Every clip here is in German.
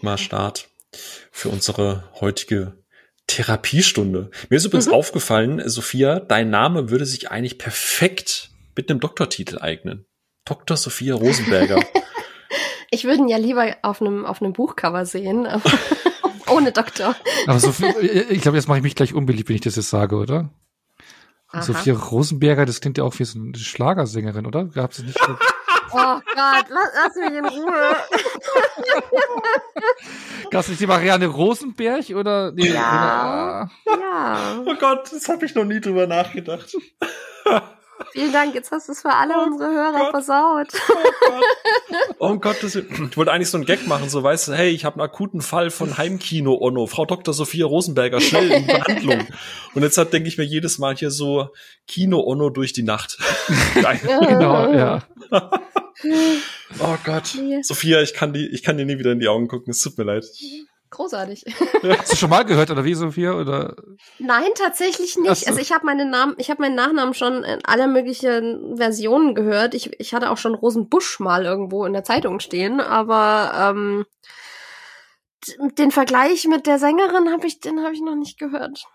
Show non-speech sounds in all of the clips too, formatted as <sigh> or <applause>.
mal Start für unsere heutige Therapiestunde. Mir ist übrigens mhm. aufgefallen, Sophia, dein Name würde sich eigentlich perfekt mit einem Doktortitel eignen. Dr. Sophia Rosenberger. <laughs> ich würde ihn ja lieber auf einem, auf einem Buchcover sehen, <laughs> ohne Doktor. Aber Sophia, ich glaube, jetzt mache ich mich gleich unbeliebt, wenn ich das jetzt sage, oder? Aha. Sophia Rosenberger, das klingt ja auch wie so eine Schlagersängerin, oder? Gab es nicht? Oh Gott, lass, lass mich in Ruhe. <laughs> Gab es die Marianne Rosenberg oder? Nee, ja. Oder, ja. Oh Gott, das habe ich noch nie drüber nachgedacht. <laughs> Vielen Dank, jetzt hast du es für alle oh unsere Hörer Gott. versaut. Oh Gott. <laughs> Oh Gott, das, ich wollte eigentlich so einen Gag machen, so weißt du, hey, ich habe einen akuten Fall von Heimkino Onno, Frau Dr. Sophia Rosenberger, schnell in Behandlung. Und jetzt hat denke ich mir jedes Mal hier so Kino Onno durch die Nacht. <laughs> genau, ja. oh Gott. Sophia, ich kann, die, ich kann dir nie wieder in die Augen gucken. Es tut mir leid. Großartig. Hast du schon mal gehört oder wie, Sophia? Oder? Nein, tatsächlich nicht. So. Also ich habe meinen Namen, ich habe meinen Nachnamen schon in aller möglichen Versionen gehört. Ich, ich hatte auch schon Rosenbusch mal irgendwo in der Zeitung stehen, aber ähm, den Vergleich mit der Sängerin habe ich, den habe ich noch nicht gehört.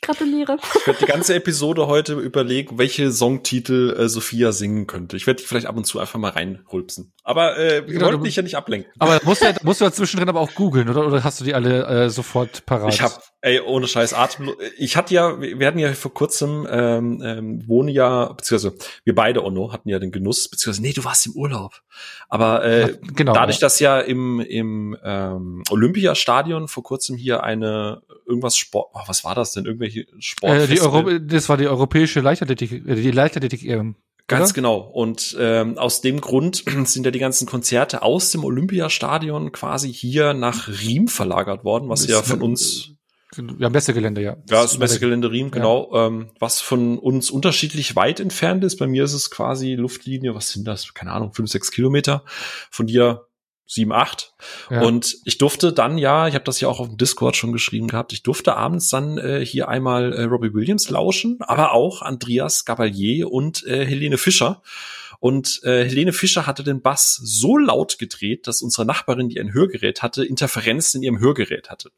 Gratuliere. Ich werde die ganze Episode heute überlegen, welche Songtitel äh, Sophia singen könnte. Ich werde die vielleicht ab und zu einfach mal reinrülpsen. Aber äh, wir genau, wollten dich ja nicht ablenken. Aber musst du, ja, musst du ja zwischendrin aber auch googeln, oder? Oder hast du die alle äh, sofort parat? Ich habe Ey, ohne Scheiß, Atem. Ich hatte ja, wir hatten ja vor kurzem, ähm, ähm, wohnen ja, beziehungsweise wir beide, Onno, hatten ja den Genuss, beziehungsweise, nee, du warst im Urlaub. Aber äh, genau, dadurch, dass ja im, im ähm, Olympiastadion vor kurzem hier eine irgendwas Sport, oh, was war das denn? Irgendwelche Sport. Äh, die Euro das war die europäische Leichtathletik, äh, die Leichtathletik ähm, Ganz Oder? genau. Und ähm, aus dem Grund <clears throat> sind ja die ganzen Konzerte aus dem Olympiastadion quasi hier nach Riem verlagert worden, was ja von uns ja, Messegelände, ja. Ja, das Messegelände Riem, genau. Ja. Ähm, was von uns unterschiedlich weit entfernt ist. Bei mir ist es quasi Luftlinie, was sind das? Keine Ahnung, fünf, sechs Kilometer. Von dir sieben, acht. Ja. Und ich durfte dann ja, ich habe das ja auch auf dem Discord schon geschrieben gehabt, ich durfte abends dann äh, hier einmal äh, Robbie Williams lauschen, aber auch Andreas Gabalier und äh, Helene Fischer. Und äh, Helene Fischer hatte den Bass so laut gedreht, dass unsere Nachbarin, die ein Hörgerät hatte, Interferenzen in ihrem Hörgerät hatte.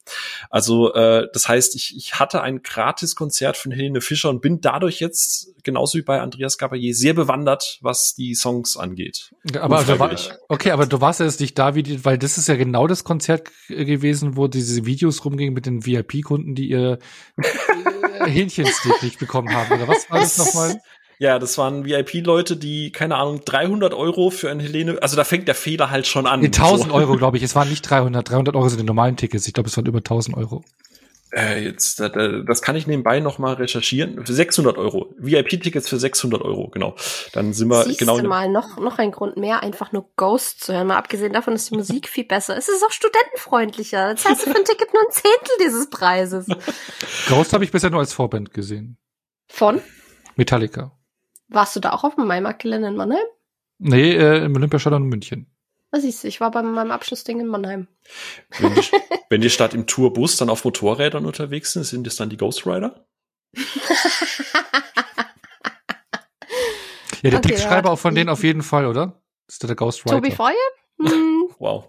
Also äh, das heißt, ich, ich hatte ein Gratis-Konzert von Helene Fischer und bin dadurch jetzt, genauso wie bei Andreas Gabalier, sehr bewandert, was die Songs angeht. Aber also war, okay, aber du warst ja jetzt nicht da, wie die, weil das ist ja genau das Konzert gewesen, wo diese Videos rumgingen mit den VIP-Kunden, die ihr äh, Hähnchensteak nicht bekommen haben. Oder was war das nochmal? Ja, das waren VIP-Leute, die, keine Ahnung, 300 Euro für ein Helene, also da fängt der Fehler halt schon an. Nee, 1000 so. Euro, glaube ich. Es waren nicht 300. 300 Euro sind die normalen Tickets. Ich glaube, es waren über 1000 Euro. Äh, jetzt, das kann ich nebenbei noch mal recherchieren. Für 600 Euro. VIP-Tickets für 600 Euro, genau. Dann sind wir Siehst genau. Mal noch, noch ein Grund mehr, einfach nur Ghost zu hören. Mal abgesehen davon ist die Musik <laughs> viel besser. Es ist auch studentenfreundlicher. Jetzt hast du für ein Ticket nur ein Zehntel dieses Preises. Ghost habe ich bisher nur als Vorband gesehen. Von? Metallica. Warst du da auch auf dem Maimarktgelände in Mannheim? Nee, äh, im Olympiastadion in München. Was siehst du, ich war bei meinem Abschlussding in Mannheim. Wenn die, <laughs> wenn die statt im Tourbus dann auf Motorrädern unterwegs sind, sind das dann die Ghost Rider? <laughs> ja, der okay, Textschreiber auch von denen auf jeden Fall, oder? Ist der, der Ghost Rider? Tobi Feuer? Hm. <laughs> wow.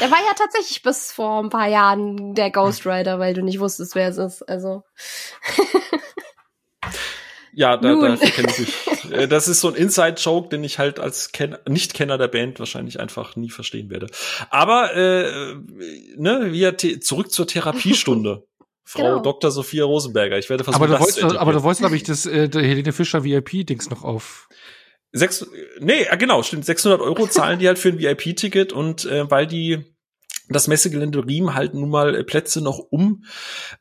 der war ja tatsächlich bis vor ein paar Jahren der Ghost Rider, weil du nicht wusstest, wer es ist. Also. Ja, da, da kenne ich mich. Äh, das ist so ein Inside-Joke, den ich halt als Ken Nicht-Kenner der Band wahrscheinlich einfach nie verstehen werde. Aber äh, ne, wir zurück zur Therapiestunde. <laughs> Frau genau. Dr. Sophia Rosenberger. Ich werde versuchen, aber du das wolltest, Aber du wolltest, glaube ich, das äh, der Helene Fischer VIP-Dings noch auf. Sechs, nee, genau, stimmt. 600 Euro zahlen die halt für ein VIP-Ticket und äh, weil die das Messegelände Riem halt nun mal äh, Plätze noch um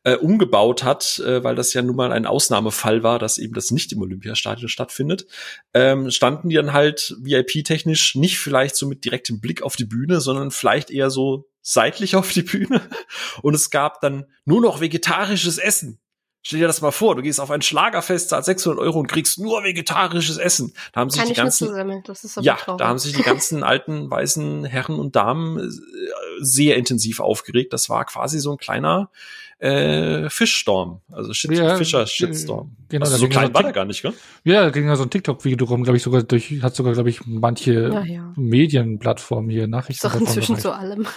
äh, umgebaut hat, äh, weil das ja nun mal ein Ausnahmefall war, dass eben das nicht im Olympiastadion stattfindet, ähm, standen die dann halt VIP-technisch nicht vielleicht so mit direktem Blick auf die Bühne, sondern vielleicht eher so seitlich auf die Bühne. <laughs> Und es gab dann nur noch vegetarisches Essen. Stell dir das mal vor, du gehst auf ein Schlagerfest, zahlst 600 Euro und kriegst nur vegetarisches Essen. Da haben sich Keine die ganzen, das ist ja, traurig. da haben sich die ganzen alten weißen Herren und Damen äh, sehr intensiv aufgeregt. Das war quasi so ein kleiner äh, Fischstorm, also Shit, Ja, Fischer-Shitstorm. Genau, also so klein ein war der gar nicht, gell? Ja, da ging ja so ein TikTok-Video rum, glaube ich, sogar durch, hat sogar, glaube ich, manche Ja, ja. Medienplattformen hier Nachrichten. Doch inzwischen zu allem.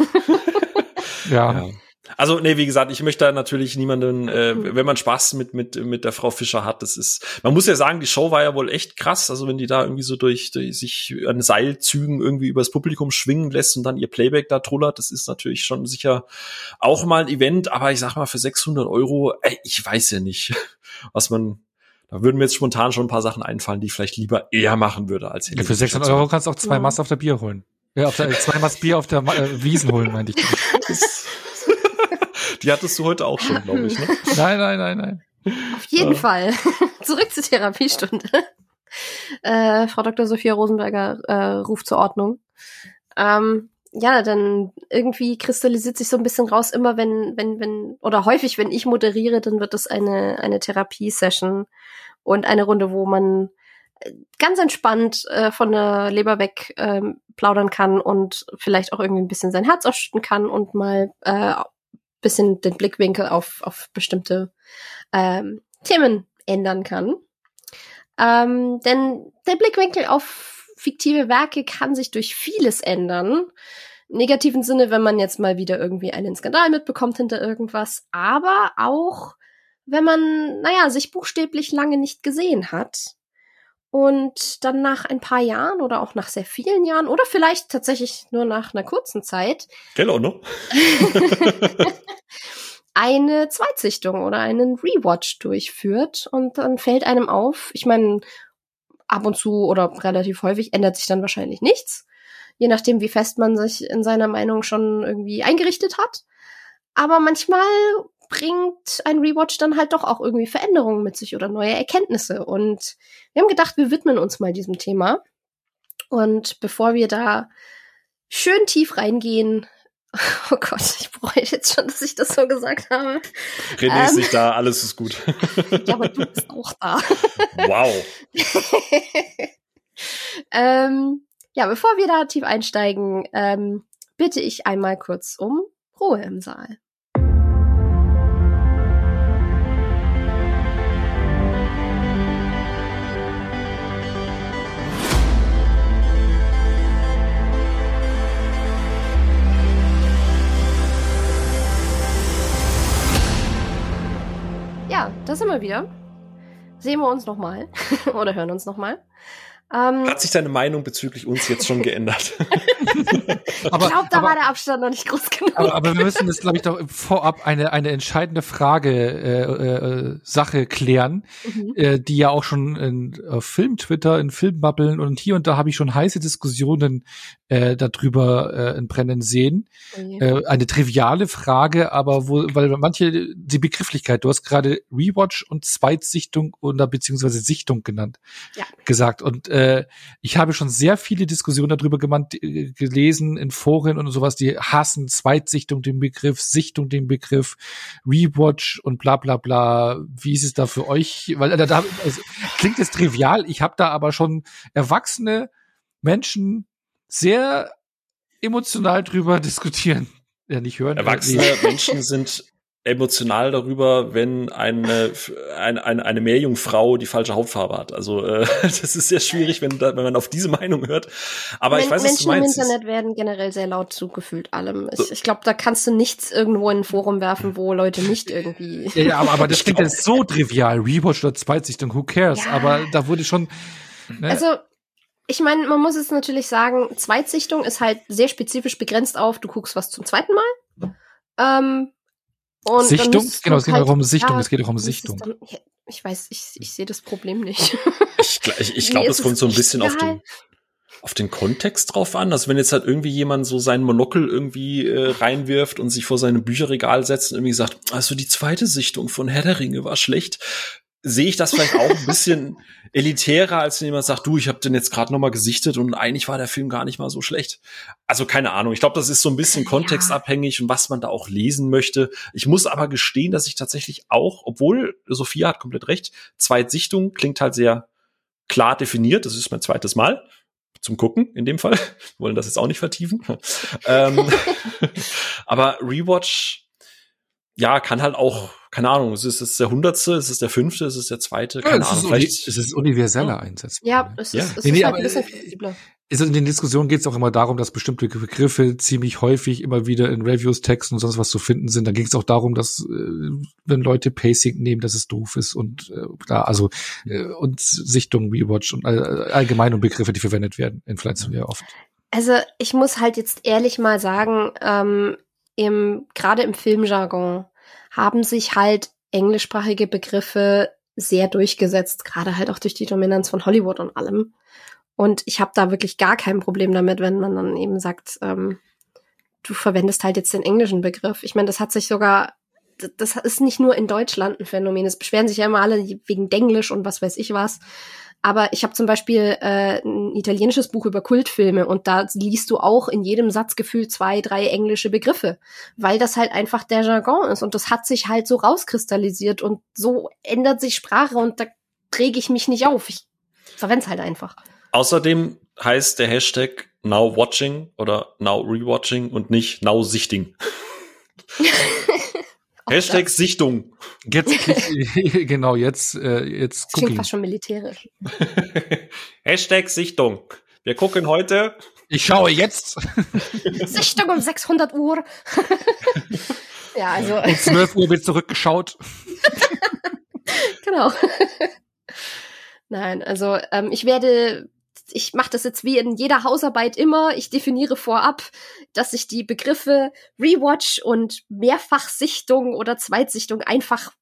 Ja. Ja. Also, nee, wie gesagt, ich möchte da natürlich niemanden, äh, wenn man Spaß mit, mit, mit der Frau Fischer hat, das ist, man muss ja sagen, die Show war ja wohl echt krass. Also, wenn die da irgendwie so durch, durch sich an Seilzügen irgendwie übers Publikum schwingen lässt und dann ihr Playback da trullert, das ist natürlich schon sicher auch mal ein Event. Aber ich sag mal, für 600 Euro, ey, ich weiß ja nicht, <laughs> was man, da würden mir jetzt spontan schon ein paar Sachen einfallen, die ich vielleicht lieber eher machen würde als Ja, für 600 Euro kannst du auch zwei Ja. Maß auf der Bier holen. Ja, auf der, zwei Maß Bier auf der äh, Wiesen holen, meinte ich. <laughs> <laughs> Die hattest du heute auch schon, glaube ich, ne? <laughs> Nein, nein, nein, nein. Auf jeden Ja. Fall. <laughs> Zurück zur Therapiestunde. <laughs> Äh, Frau Dr. Sophia Rosenberger äh, ruft zur Ordnung. Ähm, ja, dann irgendwie kristallisiert sich so ein bisschen raus, immer wenn, wenn, wenn, oder häufig, wenn ich moderiere, dann wird es eine, eine Therapiesession und eine Runde, wo man äh, ganz entspannt äh, von der Leber weg ähm, plaudern kann und vielleicht auch irgendwie ein bisschen sein Herz ausschütten kann und mal äh, bisschen den Blickwinkel auf, auf bestimmte ähm, Themen ändern kann. Ähm, denn der Blickwinkel auf fiktive Werke kann sich durch vieles ändern. Im negativen Sinne, wenn man jetzt mal wieder irgendwie einen Skandal mitbekommt hinter irgendwas, aber auch, wenn man, naja, sich buchstäblich lange nicht gesehen hat und dann nach ein paar Jahren oder auch nach sehr vielen Jahren oder vielleicht tatsächlich nur nach einer kurzen Zeit Genau, ne? <laughs> eine Zweitsichtung oder einen Rewatch durchführt und dann fällt einem auf, ich meine, ab und zu oder relativ häufig ändert sich dann wahrscheinlich nichts, je nachdem, wie fest man sich in seiner Meinung schon irgendwie eingerichtet hat. Aber manchmal bringt ein Rewatch dann halt doch auch irgendwie Veränderungen mit sich oder neue Erkenntnisse. Und wir haben gedacht, wir widmen uns mal diesem Thema. Und bevor wir da schön tief reingehen, <laughs> oh Gott, ich bereue jetzt schon, dass ich das so gesagt habe. René ist Ähm. nicht da, alles ist gut. <laughs> Ja, aber du bist auch da. wow. <laughs> ähm, ja, bevor wir da tief einsteigen, ähm, bitte ich einmal kurz um Ruhe im Saal. Ja, da sind wir wieder. Sehen wir uns nochmal <laughs> oder hören uns nochmal. Ähm, Hat sich deine Meinung bezüglich uns jetzt schon geändert? <laughs> <laughs> Aber, ich glaube, da aber, war der Abstand noch nicht groß genug. aber, aber wir müssen das, glaube ich, doch vorab eine, eine entscheidende Frage, äh, äh, Sache klären, Mhm. äh, die ja auch schon in äh, Film-Twitter, in Filmbubbeln und hier und da habe ich schon heiße Diskussionen äh, darüber äh, in Brennen sehen. Je. Äh, eine triviale Frage, aber wo, weil manche, die Begrifflichkeit, du hast gerade Rewatch und Zweitsichtung oder beziehungsweise Sichtung genannt, Ja. gesagt. Und äh, ich habe schon sehr viele Diskussionen darüber gemeint, äh, gelesen in Foren und sowas, die hassen Zweitsichtung den Begriff, Sichtung den Begriff, Rewatch und bla bla bla. Wie ist es da für euch? Weil äh, da, also, klingt es trivial, ich habe da aber schon erwachsene Menschen sehr emotional drüber <laughs> diskutieren. Ja, nicht hören. äh, Erwachsene nee. Menschen sind emotional darüber, wenn eine, eine, eine, eine Meerjungfrau die falsche Hautfarbe hat. Also äh, <laughs> das ist sehr schwierig, wenn, da, wenn man auf diese Meinung hört. Aber ich Men- weiß, was du Menschen im meinst. Internet werden generell sehr laut zugefühlt allem. Ich, ich glaube, da kannst du nichts irgendwo in ein Forum werfen, wo Leute nicht irgendwie. <laughs> Ja, ja, aber, aber das Ich <laughs> klingt jetzt so trivial. Rewatch oder Zweitsichtung, who cares? Ja. Aber da wurde schon. Ne? Also, ich meine, man muss es natürlich sagen, Zweitsichtung ist halt sehr spezifisch begrenzt auf, du guckst was zum zweiten Mal. Ähm, und Sichtung? Genau, es geht auch um Sichtung, ja, es geht auch um Sichtung. Dann, ja, ich weiß, ich, ich sehe das Problem nicht. Ich, ich, ich <laughs> glaube, es kommt so ein bisschen auf den, auf den Kontext drauf an. Also wenn jetzt halt irgendwie jemand so seinen Monokel irgendwie äh, reinwirft und sich vor seinem Bücherregal setzt und irgendwie sagt, also die zweite Sichtung von Herr der Ringe war schlecht, sehe ich das vielleicht auch ein bisschen elitärer, als wenn jemand sagt, du, ich habe den jetzt gerade noch mal gesichtet und eigentlich war der Film gar nicht mal so schlecht. Also keine Ahnung. Ich glaube, das ist so ein bisschen kontextabhängig und was man da auch lesen möchte. Ich muss aber gestehen, dass ich tatsächlich auch, obwohl Sophia hat komplett recht, Zweitsichtung klingt halt sehr klar definiert. Das ist mein zweites Mal. zum Gucken in dem Fall. Wir wollen das jetzt auch nicht vertiefen. ähm, <laughs> aber Rewatch, ja, kann halt auch, keine Ahnung, es ist, es ist der hundertste, es ist der fünfte, es ist der zweite, keine ja, Ahnung. Vielleicht, es ist universeller Einsatz. Ja, es ist, ja. es nee, ist nee, halt ein bisschen flexibler ist in den Diskussionen geht es auch immer darum, dass bestimmte Begriffe ziemlich häufig immer wieder in Reviews, Texten und sonst was zu finden sind. Dann ging es auch darum, dass äh, wenn Leute Pacing nehmen, dass es doof ist und äh, da also äh, und Sichtung, Rewatch und all, allgemein und Begriffe, die verwendet werden in Flight sehr oft. Also ich muss halt jetzt ehrlich mal sagen, ähm, im gerade im Filmjargon haben sich halt englischsprachige Begriffe sehr durchgesetzt, gerade halt auch durch die Dominanz von Hollywood und allem. Und ich habe da wirklich gar kein Problem damit, wenn man dann eben sagt, ähm, du verwendest halt jetzt den englischen Begriff. Ich meine, das hat sich sogar, das ist nicht nur in Deutschland ein Phänomen. Es beschweren sich ja immer alle wegen Denglisch und was weiß ich was. Aber ich habe zum Beispiel äh, ein italienisches Buch über Kultfilme und da liest du auch in jedem Satz gefühlt zwei, drei englische Begriffe, weil das halt einfach der Jargon ist und das hat sich halt so rauskristallisiert und so ändert sich Sprache und da träge ich mich nicht auf. Ich verwende es halt einfach. Außerdem heißt der Hashtag Now Watching oder Now Rewatching und nicht Now Sichting. <laughs> <laughs> Hashtag Sichtung. Jetzt <laughs> genau, jetzt äh, jetzt das klingt fast schon militärisch. <laughs> Hashtag Sichtung. Wir gucken heute. Ich schaue jetzt. Sichtung um 600 Uhr. ja, also. Um 12 Uhr wird zurückgeschaut. genau. Nein, also ähm, ich werde ich mache das jetzt wie in jeder Hausarbeit immer. Ich definiere vorab, dass ich die Begriffe Rewatch und Mehrfachsichtung oder Zweitsichtung einfach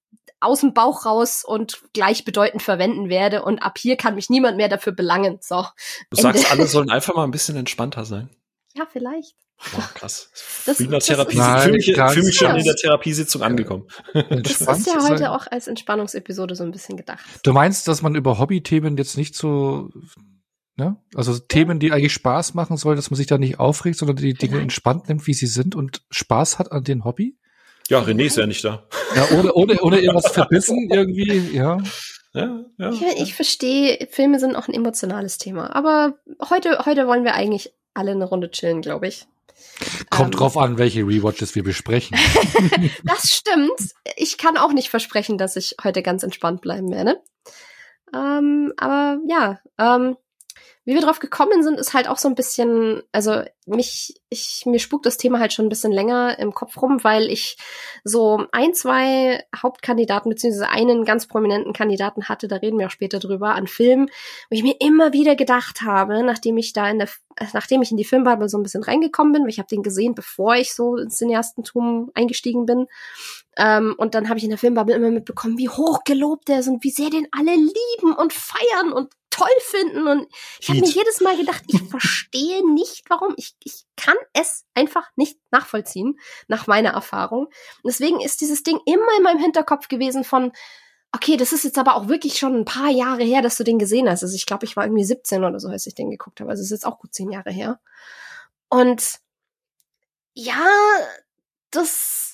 aus dem Bauch raus und gleichbedeutend verwenden werde. Und ab hier kann mich niemand mehr dafür belangen. So. Du Ende. sagst, alle sollen <laughs> einfach mal ein bisschen entspannter sein. Ja, vielleicht. Boah, krass. <laughs> Das, wie in der Therapie. Ich fühle mich, fühl mich schon in der Therapiesitzung angekommen. Das ist ja heute auch als Entspannungsepisode so ein bisschen gedacht. Du meinst, dass man über Hobbythemen jetzt nicht so Ne? Also Themen, die eigentlich Spaß machen sollen, dass man sich da nicht aufregt, sondern die Dinge entspannt nimmt, wie sie sind und Spaß hat an dem Hobby. Ja, René ist ja nicht da. Ja, ohne, ohne, ohne irgendwas verbissen irgendwie, ja. Ja, ja. Ich, ich verstehe, Filme sind auch ein emotionales Thema. Aber heute, heute wollen wir eigentlich alle eine Runde chillen, glaube ich. Kommt ähm, drauf an, welche Rewatches wir besprechen. <laughs> das stimmt. Ich kann auch nicht versprechen, dass ich heute ganz entspannt bleiben werde. Ähm, aber ja, ähm, wie wir drauf gekommen sind, ist halt auch so ein bisschen, also mich, ich, mir spukt das Thema halt schon ein bisschen länger im Kopf rum, weil ich so ein, zwei Hauptkandidaten beziehungsweise einen ganz prominenten Kandidaten hatte, da reden wir auch später drüber, an Filmen, wo ich mir immer wieder gedacht habe, nachdem ich da in der, nachdem ich in die Filmbubble so ein bisschen reingekommen bin, weil ich habe den gesehen, bevor ich so ins Cineastentum eingestiegen bin, ähm, und dann habe ich in der Filmbubble immer mitbekommen, wie hoch gelobt er ist und wie sehr den alle lieben und feiern und toll finden. Und ich habe mir jedes Mal gedacht, ich <laughs> verstehe nicht, warum. Ich, ich kann es einfach nicht nachvollziehen, nach meiner Erfahrung. Und deswegen ist dieses Ding immer in meinem Hinterkopf gewesen von, okay, das ist jetzt aber auch wirklich schon ein paar Jahre her, dass du den gesehen hast. Also ich glaube, ich war irgendwie 17 oder so, als ich den geguckt habe. Also es ist jetzt auch gut zehn Jahre her. Und ja, das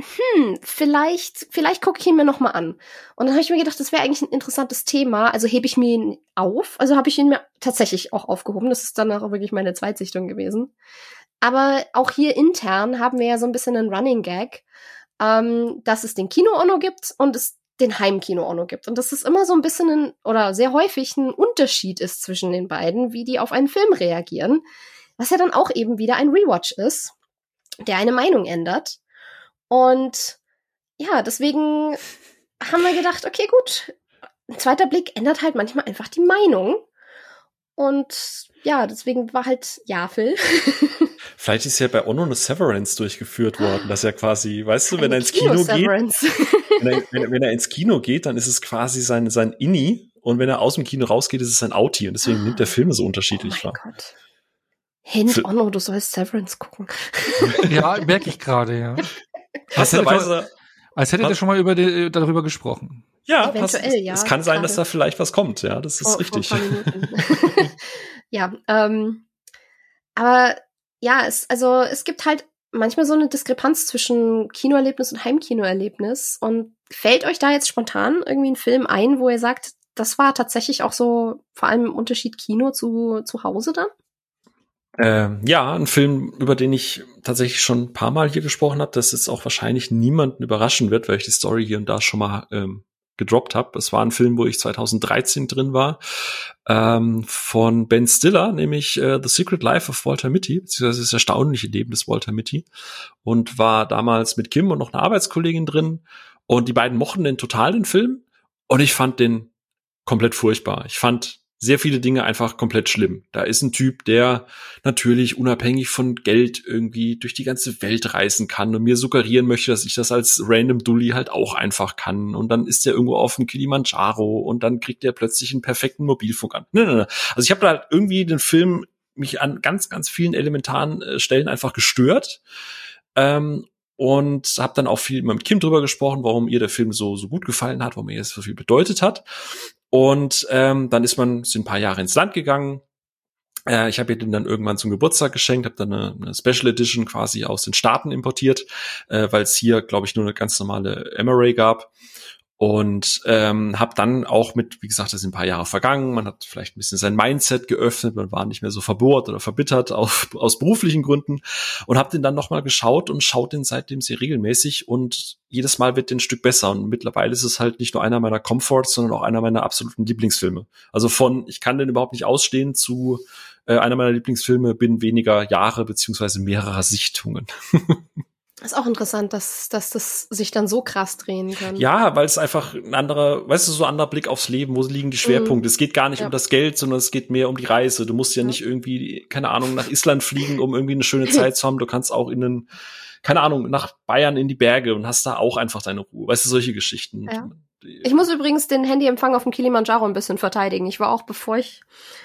hm, vielleicht, vielleicht gucke ich ihn mir noch mal an. Und dann habe ich mir gedacht, das wäre eigentlich ein interessantes Thema. Also hebe ich mir ihn auf. Also habe ich ihn mir tatsächlich auch aufgehoben. Das ist dann auch wirklich meine Zweitsichtung gewesen. Aber auch hier intern haben wir ja so ein bisschen einen Running Gag, ähm, dass es den Kino-Ono gibt und es den Heimkino-Ono gibt. Und dass es immer so ein bisschen ein, oder sehr häufig ein Unterschied ist zwischen den beiden, wie die auf einen Film reagieren. Was ja dann auch eben wieder ein Rewatch ist, der eine Meinung ändert. Und ja, deswegen haben wir gedacht, okay, gut, ein zweiter Blick ändert halt manchmal einfach die Meinung. Und ja, deswegen war halt ja, Phil. <laughs> Vielleicht ist ja bei Ono eine Severance durchgeführt worden, dass er quasi, weißt du, wenn er ins Kino, Kino geht, wenn er, wenn, wenn er, ins Kino geht, dann ist es quasi sein, sein Inni und wenn er aus dem Kino rausgeht, ist es sein Outie und deswegen nimmt der Film so unterschiedlich oh wahr. Gott. Hint Ono, du sollst Severance gucken. ja, <laughs> merke ich gerade, ja. Als hätte, Weise, als hättet ihr schon mal über die, darüber gesprochen. Ja, eventuell, passt. ja. Es kann sein, dass da vielleicht was kommt, ja, das ist vor, richtig. Vor <laughs> <laughs> ja, ähm, aber ja, es, also es gibt halt manchmal so eine Diskrepanz zwischen Kinoerlebnis und Heimkinoerlebnis. Und fällt euch da jetzt spontan irgendwie ein Film ein, wo ihr sagt, das war tatsächlich auch so vor allem Unterschied Kino zu zu Hause dann? Ähm, ja, ein Film, über den ich tatsächlich schon ein paar Mal hier gesprochen habe, das jetzt auch wahrscheinlich niemanden überraschen wird, weil ich die Story hier und da schon mal ähm, gedroppt habe. Es war ein Film, wo ich 2013 drin war, ähm, von Ben Stiller, nämlich äh, The Secret Life of Walter Mitty, beziehungsweise das erstaunliche Leben des Walter Mitty. Und war damals mit Kim und noch einer Arbeitskollegin drin. Und die beiden mochten den total, den Film. Und ich fand den komplett furchtbar. Ich fand sehr viele Dinge einfach komplett schlimm. Da ist ein Typ, der natürlich unabhängig von Geld irgendwie durch die ganze Welt reisen kann und mir suggerieren möchte, dass ich das als random Dully halt auch einfach kann. Und dann ist er irgendwo auf dem Kilimanjaro und dann kriegt er plötzlich einen perfekten Mobilfunk an. Nein, nein, nein. Also ich habe da irgendwie den Film mich an ganz, ganz vielen elementaren äh, Stellen einfach gestört. Ähm, und habe dann auch viel mit Kim drüber gesprochen, warum ihr der Film so so gut gefallen hat, warum ihr es so viel bedeutet hat. Und ähm, dann ist man sind ein paar Jahre ins Land gegangen. Äh, ich habe ihr den dann irgendwann zum Geburtstag geschenkt, habe dann eine, eine Special Edition quasi aus den Staaten importiert, äh, weil es hier, glaube ich, nur eine ganz normale MRA gab und ähm, habe dann auch mit, wie gesagt, das sind ein paar Jahre vergangen, man hat vielleicht ein bisschen sein Mindset geöffnet, man war nicht mehr so verbohrt oder verbittert auf, aus beruflichen Gründen. Und habe den dann nochmal geschaut und schaut den seitdem sehr regelmäßig. Und jedes Mal wird den Stück besser. Und mittlerweile ist es halt nicht nur einer meiner Comforts, sondern auch einer meiner absoluten Lieblingsfilme. Also von ich kann den überhaupt nicht ausstehen zu äh, einer meiner Lieblingsfilme bin weniger Jahre beziehungsweise mehrerer Sichtungen. <laughs> Ist auch interessant, dass, dass das sich dann so krass drehen kann. Ja, weil es einfach ein anderer, weißt du, so ein anderer Blick aufs Leben, wo liegen die Schwerpunkte. Mm. Es geht gar nicht ja. um das Geld, sondern es geht mehr um die Reise. Du musst ja, ja, nicht irgendwie, keine Ahnung, nach Island fliegen, um irgendwie eine schöne Zeit zu haben. Du kannst auch in einen, keine Ahnung, nach Bayern in die Berge und hast da auch einfach deine Ruhe. Weißt du, solche Geschichten. Ja. Ich muss übrigens den Handyempfang auf dem Kilimanjaro ein bisschen verteidigen. Ich war auch, bevor ich.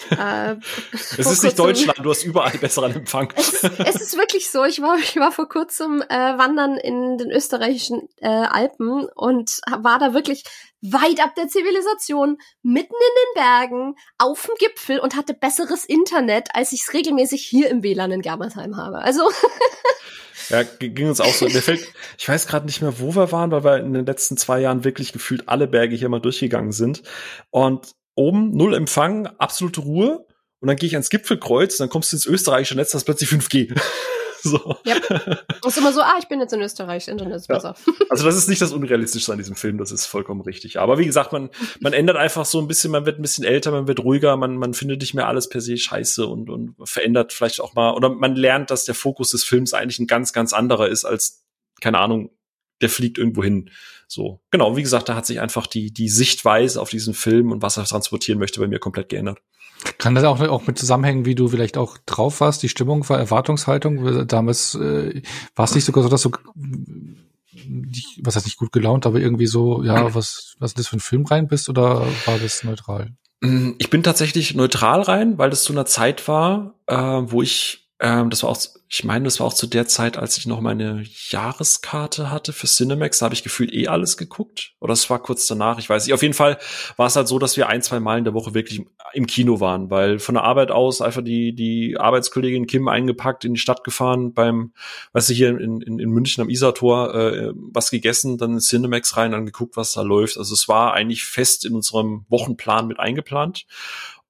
Äh, <laughs> es ist nicht Deutschland, du hast überall besseren Empfang. Es, es, ist wirklich so. Ich war, ich war vor kurzem äh, wandern in den österreichischen äh, Alpen und war da wirklich weit ab der Zivilisation, mitten in den Bergen, auf dem Gipfel und hatte besseres Internet, als ich es regelmäßig hier im WLAN in Germersheim habe. Also <laughs> Ja, ging uns auch so. Mir fällt, ich weiß gerade nicht mehr, wo wir waren, weil wir in den letzten zwei Jahren wirklich gefühlt alle Berge hier mal durchgegangen sind. Und oben null Empfang, absolute Ruhe. Und dann gehe ich ans Gipfelkreuz, dann kommst du ins österreichische Netz, das plötzlich 5G. <laughs> So. Ja. ist immer so, ah, ich bin jetzt in Österreich, Internet ist besser. Ja. <laughs> Also das ist nicht das Unrealistische an diesem Film, das ist vollkommen richtig. Aber wie gesagt, man, man ändert einfach so ein bisschen, man wird ein bisschen älter, man wird ruhiger, man, man findet nicht mehr alles per se scheiße und, und verändert vielleicht auch mal, oder man lernt, dass der Fokus des Films eigentlich ein ganz, ganz anderer ist als, keine Ahnung, der fliegt irgendwo hin. So, genau, wie gesagt, da hat sich einfach die, die Sichtweise auf diesen Film und was er transportieren möchte bei mir komplett geändert. Kann das auch, auch mit zusammenhängen, wie du vielleicht auch drauf warst, die Stimmung war Erwartungshaltung? Damals äh, war es nicht sogar so, dass du was heißt nicht gut gelaunt, aber irgendwie so, ja, was, was ist das für ein Film rein bist oder war das neutral? Ich bin tatsächlich neutral rein, weil das zu einer Zeit war, äh, wo ich ähm, das war auch, ich meine, das war auch zu der Zeit, als ich noch meine Jahreskarte hatte für Cinemax. Da habe ich gefühlt eh alles geguckt. Oder es war kurz danach, ich weiß nicht. Auf jeden Fall war es halt so, dass wir ein, zwei Mal in der Woche wirklich im Kino waren, weil von der Arbeit aus einfach die, die Arbeitskollegin Kim eingepackt, in die Stadt gefahren, beim, weißt du, hier in, in, in München am Isartor äh, was gegessen, dann in Cinemax rein, dann geguckt, was da läuft. Also es war eigentlich fest in unserem Wochenplan mit eingeplant.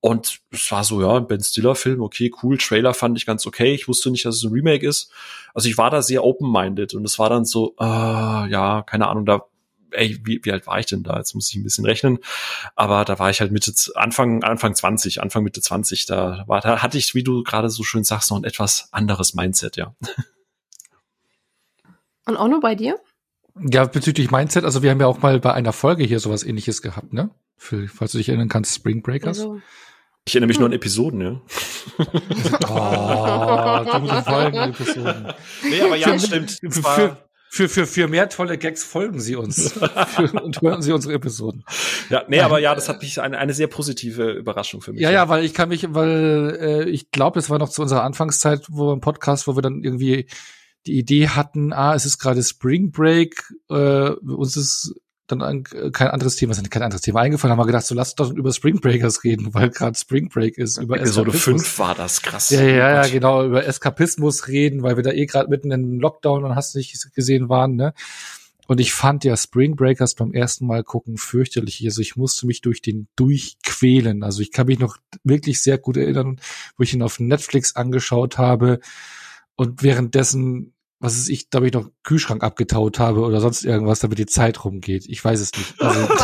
Und es war so, ja, ein Ben Stiller-Film, okay, cool. Trailer fand ich ganz okay. Ich wusste nicht, dass es ein Remake ist. Also ich war da sehr open-minded und es war dann so, äh, ja, keine Ahnung, da, ey, wie, wie alt war ich denn da? Jetzt muss ich ein bisschen rechnen. Aber da war ich halt Mitte, Anfang, Anfang 20, Anfang Mitte 20. Da war, da hatte ich, wie du gerade so schön sagst, noch ein etwas anderes Mindset, ja. Und auch nur bei dir? Ja, bezüglich Mindset, also wir haben ja auch mal bei einer Folge hier sowas ähnliches gehabt, ne? Für, falls du dich erinnern kannst, Spring Breakers. Also, ich erinnere mich nur an Episoden, ja. <laughs> oh, dumme Folgen, Episoden. Nee, aber ja, stimmt. Für, für, für, für mehr tolle Gags folgen Sie uns <laughs> für, und hören Sie unsere Episoden. Ja, nee, aber ja, das hat mich eine, eine sehr positive Überraschung für mich. Ja, ja, weil ich kann mich, weil äh, ich glaube, es war noch zu unserer Anfangszeit, wo wir im Podcast, wo wir dann irgendwie die Idee hatten, ah, es ist gerade Spring Break, äh, uns ist dann ein, kein anderes Thema, sind kein anderes Thema eingefallen, haben wir gedacht, so lass doch über Spring Breakers reden, weil gerade Spring Break ist. Über Episode 5 war das krass. Ja, ja, ja, genau, über Eskapismus reden, weil wir da eh gerade mitten in Lockdown und hast nicht gesehen waren, ne? Und ich fand ja Spring Breakers beim ersten Mal gucken fürchterlich. Also ich musste mich durch den durchquälen. Also ich kann mich noch wirklich sehr gut erinnern, wo ich ihn auf Netflix angeschaut habe und währenddessen, was ist ich, da ich noch Kühlschrank abgetaut habe oder sonst irgendwas, damit die Zeit rumgeht. Ich weiß es nicht. Also, <laughs>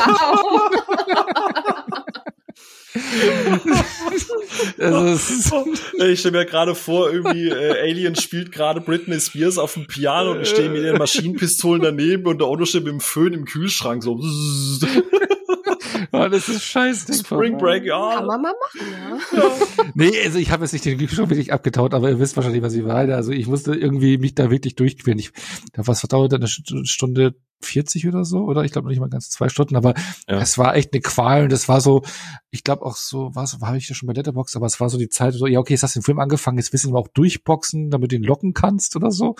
wow. <laughs> ich stelle mir gerade vor, irgendwie äh, Alien spielt gerade Britney Spears auf dem Piano und ich stehe mit den Maschinenpistolen daneben und der Auto steht mit dem Föhn im Kühlschrank so. <laughs> <laughs> oh, das ist scheiße. Spring Break, ja. Kann man mal machen, ja. ja. nee, also ich habe jetzt nicht den Kühlschrank wirklich abgetaut, aber ihr wisst wahrscheinlich, was ich meine. Also ich musste irgendwie mich da wirklich durchqueren. Ich, was dauert eine Stunde 40 oder so, oder ich glaube nicht mal ganz zwei Stunden, aber ja. es war echt eine Qual und es war so, ich glaube auch so, was war ich ja schon bei Letterbox, aber es war so die Zeit, so, ja okay, jetzt hast du den Film angefangen, jetzt wissen wir auch durchboxen, damit du ihn locken kannst oder so.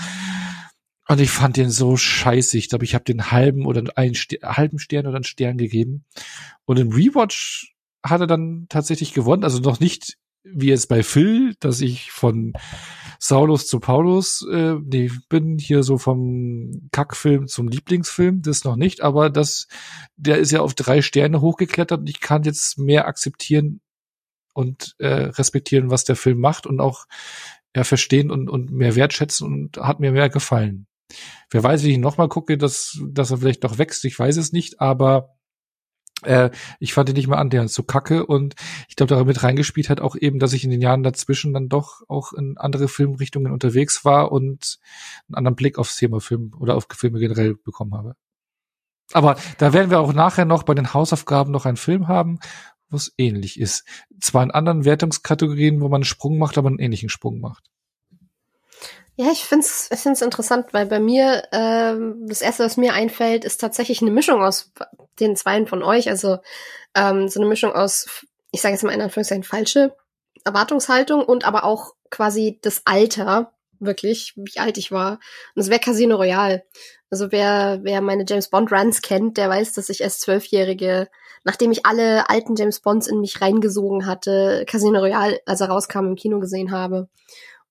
Und ich fand den so scheiße. Ich glaube, ich habe den halben oder einen Ster halben Stern oder einen Stern gegeben. Und im Rewatch hat er dann tatsächlich gewonnen. Also noch nicht wie jetzt bei Phil, dass ich von Saulus zu Paulus, äh, nee, bin hier so vom Kackfilm zum Lieblingsfilm, das noch nicht, aber das, der ist ja auf drei Sterne hochgeklettert und ich kann jetzt mehr akzeptieren und äh, respektieren, was der Film macht und auch ja, verstehen und, und mehr wertschätzen und hat mir mehr gefallen. Wer weiß, wie ich nochmal gucke, dass, dass er vielleicht noch wächst, ich weiß es nicht, aber äh, ich fand ihn nicht mal annähernd so kacke und ich glaube, damit reingespielt hat auch eben, dass ich in den Jahren dazwischen dann doch auch in andere Filmrichtungen unterwegs war und einen anderen Blick aufs Thema Film oder auf Filme generell bekommen habe. Aber da werden wir auch nachher noch bei den Hausaufgaben noch einen Film haben, wo es ähnlich ist. Zwar in anderen Wertungskategorien, wo man einen Sprung macht, aber einen ähnlichen Sprung macht. Ja, ich find's, ich find's interessant, weil bei mir ähm, das erste, was mir einfällt, ist tatsächlich eine Mischung aus den Zweien von euch. Also ähm, so eine Mischung aus, ich sage jetzt mal in Anführungszeichen falsche Erwartungshaltung und aber auch quasi das Alter, wirklich, wie alt ich war. Und das wäre Casino Royale. Also wer, wer meine James Bond Runs kennt, der weiß, dass ich als Zwölfjährige, nachdem ich alle alten James Bonds in mich reingesogen hatte, Casino Royale, als er rauskam, im Kino gesehen habe.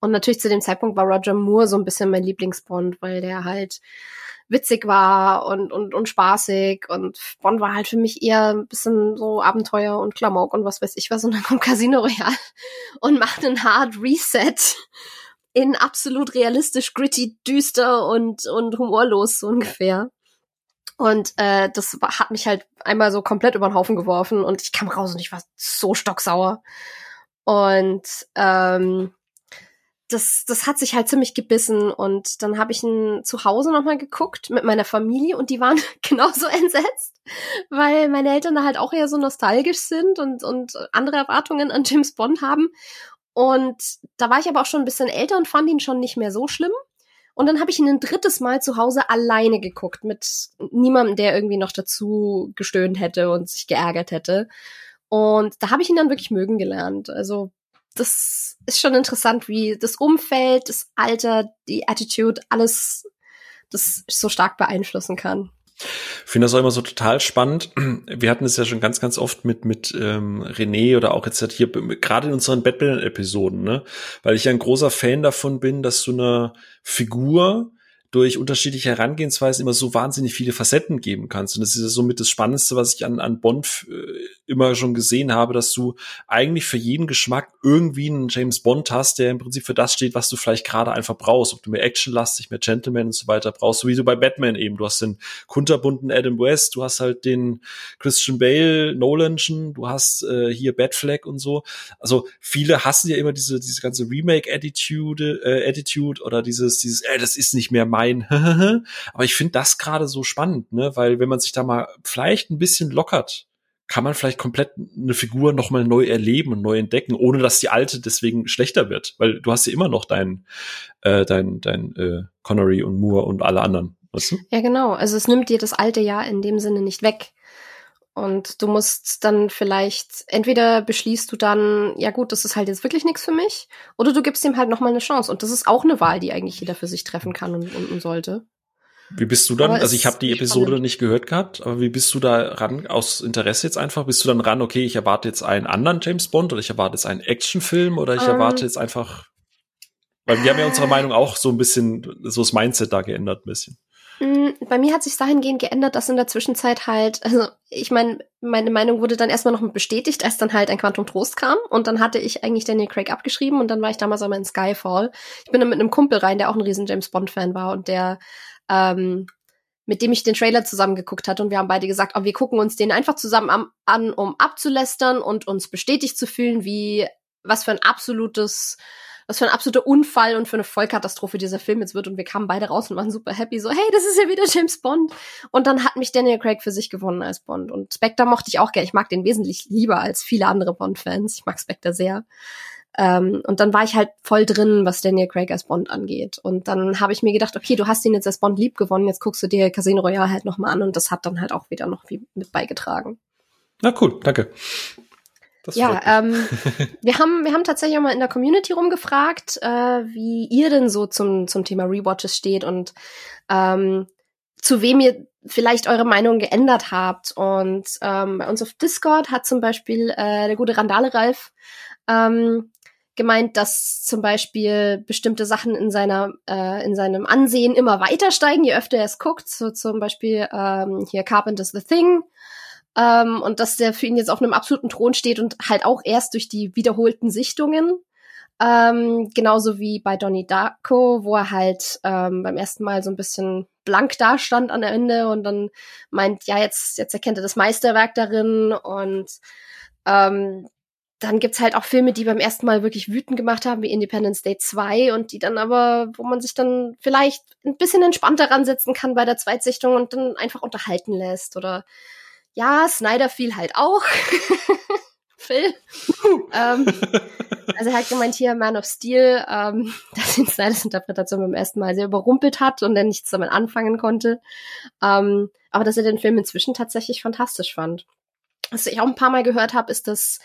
Und natürlich zu dem Zeitpunkt war Roger Moore so ein bisschen mein Lieblingsbond, weil der halt witzig war und, und, und spaßig und Bond war halt für mich eher ein bisschen so Abenteuer und Klamauk und was weiß ich was und dann kommt Casino Royale <laughs> und macht einen Hard Reset in absolut realistisch, gritty, düster und, und humorlos so ungefähr. Und äh, das hat mich halt einmal so komplett über den Haufen geworfen und ich kam raus und ich war so stocksauer. Und ähm, das, das hat sich halt ziemlich gebissen und dann habe ich ihn zu Hause nochmal geguckt mit meiner Familie und die waren <laughs> genauso entsetzt, weil meine Eltern da halt auch eher so nostalgisch sind und, und andere Erwartungen an James Bond haben. Und da war ich aber auch schon ein bisschen älter und fand ihn schon nicht mehr so schlimm. Und dann habe ich ihn ein drittes Mal zu Hause alleine geguckt, mit niemandem, der irgendwie noch dazu gestöhnt hätte und sich geärgert hätte. Und da habe ich ihn dann wirklich mögen gelernt. Also das ist schon interessant, wie das Umfeld, das Alter, die Attitude, alles das so stark beeinflussen kann. Ich finde das auch immer so total spannend. Wir hatten es ja schon ganz, ganz oft mit, mit ähm, René oder auch jetzt hier, gerade in unseren Batman-Episoden, ne? Weil ich ja ein großer Fan davon bin, dass du eine Figur durch unterschiedliche Herangehensweisen immer so wahnsinnig viele Facetten geben kannst. Und das ist ja somit das Spannendste, was ich an, an Bond äh, immer schon gesehen habe, dass du eigentlich für jeden Geschmack irgendwie einen James Bond hast, der im Prinzip für das steht, was du vielleicht gerade einfach brauchst. Ob du mehr actionlastig, mehr Gentleman und so weiter brauchst, so wie du bei Batman eben. Du hast den kunterbunten Adam West, du hast halt den Christian Bale, Nolanchen, du hast äh, hier Batfleck und so. Also viele hassen ja immer diese, diese ganze Remake-Attitude, äh, Attitude oder dieses, dieses, äh, das ist nicht mehr mein. <laughs> Aber ich finde das gerade so spannend, ne? Weil wenn man sich da mal vielleicht ein bisschen lockert, kann man vielleicht komplett eine Figur nochmal neu erleben und neu entdecken, ohne dass die alte deswegen schlechter wird. Weil du hast ja immer noch dein, äh, dein, dein äh, Connery und Moore und alle anderen. Weißt du? Ja, genau. Also es nimmt dir das alte Jahr in dem Sinne nicht weg. Und du musst dann vielleicht, entweder beschließt du dann, ja gut, das ist halt jetzt wirklich nichts für mich, oder du gibst ihm halt nochmal eine Chance. Und das ist auch eine Wahl, die eigentlich jeder für sich treffen kann und, und, und sollte. Wie bist du dann? Aber also ich habe die Episode spannend. nicht gehört gehabt, aber wie bist du da ran aus Interesse jetzt einfach? Bist du dann ran, okay, ich erwarte jetzt einen anderen James Bond oder ich erwarte jetzt einen Actionfilm oder ich um, erwarte ähm. jetzt einfach, weil wir haben ja unsere Meinung auch so ein bisschen, so das Mindset da geändert ein bisschen. Mm, bei mir hat sich dahingehend geändert, dass in der Zwischenzeit halt, also ich meine, meine Meinung wurde dann erstmal noch bestätigt, als dann halt ein Quantum Trost kam und dann hatte ich eigentlich Daniel Craig abgeschrieben und dann war ich damals einmal in Skyfall. Ich bin dann mit einem Kumpel rein, der auch ein riesen James Bond Fan war und der ähm, mit dem ich den Trailer zusammen geguckt hatte und wir haben beide gesagt, oh, wir gucken uns den einfach zusammen an, an um abzulästern und uns bestätigt zu fühlen, wie was für ein absolutes was für ein absoluter Unfall und für eine Vollkatastrophe dieser Film jetzt wird. Und wir kamen beide raus und waren super happy. So, hey, das ist ja wieder James Bond. Und dann hat mich Daniel Craig für sich gewonnen als Bond. Und Spectre mochte ich auch gerne. Ich mag den wesentlich lieber als viele andere Bond-Fans. Ich mag Spectre sehr. Ähm, und dann war ich halt voll drin, was Daniel Craig als Bond angeht. Und dann habe ich mir gedacht, okay, du hast ihn jetzt als Bond lieb gewonnen, jetzt guckst du dir Casino Royale halt nochmal an und das hat dann halt auch wieder noch wie mit beigetragen. Na cool, danke. Das ja, ähm, <laughs> wir haben wir haben tatsächlich auch mal in der Community rumgefragt, äh, wie ihr denn so zum zum Thema Rewatches steht und ähm, zu wem ihr vielleicht eure Meinung geändert habt. Und ähm, bei uns auf Discord hat zum Beispiel äh, der gute Randale Ralf ähm, gemeint, dass zum Beispiel bestimmte Sachen in seiner äh, in seinem Ansehen immer weiter steigen, je öfter er es guckt. So zum Beispiel ähm, hier Carpenter's The Thing ähm, und dass der für ihn jetzt auf einem absoluten Thron steht und halt auch erst durch die wiederholten Sichtungen. Ähm, genauso wie bei Donnie Darko, wo er halt ähm, beim ersten Mal so ein bisschen blank dastand an der Ende und dann meint, ja, jetzt, jetzt erkennt er das Meisterwerk darin und ähm, dann gibt's halt auch Filme, die beim ersten Mal wirklich wütend gemacht haben, wie Independence Day 2 und die dann aber, wo man sich dann vielleicht ein bisschen entspannter ransetzen kann bei der Zweitsichtung und dann einfach unterhalten lässt oder ja, Snyder fiel halt auch. <laughs> Phil. ähm, also er hat gemeint hier Man of Steel, ähm, <laughs> dass ihn Snyders Interpretation beim ersten Mal sehr überrumpelt hat und er nichts damit anfangen konnte. Ähm, aber dass er den Film inzwischen tatsächlich fantastisch fand. Was ich auch ein paar Mal gehört habe, ist, dass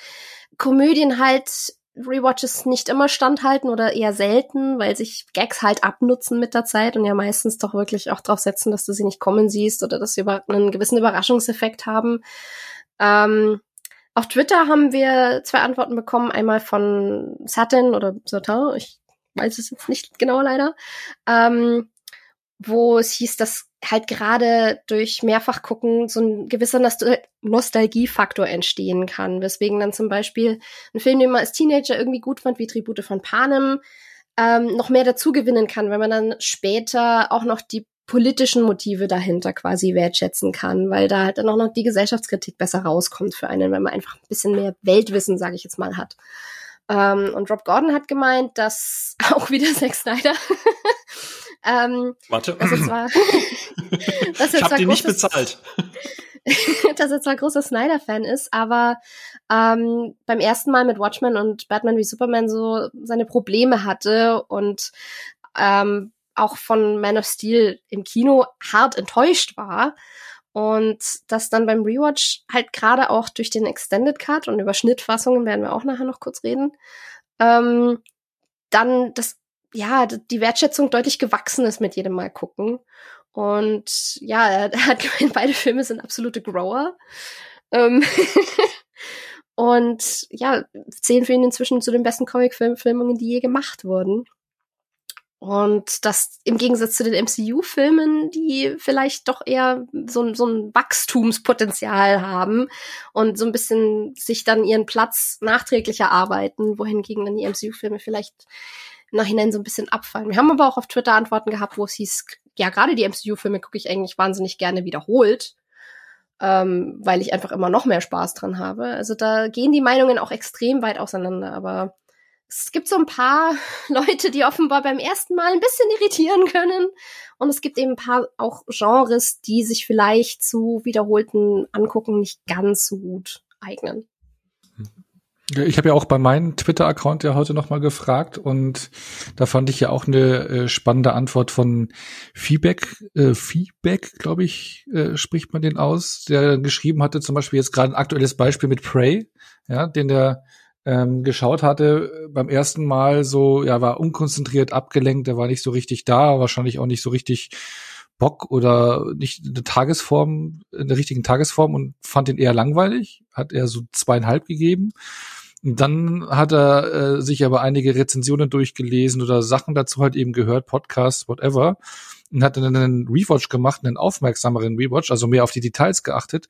Komödien halt Rewatches nicht immer standhalten oder eher selten, weil sich Gags halt abnutzen mit der Zeit und ja meistens doch wirklich auch drauf setzen, dass du sie nicht kommen siehst oder dass sie über einen gewissen Überraschungseffekt haben. Ähm, auf Twitter haben wir zwei Antworten bekommen, einmal von Satin oder Satin, ich weiß es jetzt nicht genau leider, ähm, wo es hieß, dass halt gerade durch Mehrfachgucken so ein gewisser Nostal Nostalgiefaktor entstehen kann, weswegen dann zum Beispiel ein Film, den man als Teenager irgendwie gut fand, wie Tribute von Panem, ähm, noch mehr dazu gewinnen kann, wenn man dann später auch noch die politischen Motive dahinter quasi wertschätzen kann, weil da halt dann auch noch die Gesellschaftskritik besser rauskommt für einen, wenn man einfach ein bisschen mehr Weltwissen, sage ich jetzt mal, hat. Ähm, und Rob Gordon hat gemeint, dass <laughs> auch wieder Zack Snyder ähm, Warte. Das ist zwar, <laughs> das ich hab die nicht bezahlt. <laughs> dass er zwar großer Snyder-Fan ist, aber ähm, beim ersten Mal mit Watchmen und Batman wie Superman so seine Probleme hatte und ähm, auch von Man of Steel im Kino hart enttäuscht war. Und das dann beim Rewatch halt gerade auch durch den Extended Cut und über Schnittfassungen werden wir auch nachher noch kurz reden, ähm, dann das ja, die Wertschätzung deutlich gewachsen ist mit jedem Mal gucken. Und ja, er hat <laughs> gemeint, beide Filme sind absolute Grower. Ähm <laughs> und ja, zählen für ihn inzwischen zu den besten Comic-Filmungen, die je gemacht wurden. Und das im Gegensatz zu den MCU-Filmen, die vielleicht doch eher so, so ein Wachstumspotenzial haben und so ein bisschen sich dann ihren Platz nachträglich erarbeiten, wohingegen dann die MCU-Filme vielleicht Nachhinein so ein bisschen abfallen. Wir haben aber auch auf Twitter Antworten gehabt, wo es hieß, ja, gerade die MCU-Filme gucke ich eigentlich wahnsinnig gerne wiederholt, ähm, weil ich einfach immer noch mehr Spaß dran habe. Also da gehen die Meinungen auch extrem weit auseinander, aber es gibt so ein paar <laughs> Leute, die offenbar beim ersten Mal ein bisschen irritieren können. Und es gibt eben ein paar auch Genres, die sich vielleicht zu wiederholten Angucken nicht ganz so gut eignen. Ich habe ja auch bei meinem Twitter-Account ja heute nochmal gefragt und da fand ich ja auch eine äh, spannende Antwort von Feedback, äh, Feedback, glaube ich, äh, spricht man den aus, der geschrieben hatte, zum Beispiel jetzt gerade ein aktuelles Beispiel mit Prey, ja, den der ähm, geschaut hatte äh, beim ersten Mal so, ja, war unkonzentriert, abgelenkt, der war nicht so richtig da, wahrscheinlich auch nicht so richtig Bock oder nicht eine Tagesform, in der richtigen Tagesform und fand ihn eher langweilig, hat er so zweieinhalb gegeben. Dann hat er äh, sich aber einige Rezensionen durchgelesen oder Sachen dazu halt eben gehört, Podcasts, whatever. und hatte einen Rewatch gemacht, einen aufmerksameren Rewatch, also mehr auf die Details geachtet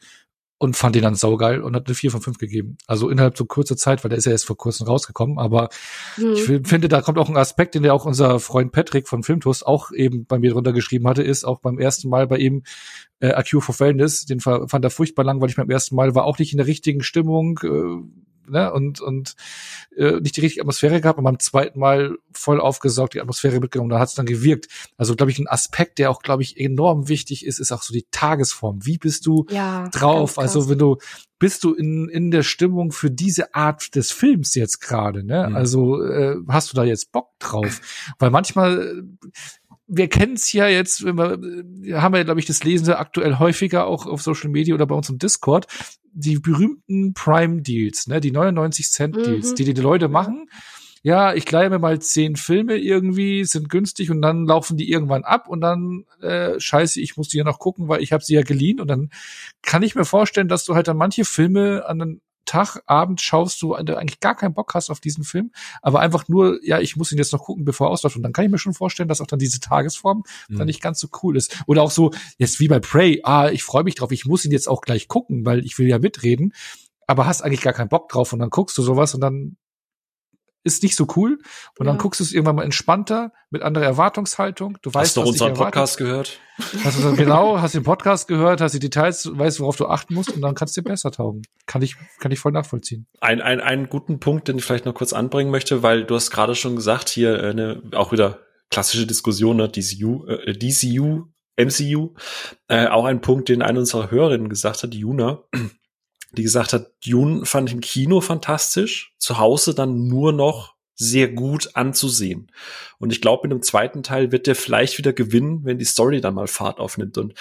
und fand ihn dann saugeil und hat eine 4 von 5 gegeben. Also innerhalb so kurzer Zeit, weil der ist ja erst vor kurzem rausgekommen, aber mhm. ich finde, da kommt auch ein Aspekt, den der auch unser Freund Patrick von Filmtus auch eben bei mir drunter geschrieben hatte, ist auch beim ersten Mal bei ihm äh, A Cure for Wellness, den fand er furchtbar lang, weil ich beim ersten Mal war auch nicht in der richtigen Stimmung, äh, ne, und, und äh, nicht die richtige Atmosphäre gehabt und beim zweiten Mal voll aufgesaugt, die Atmosphäre mitgenommen, da hat es dann gewirkt. Also, glaube ich, ein Aspekt, der auch, glaube ich, enorm wichtig ist, ist auch so die Tagesform. Wie bist du ja, drauf? Also, wenn du, bist du in, in der Stimmung für diese Art des Films jetzt gerade, ne? Mhm. Also, äh, hast du da jetzt Bock drauf? Weil manchmal, wir kennen es ja jetzt, wenn wir, haben wir, glaube ich, das Lesen aktuell häufiger auch auf Social Media oder bei uns im Discord, die berühmten Prime-Deals, ne, die 99 Cent-Deals, mhm. die die Leute machen. Ja, ich leihe mir mal zehn Filme irgendwie, sind günstig und dann laufen die irgendwann ab und dann äh, scheiße, ich muss die ja noch gucken, weil ich habe sie ja geliehen und dann kann ich mir vorstellen, dass du halt dann manche Filme an Tag, Abend schaust du, du eigentlich gar keinen Bock hast auf diesen Film, aber einfach nur, ja, ich muss ihn jetzt noch gucken, bevor er ausläuft. Und dann kann ich mir schon vorstellen, dass auch dann diese Tagesform mhm. dann nicht ganz so cool ist. Oder auch so, jetzt wie bei Prey, ah, ich freue mich drauf, ich muss ihn jetzt auch gleich gucken, weil ich will ja mitreden, aber hast eigentlich gar keinen Bock drauf und dann guckst du sowas und dann ist nicht so cool. Und ja. dann guckst du es irgendwann mal entspannter, mit anderer Erwartungshaltung. Du weißt, hast du unseren Podcast gehört? Hast du genau, <laughs> hast den Podcast gehört, hast die Details, weißt, worauf du achten musst und dann kannst du dir besser taugen. Kann ich, kann ich voll nachvollziehen. Ein, ein, einen guten Punkt, den ich vielleicht noch kurz anbringen möchte, weil du hast gerade schon gesagt, hier eine, auch wieder klassische Diskussion, ne, DCU, äh, DCU, MCU, äh, auch ein Punkt, den eine unserer Hörerinnen gesagt hat, die Juna, die gesagt hat, Dune fand ich im Kino fantastisch, zu Hause dann nur noch sehr gut anzusehen. Und ich glaube, in dem zweiten Teil wird der vielleicht wieder gewinnen, wenn die Story dann mal Fahrt aufnimmt. Und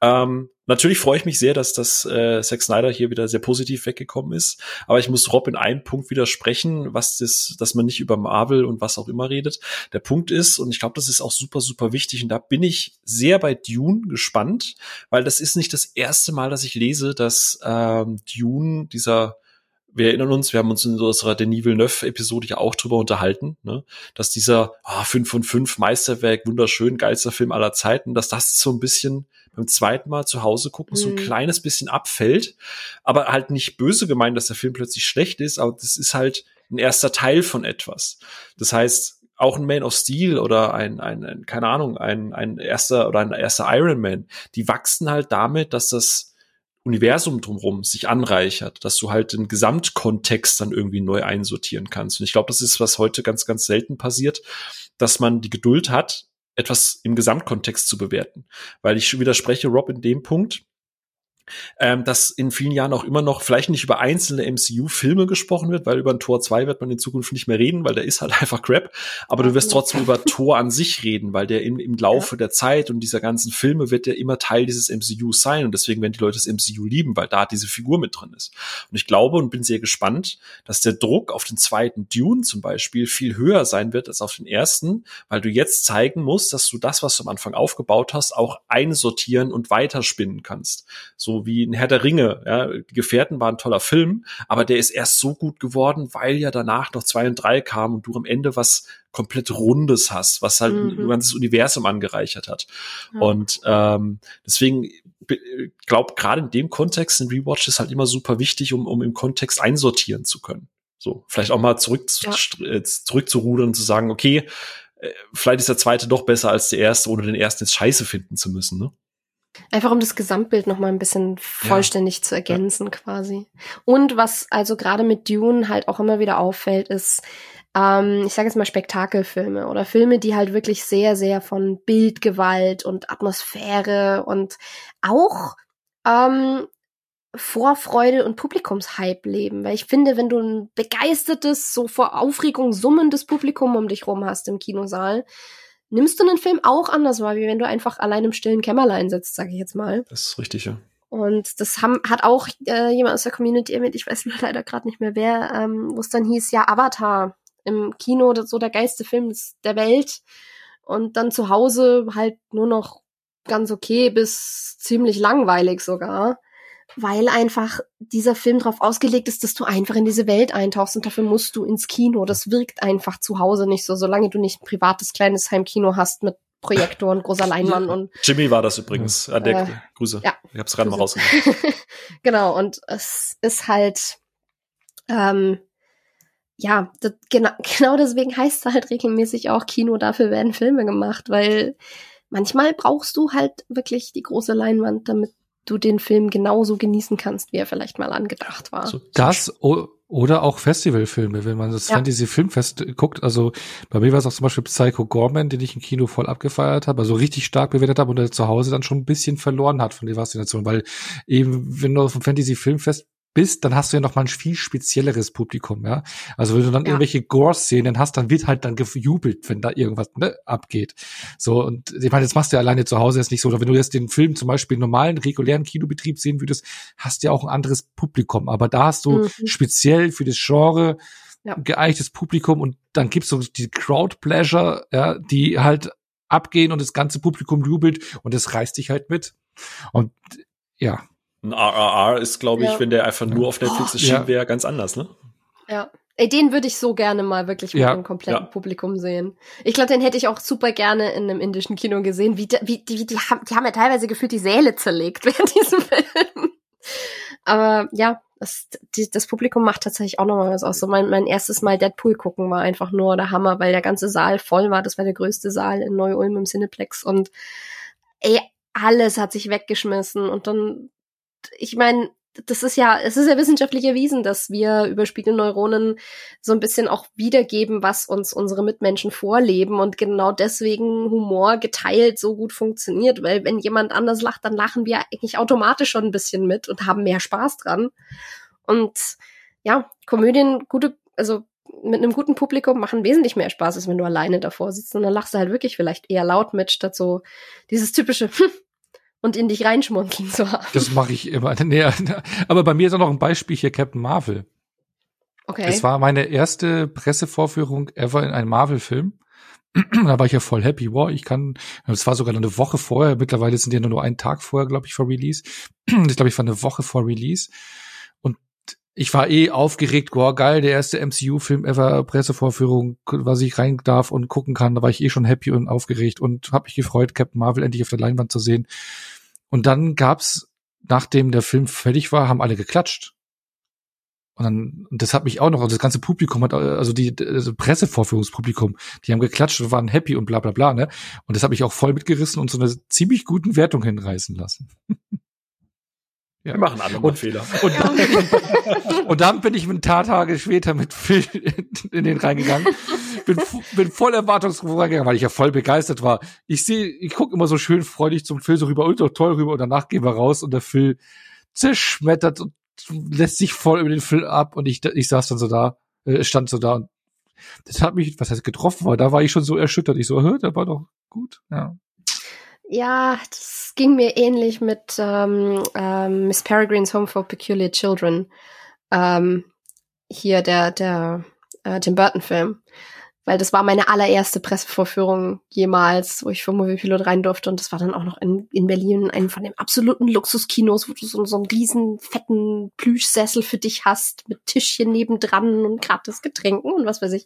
ähm, natürlich freue ich mich sehr, dass das äh, Zack Snyder hier wieder sehr positiv weggekommen ist. Aber ich muss Rob in einem Punkt widersprechen, was das, dass man nicht über Marvel und was auch immer redet. Der Punkt ist, und ich glaube, das ist auch super, super wichtig, und da bin ich sehr bei Dune gespannt, weil das ist nicht das erste Mal, dass ich lese, dass ähm, Dune, dieser wir erinnern uns, wir haben uns in unserer Denis Villeneuve-Episode ja auch drüber unterhalten, ne, dass dieser ah, 5 von 5 Meisterwerk, wunderschön, geilster Film aller Zeiten, dass das so ein bisschen beim zweiten Mal zu Hause gucken mhm. so ein mhm. kleines bisschen abfällt, aber halt nicht böse gemeint, dass der Film plötzlich schlecht ist, aber das ist halt ein erster Teil von etwas. Das heißt, auch ein Man of Steel oder ein, ein, ein keine Ahnung, ein, ein erster oder ein erster Iron Man, die wachsen halt damit, dass das Universum drumherum sich anreichert, dass du halt den Gesamtkontext dann irgendwie neu einsortieren kannst. Und ich glaube, das ist, was heute ganz, ganz selten passiert, dass man die Geduld hat, etwas im Gesamtkontext zu bewerten. Weil ich widerspreche Rob in dem Punkt, ähm, dass in vielen Jahren auch immer noch vielleicht nicht über einzelne MCU-Filme gesprochen wird, weil über ein Tor 2 wird man in Zukunft nicht mehr reden, weil der ist halt <laughs> einfach Crap. Aber du wirst trotzdem über Tor an sich reden, weil der im, im Laufe ja. der Zeit und dieser ganzen Filme wird der immer Teil dieses MCU sein. Und deswegen werden die Leute das MCU lieben, weil da diese Figur mit drin ist. Und ich glaube und bin sehr gespannt, dass der Druck auf den zweiten Dune zum Beispiel viel höher sein wird als auf den ersten, weil du jetzt zeigen musst, dass du das, was du am Anfang aufgebaut hast, auch einsortieren und weiterspinnen kannst. So wie ein Herr der Ringe. Ja, die Gefährten war ein toller Film, aber der ist erst so gut geworden, weil ja danach noch zwei und drei kamen und du am Ende was komplett Rundes hast, was halt mhm. ein ganzes Universum angereichert hat. Ja. Und ähm, deswegen glaube gerade in dem Kontext sind Rewatches halt immer super wichtig, um, um im Kontext einsortieren zu können. So, vielleicht auch mal zurück zu, ja. Äh, zurückzurudern und zu sagen, okay, äh, vielleicht ist der zweite doch besser als der erste, ohne den ersten jetzt scheiße finden zu müssen, ne? Einfach um das Gesamtbild noch mal ein bisschen vollständig ja. zu ergänzen ja. quasi. Und was also gerade mit Dune halt auch immer wieder auffällt, ist, ähm, ich sage jetzt mal Spektakelfilme oder Filme, die halt wirklich sehr, sehr von Bildgewalt und Atmosphäre und auch ähm, Vorfreude und Publikumshype leben. Weil ich finde, wenn du ein begeistertes, so vor Aufregung summendes Publikum um dich rum hast im Kinosaal, nimmst du einen Film auch anders wahr, wie wenn du einfach allein im stillen Kämmerlein sitzt, sage ich jetzt mal. Das ist richtig, ja. Und das haben, hat auch äh, jemand aus der Community erwähnt, ich weiß <laughs> leider gerade nicht mehr wer, ähm, wo es dann hieß, ja, Avatar im Kino, das so der geilste Film der Welt. Und dann zu Hause halt nur noch ganz okay bis ziemlich langweilig sogar weil einfach dieser Film darauf ausgelegt ist, dass du einfach in diese Welt eintauchst und dafür musst du ins Kino. Das wirkt einfach zu Hause nicht so, solange du nicht ein privates kleines Heimkino hast mit Projektor und großer Leinwand und Jimmy war das übrigens. An der äh, Grüße. Ja, ich hab's gerade mal rausgekriegt. <laughs> genau, und es ist halt ähm, ja, das, genau, <laughs> genau deswegen heißt es halt regelmäßig auch Kino, dafür werden Filme gemacht, weil manchmal brauchst du halt wirklich die große Leinwand, damit du den Film genauso genießen kannst, wie er vielleicht mal angedacht war. Das oder auch Festivalfilme, wenn man das ja. Fantasy Filmfest guckt. Also bei mir war es auch zum Beispiel Psycho Gorman, den ich im Kino voll abgefeiert habe, also richtig stark bewertet habe und der zu Hause dann schon ein bisschen verloren hat von der Faszination, weil eben, wenn du vom Fantasy Filmfest bist, dann hast du ja noch mal ein viel spezielleres Publikum, ja. Also wenn du dann ja. irgendwelche Gore-Szenen hast, dann wird halt dann gejubelt, wenn da irgendwas ne, abgeht. So, und ich meine, das machst du ja alleine zu Hause jetzt nicht so. Oder wenn du jetzt den Film zum Beispiel im normalen, regulären Kinobetrieb sehen würdest, hast du ja auch ein anderes Publikum. Aber da hast du mhm. speziell für das Genre ja. geeignetes Publikum und dann gibt's so die Crowd Pleasure, ja, die halt abgehen und das ganze Publikum jubelt und das reißt dich halt mit. Und ja, ein RRR ist, glaube ich, ja. wenn der einfach nur auf Netflix erschienen ja. wäre, ganz anders, ne? Ja. Ey, den würde ich so gerne mal wirklich mit ja. einem kompletten ja. Publikum sehen. Ich glaube, den hätte ich auch super gerne in einem indischen Kino gesehen. Wie, wie, die, die, haben, die haben ja teilweise gefühlt die Säle zerlegt <laughs> während diesem Film. Aber ja, das, die, das Publikum macht tatsächlich auch nochmal was aus. So mein, mein erstes Mal Deadpool gucken war einfach nur der Hammer, weil der ganze Saal voll war. Das war der größte Saal in Neu-Ulm im Cineplex und ey, alles hat sich weggeschmissen und dann ich meine, das ist ja, es ist ja wissenschaftlich erwiesen, dass wir über Spiegelneuronen so ein bisschen auch wiedergeben, was uns unsere Mitmenschen vorleben und genau deswegen Humor geteilt so gut funktioniert, weil wenn jemand anders lacht, dann lachen wir eigentlich automatisch schon ein bisschen mit und haben mehr Spaß dran. Und ja, Komödien, gute, also mit einem guten Publikum machen wesentlich mehr Spaß, als wenn du alleine davor sitzt und dann lachst du halt wirklich vielleicht eher laut mit, statt so dieses typische, <laughs> und in dich reinschmunzeln zu haben. Das mache ich immer. <laughs> Nee, aber bei mir ist auch noch ein Beispiel hier Captain Marvel. Okay. Das war meine erste Pressevorführung ever in einem Marvel-Film. <clears throat> da war ich ja voll happy. Wow, ich kann, es war sogar noch eine Woche vorher. Mittlerweile sind die ja nur einen Tag vorher, glaube ich, vor Release. <clears throat> ich glaube, ich war eine Woche vor Release. Ich war eh aufgeregt. Wow, geil, der erste MCU-Film ever, Pressevorführung, was ich rein darf und gucken kann. Da war ich eh schon happy und aufgeregt und habe mich gefreut, Captain Marvel endlich auf der Leinwand zu sehen. Und dann gab's, nachdem der Film fertig war, haben alle geklatscht. Und dann, und das hat mich auch noch, also das ganze Publikum hat, also die also Pressevorführungspublikum, die haben geklatscht und waren happy und bla bla bla, ne? Und das hat mich auch voll mitgerissen und so eine ziemlich guten Wertung hinreißen lassen. Ja. Wir machen alle mal und, Fehler. Und, ja. <laughs> und, dann bin ich ein paar Tage später mit Phil in, den reingegangen. Bin, bin voll erwartungsvoll reingegangen, weil ich ja voll begeistert war. Ich sehe, ich gucke immer so schön freudig zum Phil so rüber, ultra toll rüber und danach gehen wir raus und der Phil zerschmettert und lässt sich voll über den Phil ab und ich, ich saß dann so da, äh, stand so da und das hat mich, was heißt getroffen war, da war ich schon so erschüttert. Ich so, hör, der war doch gut, ja. Ja, das ging mir ähnlich mit ähm, ähm, Miss Peregrine's Home for Peculiar Children. Ähm, hier der, der äh, Tim Burton-Film. Weil das war meine allererste Pressevorführung jemals, wo ich für Movie Pilot rein durfte. Und das war dann auch noch in, in Berlin, einen von den absoluten Luxuskinos, wo du so, so einen riesen fetten Plüschsessel für dich hast, mit Tischchen nebendran und gratis Getränken und was weiß ich.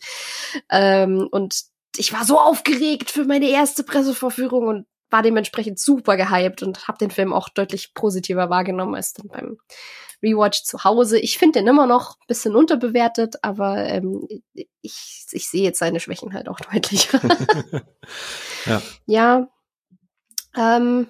Ähm, und ich war so aufgeregt für meine erste Pressevorführung und war dementsprechend super gehypt und habe den Film auch deutlich positiver wahrgenommen als dann beim Rewatch zu Hause. Ich finde den immer noch ein bisschen unterbewertet, aber ähm, ich, ich sehe jetzt seine Schwächen halt auch <laughs> deutlich. <laughs> ja. Ja. Ähm,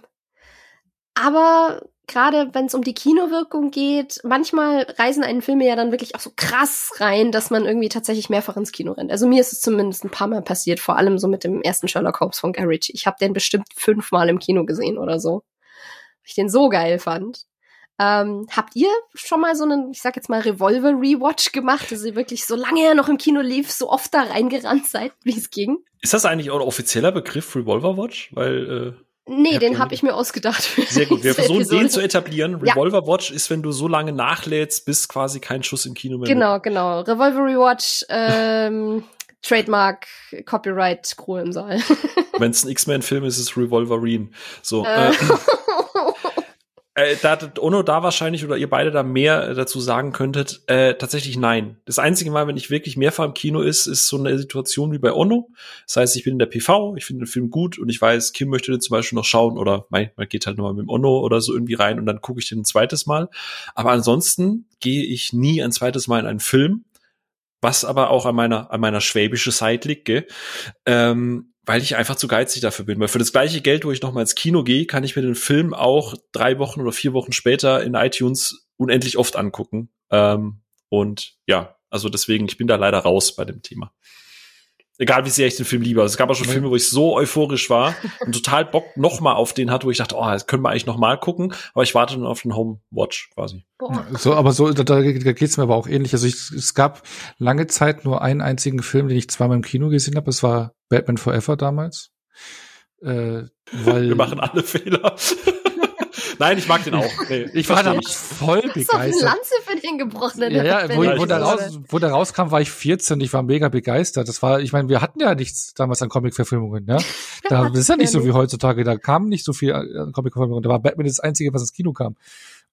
aber gerade wenn es um die Kinowirkung geht, manchmal reisen einen Filme ja dann wirklich auch so krass rein, dass man irgendwie tatsächlich mehrfach ins Kino rennt. Also mir ist es zumindest ein paar Mal passiert, vor allem so mit dem ersten Sherlock Holmes von Guy. Ich habe den bestimmt fünfmal im Kino gesehen oder so. Ich den so geil fand. Ähm, habt ihr schon mal so einen, ich sag jetzt mal, Revolver-Rewatch gemacht, dass ihr wirklich, solange er noch im Kino lief, so oft da reingerannt seid, wie es ging? Ist das eigentlich auch ein offizieller Begriff, Revolver-Watch? Weil äh Nee, den habe ich mir ausgedacht. Sehr gut. Wir versuchen den zu etablieren. Revolver Watch ist, wenn du so lange nachlädst, bis quasi kein Schuss im Kino mehr. Genau, mit. genau. Revolver Rewatch, ähm, <laughs> Trademark, Copyright, Crew im Saal. wenn es ein X-Men-Film ist, ist es Revolverine. So. Äh. Äh, da Ono da wahrscheinlich oder ihr beide da mehr äh, dazu sagen könntet, äh, tatsächlich nein. Das einzige Mal, wenn ich wirklich mehrfach im Kino ist, ist so eine Situation wie bei Ono. Das heißt, ich bin in der PV, ich finde den Film gut und ich weiß, Kim möchte den zum Beispiel noch schauen oder man geht halt nochmal mit dem Ono oder so irgendwie rein und dann gucke ich den ein zweites Mal. Aber ansonsten gehe ich nie ein zweites Mal in einen Film, was aber auch an meiner an meiner schwäbische Seite liegt, gell? Ähm, weil ich einfach zu geizig dafür bin. Weil für das gleiche Geld, wo ich noch mal ins Kino gehe, kann ich mir den Film auch drei Wochen oder vier Wochen später in iTunes unendlich oft angucken. Ähm, und ja, also deswegen, ich bin da leider raus bei dem Thema. Egal wie sehr ich den Film liebe. Also es gab auch schon Filme, wo ich so euphorisch war und total Bock noch mal auf den hatte, wo ich dachte, oh, das können wir eigentlich noch mal gucken. Aber ich warte dann auf den Homewatch quasi. Boah. So, aber so, da, da geht's mir aber auch ähnlich. Also ich, es gab lange Zeit nur einen einzigen Film, den ich zweimal im Kino gesehen habe. Das war Batman Forever damals. Äh, weil Wir machen alle Fehler. Nein, ich mag den auch. Nee, ich war da voll begeistert. So Lanze für den gebrochenen. Ja, ja, wo, wo, der raus, wo der rauskam, war ich 14. Ich war mega begeistert. Das war, ich meine, wir hatten ja nichts damals an Comic-Verfilmungen. Ja? <laughs> Da das ist ja nicht so wie heutzutage. Da kam nicht so viel an Comic-Verfilmungen. Da war Batman das Einzige, was ins Kino kam.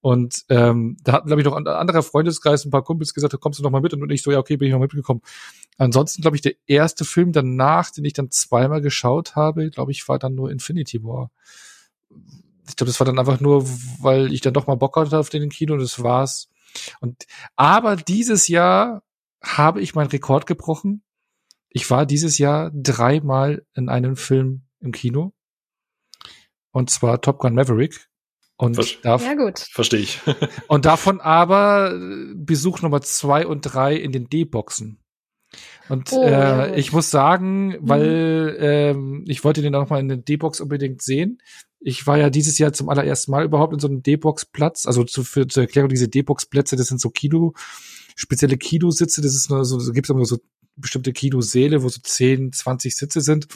Und ähm, da hatten, glaube ich, noch ein anderer Freundeskreis, ein paar Kumpels gesagt, kommst du noch mal mit? Und ich so, ja, okay, bin ich noch mitgekommen. Ansonsten, glaube ich, der erste Film danach, den ich dann zweimal geschaut habe, glaube ich, war dann nur Infinity War. Ich glaube, das war dann einfach nur, weil ich dann doch mal Bock hatte auf den Kino und das war's. Und aber dieses Jahr habe ich meinen Rekord gebrochen. Ich war dieses Jahr dreimal in einem Film im Kino. Und zwar Top Gun Maverick. Und Ver darf, ja, gut. Verstehe ich. <laughs> und davon aber äh, Besuch Nummer zwei und drei in den D-Boxen. Und oh, äh, ja, ich muss sagen, weil mhm. ähm, ich wollte den auch mal in den D-Box unbedingt sehen. Ich war ja dieses Jahr zum allerersten Mal überhaupt in so einem D-Box-Platz. Also zu, für, zur Erklärung, diese D-Box-Plätze, das sind so Kino, spezielle Kinositze. Das ist nur so, so gibt es immer so bestimmte Kinosäle, wo so 10, 20 Sitze sind.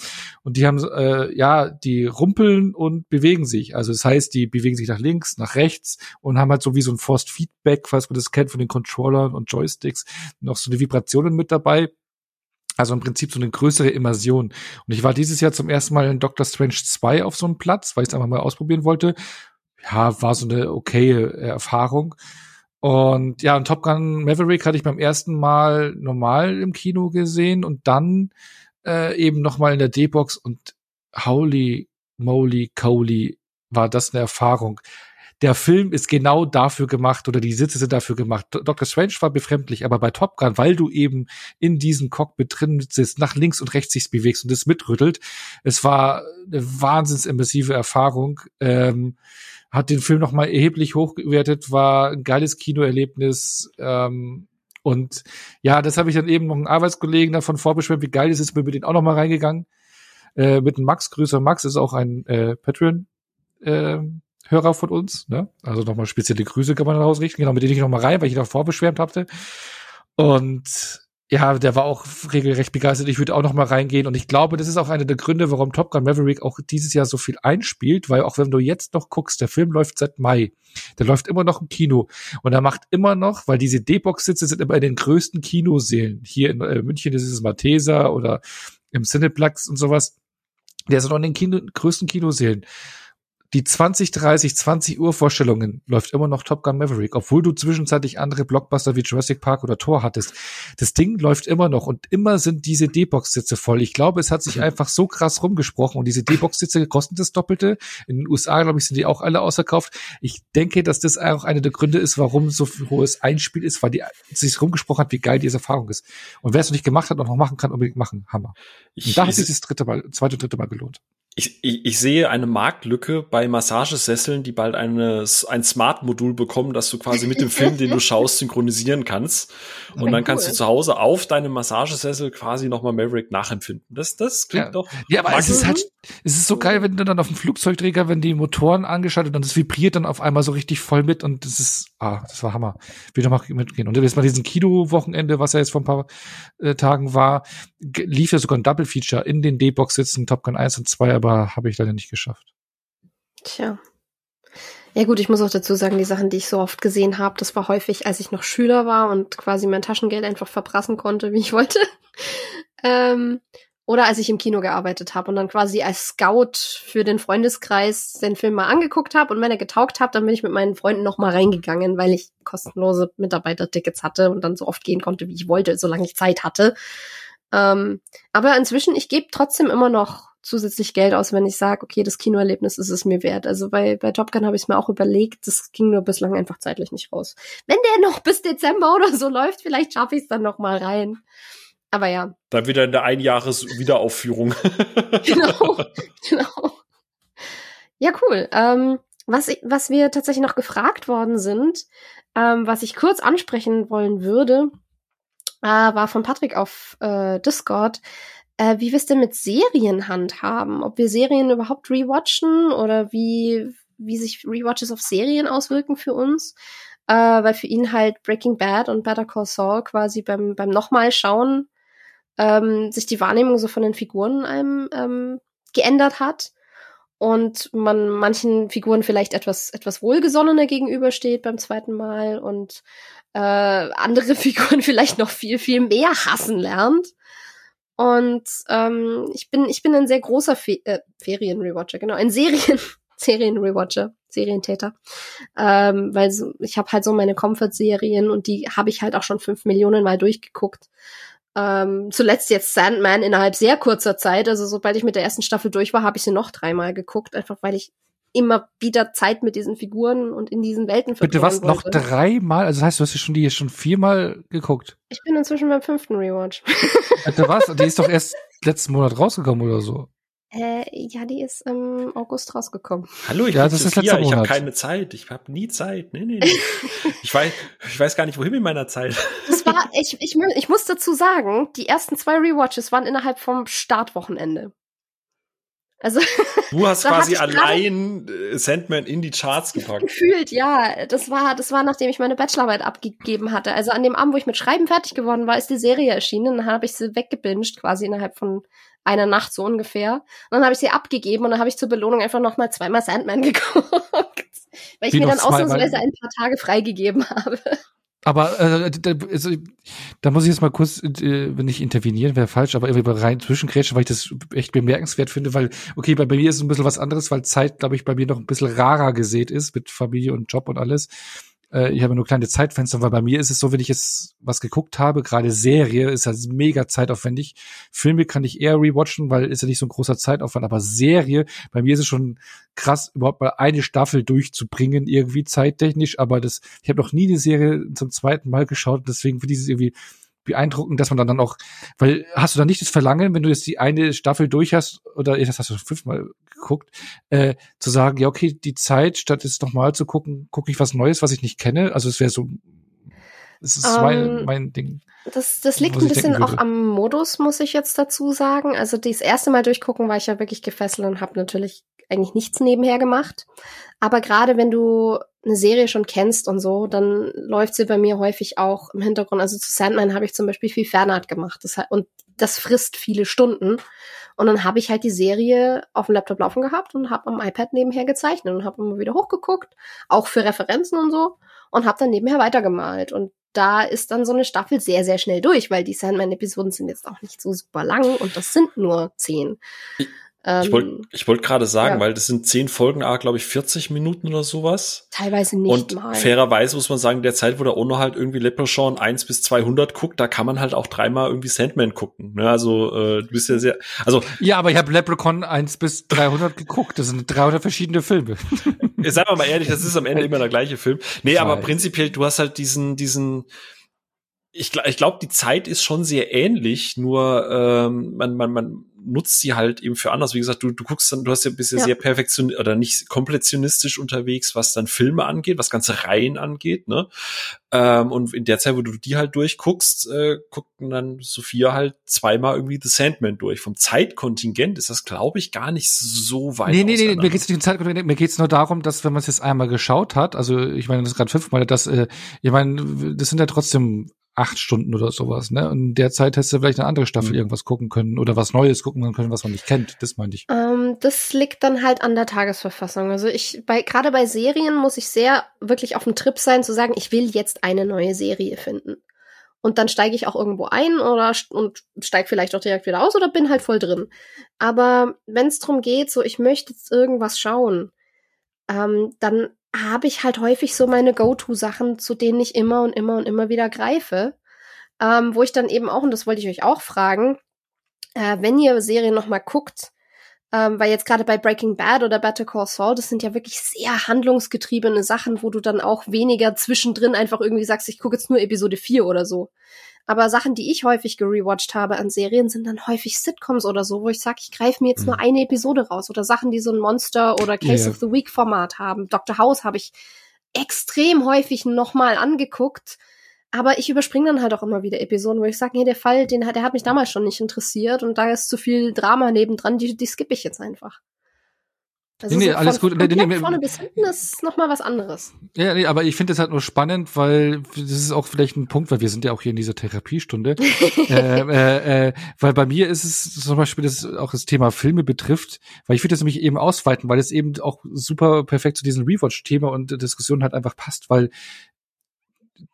Und die haben, äh, ja, die rumpeln und bewegen sich. Also das heißt, die bewegen sich nach links, nach rechts und haben halt so wie so ein Forced Feedback, falls man das kennt von den Controllern und Joysticks, noch so eine Vibrationen mit dabei. Also im Prinzip so eine größere Immersion. Und ich war dieses Jahr zum ersten Mal in Doctor Strange 2 auf so einem Platz, weil ich es einfach mal ausprobieren wollte. Ja, war so eine okaye Erfahrung. Und ja, und Top Gun Maverick hatte ich beim ersten Mal normal im Kino gesehen und dann äh, eben nochmal in der D-Box und holy moly Coley war das eine Erfahrung. Der Film ist genau dafür gemacht oder die Sitze sind dafür gemacht. Dr. Strange war befremdlich, aber bei Top Gun, weil du eben in diesem Cockpit drin sitzt, nach links und rechts sich bewegst und es mitrüttelt, es war eine wahnsinns immersive Erfahrung. Ähm, hat den Film nochmal erheblich hochgewertet, war ein geiles Kinoerlebnis. Ähm, und ja, das habe ich dann eben noch einen Arbeitskollegen davon vorbeschwert, wie geil ist es, bin mit denen auch nochmal reingegangen. Äh, mit dem Max, Grüße Max, ist auch ein äh, Patreon. Äh, Hörer von uns, ne? Also nochmal spezielle Grüße kann man rausrichten, genau, mit denen ich nochmal rein, weil ich davor beschwärmt hatte. Und ja, der war auch regelrecht begeistert. Ich würde auch noch mal reingehen und ich glaube, das ist auch einer der Gründe, warum Top Gun Maverick auch dieses Jahr so viel einspielt, weil auch wenn du jetzt noch guckst, der Film läuft seit Mai, der läuft immer noch im Kino und er macht immer noch, weil diese D-Box-Sitze sind immer in den größten Kinosälen. Hier in äh, München ist es Malteser oder im Cineplex und sowas. Der ist noch in den Kino, größten Kinosälen die 20, 30, 20 Uhr Vorstellungen läuft immer noch Top Gun Maverick, obwohl du zwischenzeitlich andere Blockbuster wie Jurassic Park oder Thor hattest. Das Ding läuft immer noch und immer sind diese D-Box-Sitze voll. Ich glaube, es hat sich mhm. einfach so krass rumgesprochen und diese D-Box-Sitze kosten das Doppelte. In den USA, glaube ich, sind die auch alle ausverkauft. Ich denke, dass das auch einer der Gründe ist, warum so viel hohes Einspiel ist, weil die sich rumgesprochen hat, wie geil diese Erfahrung ist. Und wer es noch nicht gemacht hat und noch machen kann, unbedingt machen. Hammer. Und da hat sich das dritte Mal, zweite und dritte Mal gelohnt. Ich, ich, ich sehe eine Marktlücke bei Massagesesseln, die bald eine, ein Smart-Modul bekommen, dass du quasi mit dem Film, den du <laughs> schaust, synchronisieren kannst. Und dann kannst du zu Hause auf deinem Massagesessel quasi nochmal Maverick nachempfinden. Das, das klingt ja. doch. Ja, aber es ist halt, es ist so geil, wenn du dann auf dem Flugzeugträger, wenn die Motoren angeschaltet und es vibriert dann auf einmal so richtig voll mit und das ist, ah, das war Hammer. Will doch mal mitgehen. Und jetzt mal diesen Kino-Wochenende, was ja jetzt vor ein paar äh, Tagen war, lief ja sogar ein Double-Feature in den D-Box sitzen, Top Gun 1 und 2, aber habe ich leider nicht geschafft. Tja. Ja gut, ich muss auch dazu sagen, die Sachen, die ich so oft gesehen habe, das war häufig, als ich noch Schüler war und quasi mein Taschengeld einfach verprassen konnte, wie ich wollte. <laughs> ähm, oder als ich im Kino gearbeitet habe und dann quasi als Scout für den Freundeskreis den Film mal angeguckt habe und wenn er getaugt hat, dann bin ich mit meinen Freunden noch mal reingegangen, weil ich kostenlose Mitarbeitertickets hatte und dann so oft gehen konnte, wie ich wollte, solange ich Zeit hatte. Ähm, aber inzwischen, ich gebe trotzdem immer noch zusätzlich Geld aus, wenn ich sage, okay, das Kinoerlebnis ist es mir wert. Also bei, bei Top Gun habe ich es mir auch überlegt, das ging nur bislang einfach zeitlich nicht raus. Wenn der noch bis Dezember oder so läuft, vielleicht schaffe ich es dann noch mal rein. Aber ja. Dann wieder in der Einjahres-Wiederaufführung. <laughs> genau, genau. Ja, cool. Ähm, was, was wir tatsächlich noch gefragt worden sind, ähm, was ich kurz ansprechen wollen würde, äh, war von Patrick auf äh, Discord, äh, wie wir es denn mit Serien handhaben. Ob wir Serien überhaupt rewatchen oder wie, wie sich Rewatches auf Serien auswirken für uns. Äh, weil für ihn halt Breaking Bad und Better Call Saul quasi beim, beim nochmal schauen ähm, sich die Wahrnehmung so von den Figuren einem ähm, geändert hat und man manchen Figuren vielleicht etwas etwas wohlgesonnener gegenübersteht beim zweiten Mal und äh, andere <laughs> Figuren vielleicht noch viel viel mehr hassen lernt. Und ähm, ich bin ich bin ein sehr großer Fe äh, Ferien-Rewatcher, genau, ein Serien <laughs> Serien-Rewatcher, Serientäter, ähm, weil so, ich habe halt so meine Comfort-Serien und die habe ich halt auch schon fünf Millionen Mal durchgeguckt. Ähm, zuletzt jetzt Sandman innerhalb sehr kurzer Zeit. Also sobald ich mit der ersten Staffel durch war, habe ich sie noch dreimal geguckt, einfach weil ich immer wieder Zeit mit diesen Figuren und in diesen Welten verbringen Bitte was, wollte. noch dreimal? Also das heißt, du hast schon die schon viermal geguckt? Ich bin inzwischen beim fünften Rewatch. Bitte was? <laughs> Die ist doch erst letzten Monat rausgekommen oder so. Äh, ja, die ist im August rausgekommen. Hallo, ich, ja, das ist ich habe keine Zeit. Ich habe nie Zeit. Nee, nee, nee. <laughs> ich, weiß, ich weiß gar nicht, wohin mit meiner Zeit. das war, ich, ich, ich muss dazu sagen, die ersten zwei Rewatches waren innerhalb vom Startwochenende. Also du hast <laughs> quasi allein äh, Sandman in die Charts <laughs> gepackt. Gefühlt, ja. Das war, das war nachdem ich meine Bachelorarbeit abgegeben hatte. Also an dem Abend, wo ich mit Schreiben fertig geworden war, ist die Serie erschienen. Dann habe ich sie weggebinged, quasi innerhalb von einer Nacht so ungefähr. Und dann habe ich sie abgegeben und dann habe ich zur Belohnung einfach noch mal zweimal Sandman <laughs> geguckt, weil ich Wie mir dann ausnahmsweise ein paar Tage freigegeben habe. Aber äh, da, also, da muss ich jetzt mal kurz, äh, wenn ich intervenieren, wäre falsch, aber irgendwie rein zwischengrätschen, weil ich das echt bemerkenswert finde, weil, okay, bei, bei mir ist es ein bisschen was anderes, weil Zeit, glaube ich, bei mir noch ein bisschen rarer gesät ist mit Familie und Job und alles. Äh, ich habe nur kleine Zeitfenster, weil bei mir ist es so, wenn ich jetzt was geguckt habe, gerade Serie ist halt mega zeitaufwendig. Filme kann ich eher rewatchen, weil ist ja nicht so ein großer Zeitaufwand, aber Serie, bei mir ist es schon krass, überhaupt mal eine Staffel durchzubringen, irgendwie zeittechnisch, aber das, ich habe noch nie eine Serie zum zweiten Mal geschaut, deswegen finde ich es irgendwie beeindruckend, dass man dann, dann auch, weil hast du dann nicht das Verlangen, wenn du jetzt die eine Staffel durch hast, oder das hast du fünfmal geguckt, äh, zu sagen, ja, okay, die Zeit, statt jetzt nochmal zu gucken, gucke ich was Neues, was ich nicht kenne. Also es wäre so, es ist um, mein, ähm, mein Ding. Das, das liegt ein bisschen auch am Modus, muss ich jetzt dazu sagen. Also das erste Mal durchgucken war ich ja wirklich gefesselt und habe natürlich eigentlich nichts nebenher gemacht. Aber gerade wenn du eine Serie schon kennst und so, dann läuft sie bei mir häufig auch im Hintergrund. Also zu Sandman habe ich zum Beispiel viel Fernart gemacht. Das, und das frisst viele Stunden. Und dann habe ich halt die Serie auf dem Laptop laufen gehabt und habe am iPad nebenher gezeichnet und habe immer wieder hochgeguckt, auch für Referenzen und so, und habe dann nebenher weitergemalt. Und da ist dann so eine Staffel sehr, sehr schnell durch, weil die Sandman-Episoden sind jetzt auch nicht so super lang und das sind nur zehn. Ähm, ich wollte ich wollt gerade sagen, ja. weil das sind zehn Folgen, ah, glaube ich, 40 Minuten oder sowas. Teilweise nicht Und mal. fairerweise muss man sagen, der Zeit, wo der Ono halt irgendwie Leprechaun 1 bis 200 guckt, da kann man halt auch dreimal irgendwie Sandman gucken. Ne? Also äh, du bist ja sehr, also ja, aber ich habe Leprechaun 1 bis 300 geguckt. Das sind 300 verschiedene Filme. Sagen wir mal ehrlich, das ist am Ende immer der gleiche Film. Nee, aber prinzipiell, du hast halt diesen diesen ich, ich glaube, die Zeit ist schon sehr ähnlich, nur ähm, man, man, man nutzt sie halt eben für anders. Wie gesagt, du, du guckst dann, du hast ja bisher ja. sehr perfektion oder nicht komplettionistisch unterwegs, was dann Filme angeht, was ganze Reihen angeht, ne? Ähm, und in der Zeit, wo du die halt durchguckst, äh, guckten dann Sophia halt zweimal irgendwie The Sandman durch. Vom Zeitkontingent ist das, glaube ich, gar nicht so weit. Nee, nee, nee, mir geht's nicht um Zeitkontingent, mir geht's nur darum, dass wenn man es jetzt einmal geschaut hat, also ich meine, das ist gerade fünfmal, dass, äh, ich meine, das sind ja trotzdem acht Stunden oder sowas, ne? Und in der Zeit hättest du vielleicht eine andere Staffel mhm. irgendwas gucken können oder was Neues gucken können, was man nicht kennt. Das meinte ich. Ähm, das liegt dann halt an der Tagesverfassung. Also ich, bei, gerade bei Serien muss ich sehr wirklich auf dem Trip sein, zu sagen, ich will jetzt eine neue Serie finden. Und dann steige ich auch irgendwo ein oder und steige vielleicht auch direkt wieder aus oder bin halt voll drin. Aber wenn es darum geht, so ich möchte jetzt irgendwas schauen, ähm, dann habe ich halt häufig so meine Go-To-Sachen, zu denen ich immer und immer und immer wieder greife. Ähm, wo ich dann eben auch, und das wollte ich euch auch fragen, äh, wenn ihr Serien nochmal guckt, ähm, weil jetzt gerade bei Breaking Bad oder Better Call Saul, das sind ja wirklich sehr handlungsgetriebene Sachen, wo du dann auch weniger zwischendrin einfach irgendwie sagst, ich gucke jetzt nur Episode 4 oder so. Aber Sachen, die ich häufig gerewatcht habe an Serien, sind dann häufig Sitcoms oder so, wo ich sage, ich greife mir jetzt nur mhm. eine Episode raus. Oder Sachen, die so ein Monster- oder Case yeah. of the Week-Format haben. Dr. House habe ich extrem häufig nochmal angeguckt, aber ich überspringe dann halt auch immer wieder Episoden, wo ich sage, nee, der Fall, den hat, der hat mich damals schon nicht interessiert und da ist zu viel Drama nebendran, die, die skippe ich jetzt einfach. Also nee, nee, so alles gut. Nee, nee, nee, vorne bis hinten ist noch mal was anderes. Ja, nee, aber ich finde es halt nur spannend, weil das ist auch vielleicht ein Punkt, weil wir sind ja auch hier in dieser Therapiestunde. <laughs> äh, äh, äh, weil bei mir ist es zum Beispiel, das auch das Thema Filme betrifft, weil ich würde das nämlich eben ausweiten, weil es eben auch super perfekt zu diesem Rewatch-Thema und Diskussion halt einfach passt, weil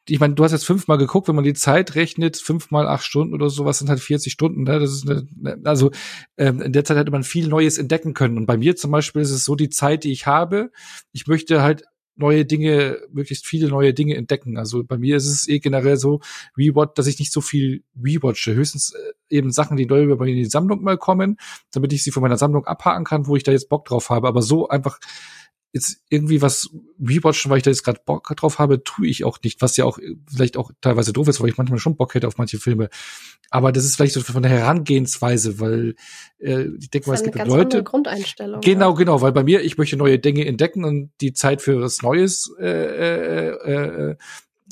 ich meine, du hast jetzt fünfmal geguckt, wenn man die Zeit rechnet, fünfmal acht Stunden oder sowas sind halt 40 Stunden. Ne? Das ist eine, ne, also ähm, in der Zeit hätte man viel Neues entdecken können. Und bei mir zum Beispiel ist es so die Zeit, die ich habe. Ich möchte halt neue Dinge, möglichst viele neue Dinge entdecken. Also bei mir ist es eh generell so, Rewatch, dass ich nicht so viel rewatche. Höchstens äh, eben Sachen, die neu über die Sammlung mal kommen, damit ich sie von meiner Sammlung abhaken kann, wo ich da jetzt Bock drauf habe. Aber so einfach jetzt irgendwie was rewatchen, weil ich da jetzt gerade Bock drauf habe, tue ich auch nicht, was ja auch vielleicht auch teilweise doof ist, weil ich manchmal schon Bock hätte auf manche Filme. Aber das ist vielleicht so von der Herangehensweise, weil äh, ich denke mal, es gibt Leute. Grundeinstellung. Genau, ja. genau, weil bei mir, ich möchte neue Dinge entdecken und die Zeit für was Neues äh, äh, äh,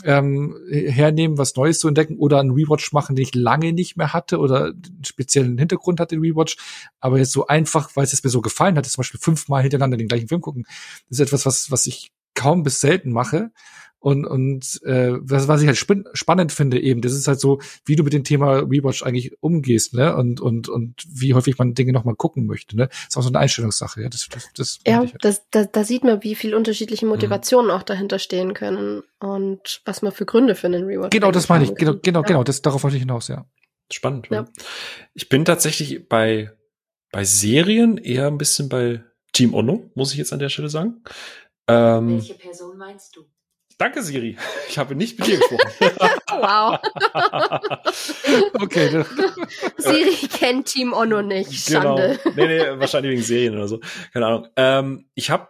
ähm, hernehmen, was Neues zu entdecken oder einen Rewatch machen, den ich lange nicht mehr hatte oder einen speziellen Hintergrund hatte, den Rewatch. Aber jetzt so einfach, weil es mir so gefallen hat, zum Beispiel fünfmal hintereinander den gleichen Film gucken, das ist etwas, was, was ich kaum bis selten mache. Und, und äh, was, was ich halt sp spannend finde eben, das ist halt so, wie du mit dem Thema Rewatch eigentlich umgehst, ne? Und, und, und wie häufig man Dinge nochmal gucken möchte, ne? Das ist auch so eine Einstellungssache, ja. Das, das, das ja, halt. das, da, da sieht man, wie viel unterschiedliche mhm. Motivationen mhm. auch dahinter stehen können und was man für Gründe für einen Rewatch Genau, das meine ich, genau, genau, ja. genau, das, darauf wollte ich hinaus, ja. Spannend. Ja. Ich bin tatsächlich bei, bei Serien eher ein bisschen bei Team Ono, muss ich jetzt an der Stelle sagen. Ähm, Welche Person meinst du? Danke, Siri. Ich habe nicht mit dir gesprochen. <laughs> wow. <laughs> okay. Siri kennt Team Ono nicht. Genau. Schande. Genau. Nee, nee, wahrscheinlich wegen Serien oder so. Keine Ahnung. Ähm, ich habe,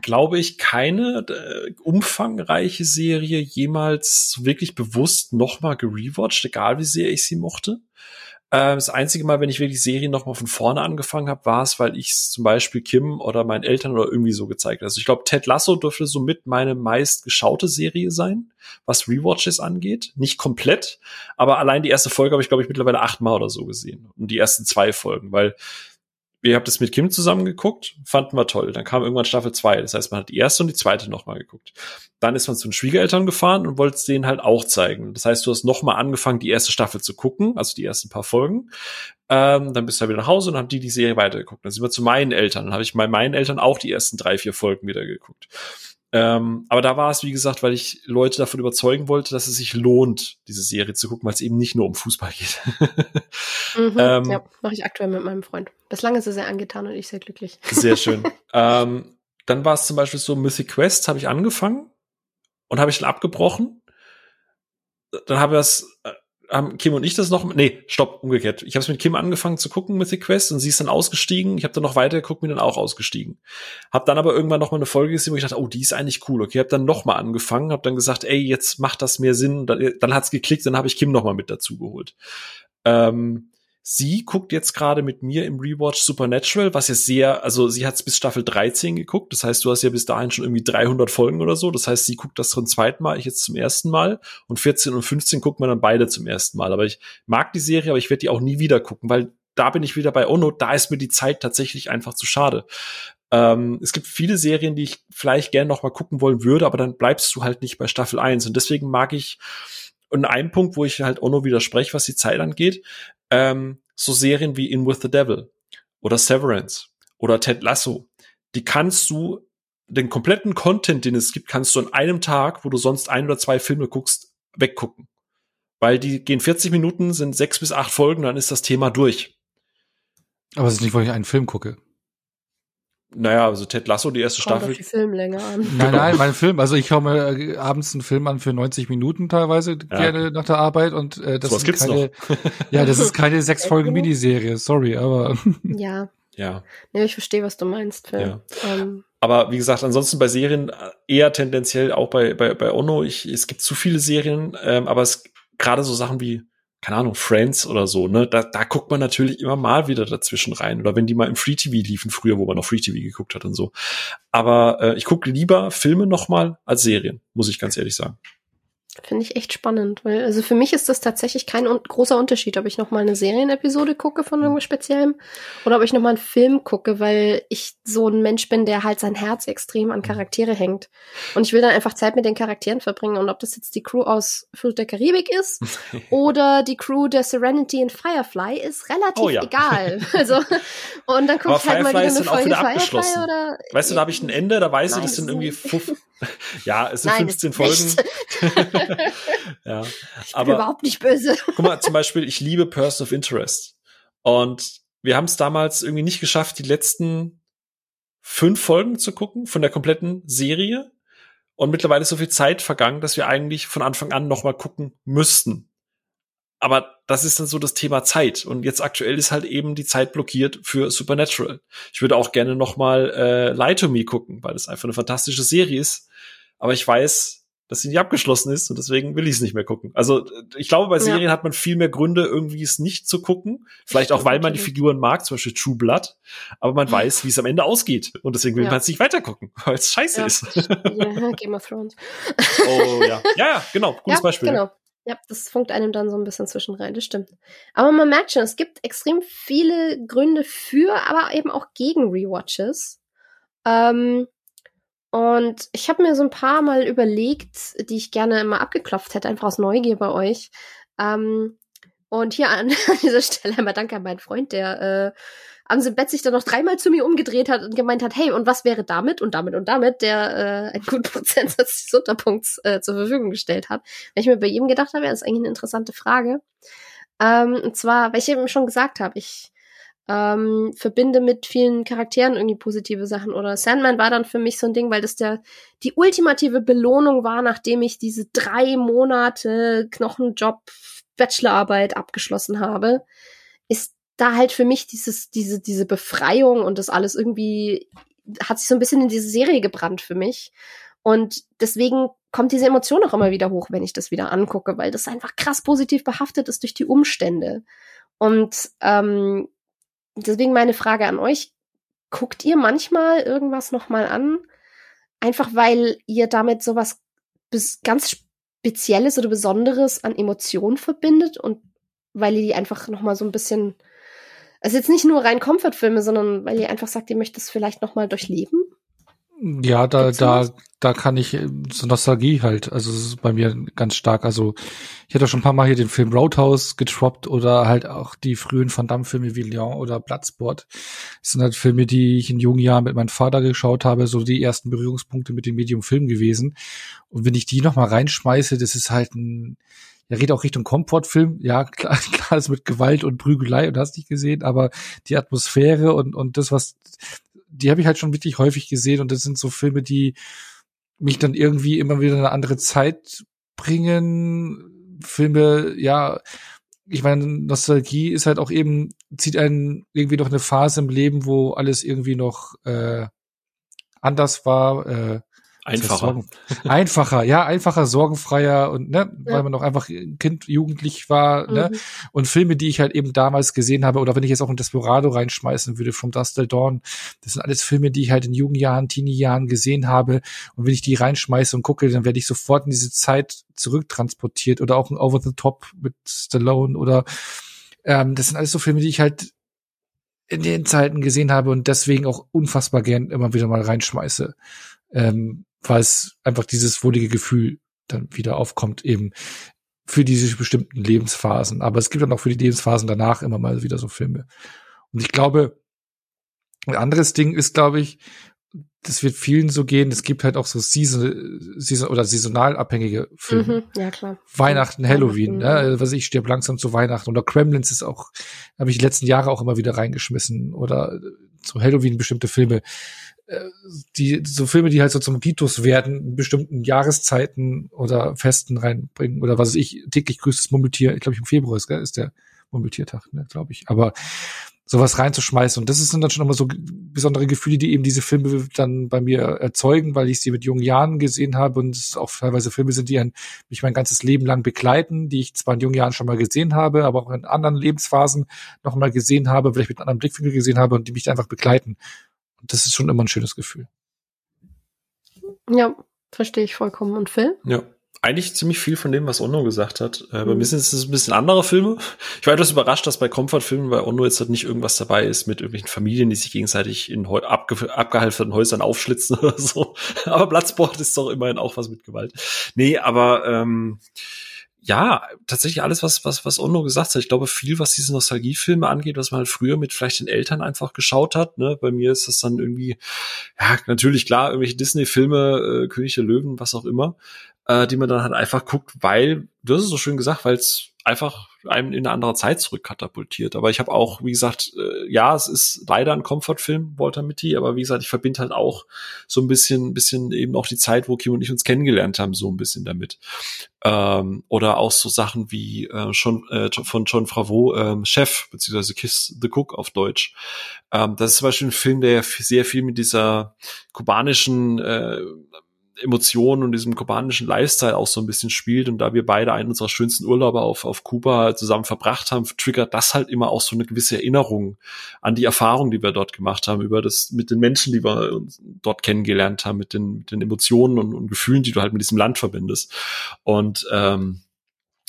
glaube ich, keine äh, umfangreiche Serie jemals wirklich bewusst nochmal gerewatcht, egal wie sehr ich sie mochte. Äh, das einzige Mal, wenn ich wirklich Serien noch mal von vorne angefangen habe, war es, weil ich zum Beispiel Kim oder meinen Eltern oder irgendwie so gezeigt habe. Also ich glaube, Ted Lasso dürfte somit meine meist geschaute Serie sein, was Rewatches angeht. Nicht komplett, aber allein die erste Folge habe ich, glaube ich, mittlerweile achtmal oder so gesehen. Und die ersten zwei Folgen, weil ihr habt es mit Kim zusammen geguckt, fanden wir toll. Dann kam irgendwann Staffel 2. Das heißt, man hat die erste und die zweite nochmal geguckt. Dann ist man zu den Schwiegereltern gefahren und wollte es denen halt auch zeigen. Das heißt, du hast nochmal angefangen, die erste Staffel zu gucken, also die ersten paar Folgen. Ähm, dann bist du halt wieder nach Hause und haben die die Serie weitergeguckt. Dann sind wir zu meinen Eltern. Dann habe ich bei meinen Eltern auch die ersten drei, vier Folgen wieder geguckt. Ähm, aber da war es, wie gesagt, weil ich Leute davon überzeugen wollte, dass es sich lohnt, diese Serie zu gucken, weil es eben nicht nur um Fußball geht. <laughs> mhm, ähm, ja, mache ich aktuell mit meinem Freund. Bislang ist er sehr angetan und ich sehr glücklich. Sehr schön. <laughs> ähm, dann war es zum Beispiel so, Mythic Quest habe ich angefangen und habe ich dann abgebrochen. Dann habe ich das äh, haben Kim und ich das noch, nee, stopp, umgekehrt. Ich habe es mit Kim angefangen zu gucken mit The Quest und sie ist dann ausgestiegen. Ich habe dann noch weiter geguckt, bin dann auch ausgestiegen. Hab dann aber irgendwann noch mal eine Folge gesehen, wo ich dachte, oh, die ist eigentlich cool. Okay, hab dann noch mal angefangen, hab dann gesagt, ey, jetzt macht das mehr Sinn. Dann, dann hat's geklickt, dann habe ich Kim noch mal mit dazu geholt. Ähm, Sie guckt jetzt gerade mit mir im Rewatch Supernatural, was ja sehr, also sie hat bis Staffel 13 geguckt. Das heißt, du hast ja bis dahin schon irgendwie 300 Folgen oder so. Das heißt, sie guckt das zum zweiten Mal, ich jetzt zum ersten Mal. Und 14 und 15 gucken wir dann beide zum ersten Mal. Aber ich mag die Serie, aber ich werde die auch nie wieder gucken, weil da bin ich wieder bei Ono. Da ist mir die Zeit tatsächlich einfach zu schade. Ähm, es gibt viele Serien, die ich vielleicht gerne noch mal gucken wollen würde, aber dann bleibst du halt nicht bei Staffel 1. Und deswegen mag ich und ein Punkt, wo ich halt Ono widerspreche, was die Zeit angeht, ähm, so Serien wie In With the Devil oder Severance oder Ted Lasso, die kannst du, den kompletten Content, den es gibt, kannst du an einem Tag, wo du sonst ein oder zwei Filme guckst, weggucken. weil die gehen 40 Minuten, sind sechs bis acht Folgen, dann ist das Thema durch. Aber es ist nicht, weil ich einen Film gucke. Naja, also Ted Lasso, die erste Kommt Staffel. auf die Filmlänge an. Nein, genau. nein, mein Film. Also ich schaue mir äh, abends einen Film an für 90 Minuten teilweise ja. gerne nach der Arbeit und äh, das so ist keine, <laughs> ja, das ist keine sechs Folgen Miniserie. Sorry, aber <laughs> ja. Ja. Ja, ich verstehe, was du meinst, Phil. Ja. Ähm. Aber wie gesagt, ansonsten bei Serien eher tendenziell auch bei bei bei Ono. Ich, es gibt zu viele Serien, ähm, aber es gerade so Sachen wie keine Ahnung, Friends oder so, ne, da, da guckt man natürlich immer mal wieder dazwischen rein. Oder wenn die mal im Free TV liefen, früher, wo man noch Free TV geguckt hat und so. Aber äh, ich gucke lieber Filme nochmal als Serien, muss ich ganz ehrlich sagen. Finde ich echt spannend, weil also für mich ist das tatsächlich kein un großer Unterschied, ob ich noch mal eine Serienepisode gucke von irgendwas Speziellem oder ob ich noch mal einen Film gucke, weil ich so ein Mensch bin, der halt sein Herz extrem an Charaktere hängt. Und ich will dann einfach Zeit mit den Charakteren verbringen und ob das jetzt die Crew aus Flucht der Karibik ist <laughs> oder die Crew der Serenity in Firefly ist relativ oh, ja. egal. <laughs> Also und dann gucke ich halt Firefly mal wieder eine Folge Firefly oder Weißt du, da habe ich ein Ende, da weiß ich, das sind irgendwie <laughs> ja, es sind Nein, 15 Folgen. <laughs> ja, ich bin aber, überhaupt nicht böse. guck mal, zum Beispiel, ich liebe Person of Interest. Und wir haben es damals irgendwie nicht geschafft, die letzten fünf Folgen zu gucken von der kompletten Serie. Und mittlerweile ist so viel Zeit vergangen, dass wir eigentlich von Anfang an noch mal gucken müssten. Aber das ist dann so das Thema Zeit. Und jetzt aktuell ist halt eben die Zeit blockiert für Supernatural. Ich würde auch gerne noch mal äh, Lie to Me gucken, weil es einfach eine fantastische Serie ist. Aber ich weiß, dass sie nicht abgeschlossen ist und deswegen will ich es nicht mehr gucken. Also ich glaube, bei Serien ja. hat man viel mehr Gründe, irgendwie es nicht zu gucken. Vielleicht auch, weil man die Figuren mag, zum Beispiel True Blood. Aber man weiß, wie es am Ende ausgeht. Und deswegen will ja. man es nicht weitergucken, <laughs> weil es scheiße ja. ist. Ja, Game of Thrones. <laughs> oh ja. Ja, ja, genau. Gutes Beispiel. Genau. Ja, das funkt einem dann so ein bisschen zwischen rein, das stimmt. Aber man merkt schon, es gibt extrem viele Gründe für, aber eben auch gegen Rewatches. Ähm, und ich habe mir so ein paar Mal überlegt, die ich gerne immer abgeklopft hätte, einfach aus Neugier bei euch. Ähm, und hier an, <laughs> an dieser Stelle einmal danke an meinen Freund, der äh, am Bett sich dann noch dreimal zu mir umgedreht hat und gemeint hat, hey, und was wäre damit und damit und damit, der äh, einen guten <laughs> Prozentsatz des Unterpunkts äh, zur Verfügung gestellt hat. Wenn ich mir bei ihm gedacht habe, ja, das ist eigentlich eine interessante Frage. Ähm, und zwar, weil ich eben schon gesagt habe, ich ähm, verbinde mit vielen Charakteren irgendwie positive Sachen. Oder Sandman war dann für mich so ein Ding, weil das der die ultimative Belohnung war, nachdem ich diese drei Monate Knochenjob Bachelorarbeit abgeschlossen habe, ist da halt für mich dieses, diese, diese Befreiung und das alles irgendwie hat sich so ein bisschen in diese Serie gebrannt für mich. Und deswegen kommt diese Emotion auch immer wieder hoch, wenn ich das wieder angucke, weil das einfach krass positiv behaftet ist durch die Umstände. Und ähm, deswegen meine Frage an euch, guckt ihr manchmal irgendwas nochmal an? Einfach weil ihr damit sowas ganz Spezielles oder Besonderes an Emotionen verbindet und weil ihr die einfach nochmal so ein bisschen also jetzt nicht nur rein Comfortfilme, sondern weil ihr einfach sagt, ihr möchtet es vielleicht noch mal durchleben? Ja, da, da, da kann ich äh, so Nostalgie halt. Also es ist bei mir ganz stark. Also ich hatte schon ein paar Mal hier den Film Roadhouse getroppt oder halt auch die frühen Van Damme-Filme wie Leon oder Bloodsport. Das sind halt Filme, die ich in jungen Jahren mit meinem Vater geschaut habe, so die ersten Berührungspunkte mit dem Medium Film gewesen. Und wenn ich die noch mal reinschmeiße, das ist halt ein er redet auch Richtung Komfortfilm, ja, <laughs> klar, klar ist mit Gewalt und Prügelei und hast nicht gesehen, aber die Atmosphäre und, und das, was, die habe ich halt schon wirklich häufig gesehen und das sind so Filme, die mich dann irgendwie immer wieder in eine andere Zeit bringen. Filme, ja, ich meine, Nostalgie ist halt auch eben, zieht einen irgendwie noch eine Phase im Leben, wo alles irgendwie noch äh, anders war. Äh, Einfacher. einfacher, ja, einfacher, sorgenfreier und ne, ja. weil man noch einfach Kind, jugendlich war, ne? mhm. ne? Und Filme, die ich halt eben damals gesehen habe, oder wenn ich jetzt auch in Desperado reinschmeißen würde, From Dust Till Dawn, das sind alles Filme, die ich halt in jungen Jahren, Teenie-Jahren gesehen habe. Und wenn ich die reinschmeiße und gucke, dann werde ich sofort in diese Zeit zurücktransportiert oder auch ein Over the Top mit Stallone oder ähm, das sind alles so Filme, die ich halt in den Zeiten gesehen habe und deswegen auch unfassbar gern immer wieder mal reinschmeiße. Ähm, weil es einfach dieses wohlige Gefühl dann wieder aufkommt, eben für diese bestimmten Lebensphasen. Aber es gibt dann auch für die Lebensphasen danach immer mal wieder so Filme. Und ich glaube, ein anderes Ding ist, glaube ich, das wird vielen so gehen. Es gibt halt auch so Season, Season oder saisonal abhängige Filme. Mhm, ja, klar. Weihnachten, Halloween, Weihnachten, ne? Was ich stirb langsam zu Weihnachten. Oder Kremlins ist auch, habe ich die letzten Jahre auch immer wieder reingeschmissen. Oder zu Halloween bestimmte Filme. Äh, die, so Filme, die halt so zum Ritus werden, in bestimmten Jahreszeiten oder Festen reinbringen. Oder was weiß ich, täglich grüßtes Murmeltier, ich glaube im Februar ist, gell, ist der Murmeltiertag, ne, glaube ich. Aber sowas reinzuschmeißen. Und das sind dann schon immer so besondere Gefühle, die eben diese Filme dann bei mir erzeugen, weil ich sie mit jungen Jahren gesehen habe und es auch teilweise Filme sind, die mich mein ganzes Leben lang begleiten, die ich zwar in jungen Jahren schon mal gesehen habe, aber auch in anderen Lebensphasen noch mal gesehen habe, vielleicht mit einem anderen Blickwinkel gesehen habe und die mich einfach begleiten. Und das ist schon immer ein schönes Gefühl. Ja, verstehe ich vollkommen. Und Phil? Ja, eigentlich ziemlich viel von dem, was Onno gesagt hat. Äh, bei mir sind es ein bisschen andere Filme. Ich war etwas überrascht, dass bei Comfort-Filmen bei Onno jetzt halt nicht irgendwas dabei ist mit irgendwelchen Familien, die sich gegenseitig in abge abgehalfterten Häusern aufschlitzen <laughs> oder so. Aber Bloodsport ist doch immerhin auch was mit Gewalt. Nee, aber ähm, ja, tatsächlich alles, was, was, was Onno gesagt hat. Ich glaube, viel, was diese Nostalgiefilme angeht, was man halt früher mit vielleicht den Eltern einfach geschaut hat. Ne? Bei mir ist das dann irgendwie, ja, natürlich klar, irgendwelche Disney-Filme, äh, König der Löwen, was auch immer äh, die man dann halt einfach guckt, weil, du hast es so schön gesagt, weil es einfach einem in eine andere Zeit zurückkatapultiert. Aber ich habe auch, wie gesagt, äh, ja, es ist leider ein Comfortfilm, Walter Mitty, aber wie gesagt, ich verbinde halt auch so ein bisschen, bisschen eben auch die Zeit, wo Kim und ich uns kennengelernt haben, so ein bisschen damit. Ähm, oder auch so Sachen wie äh, schon äh, von John Favreau, ähm, Chef, beziehungsweise Kiss the Cook auf Deutsch. Ähm, das ist zum Beispiel ein Film, der sehr viel mit dieser kubanischen äh, Emotionen und diesem kubanischen Lifestyle auch so ein bisschen spielt und da wir beide einen unserer schönsten Urlaube auf, auf Kuba zusammen verbracht haben, triggert das halt immer auch so eine gewisse Erinnerung an die Erfahrung, die wir dort gemacht haben, über das, mit den Menschen, die wir dort kennengelernt haben, mit den, mit den Emotionen und, und Gefühlen, die du halt mit diesem Land verbindest. Und ähm,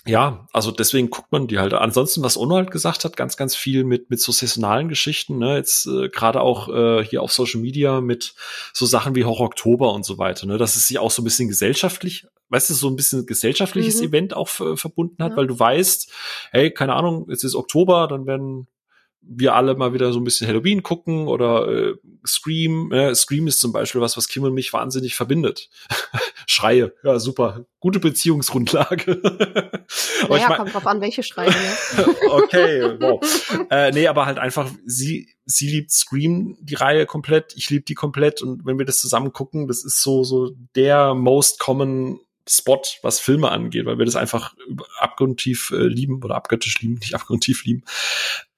ja, also deswegen guckt man die halt. Ansonsten, was Ono halt gesagt hat, ganz, ganz viel mit mit so saisonalen Geschichten. Ne? Jetzt äh, gerade auch äh, hier auf Social Media mit so Sachen wie Horror Oktober und so weiter. Ne? Dass es sich auch so ein bisschen gesellschaftlich, weißt du, so ein bisschen gesellschaftliches mhm. Event auch verbunden hat, ja. weil du weißt, hey, keine Ahnung, es ist Oktober, dann werden wir alle mal wieder so ein bisschen Halloween gucken oder äh, Scream. Äh, Scream ist zum Beispiel was, was Kim und mich wahnsinnig verbindet. <laughs> Schreie, ja super, gute Beziehungsgrundlage. <laughs> naja, ich mein, kommt drauf an, welche Schreie. Ne? <laughs> okay, wow. äh, nee, aber halt einfach, sie, sie liebt Scream, die Reihe komplett, ich liebe die komplett und wenn wir das zusammen gucken, das ist so, so der most common Spot, was Filme angeht, weil wir das einfach abgrundtief äh, lieben oder abgöttisch lieben, nicht abgrundtief lieben.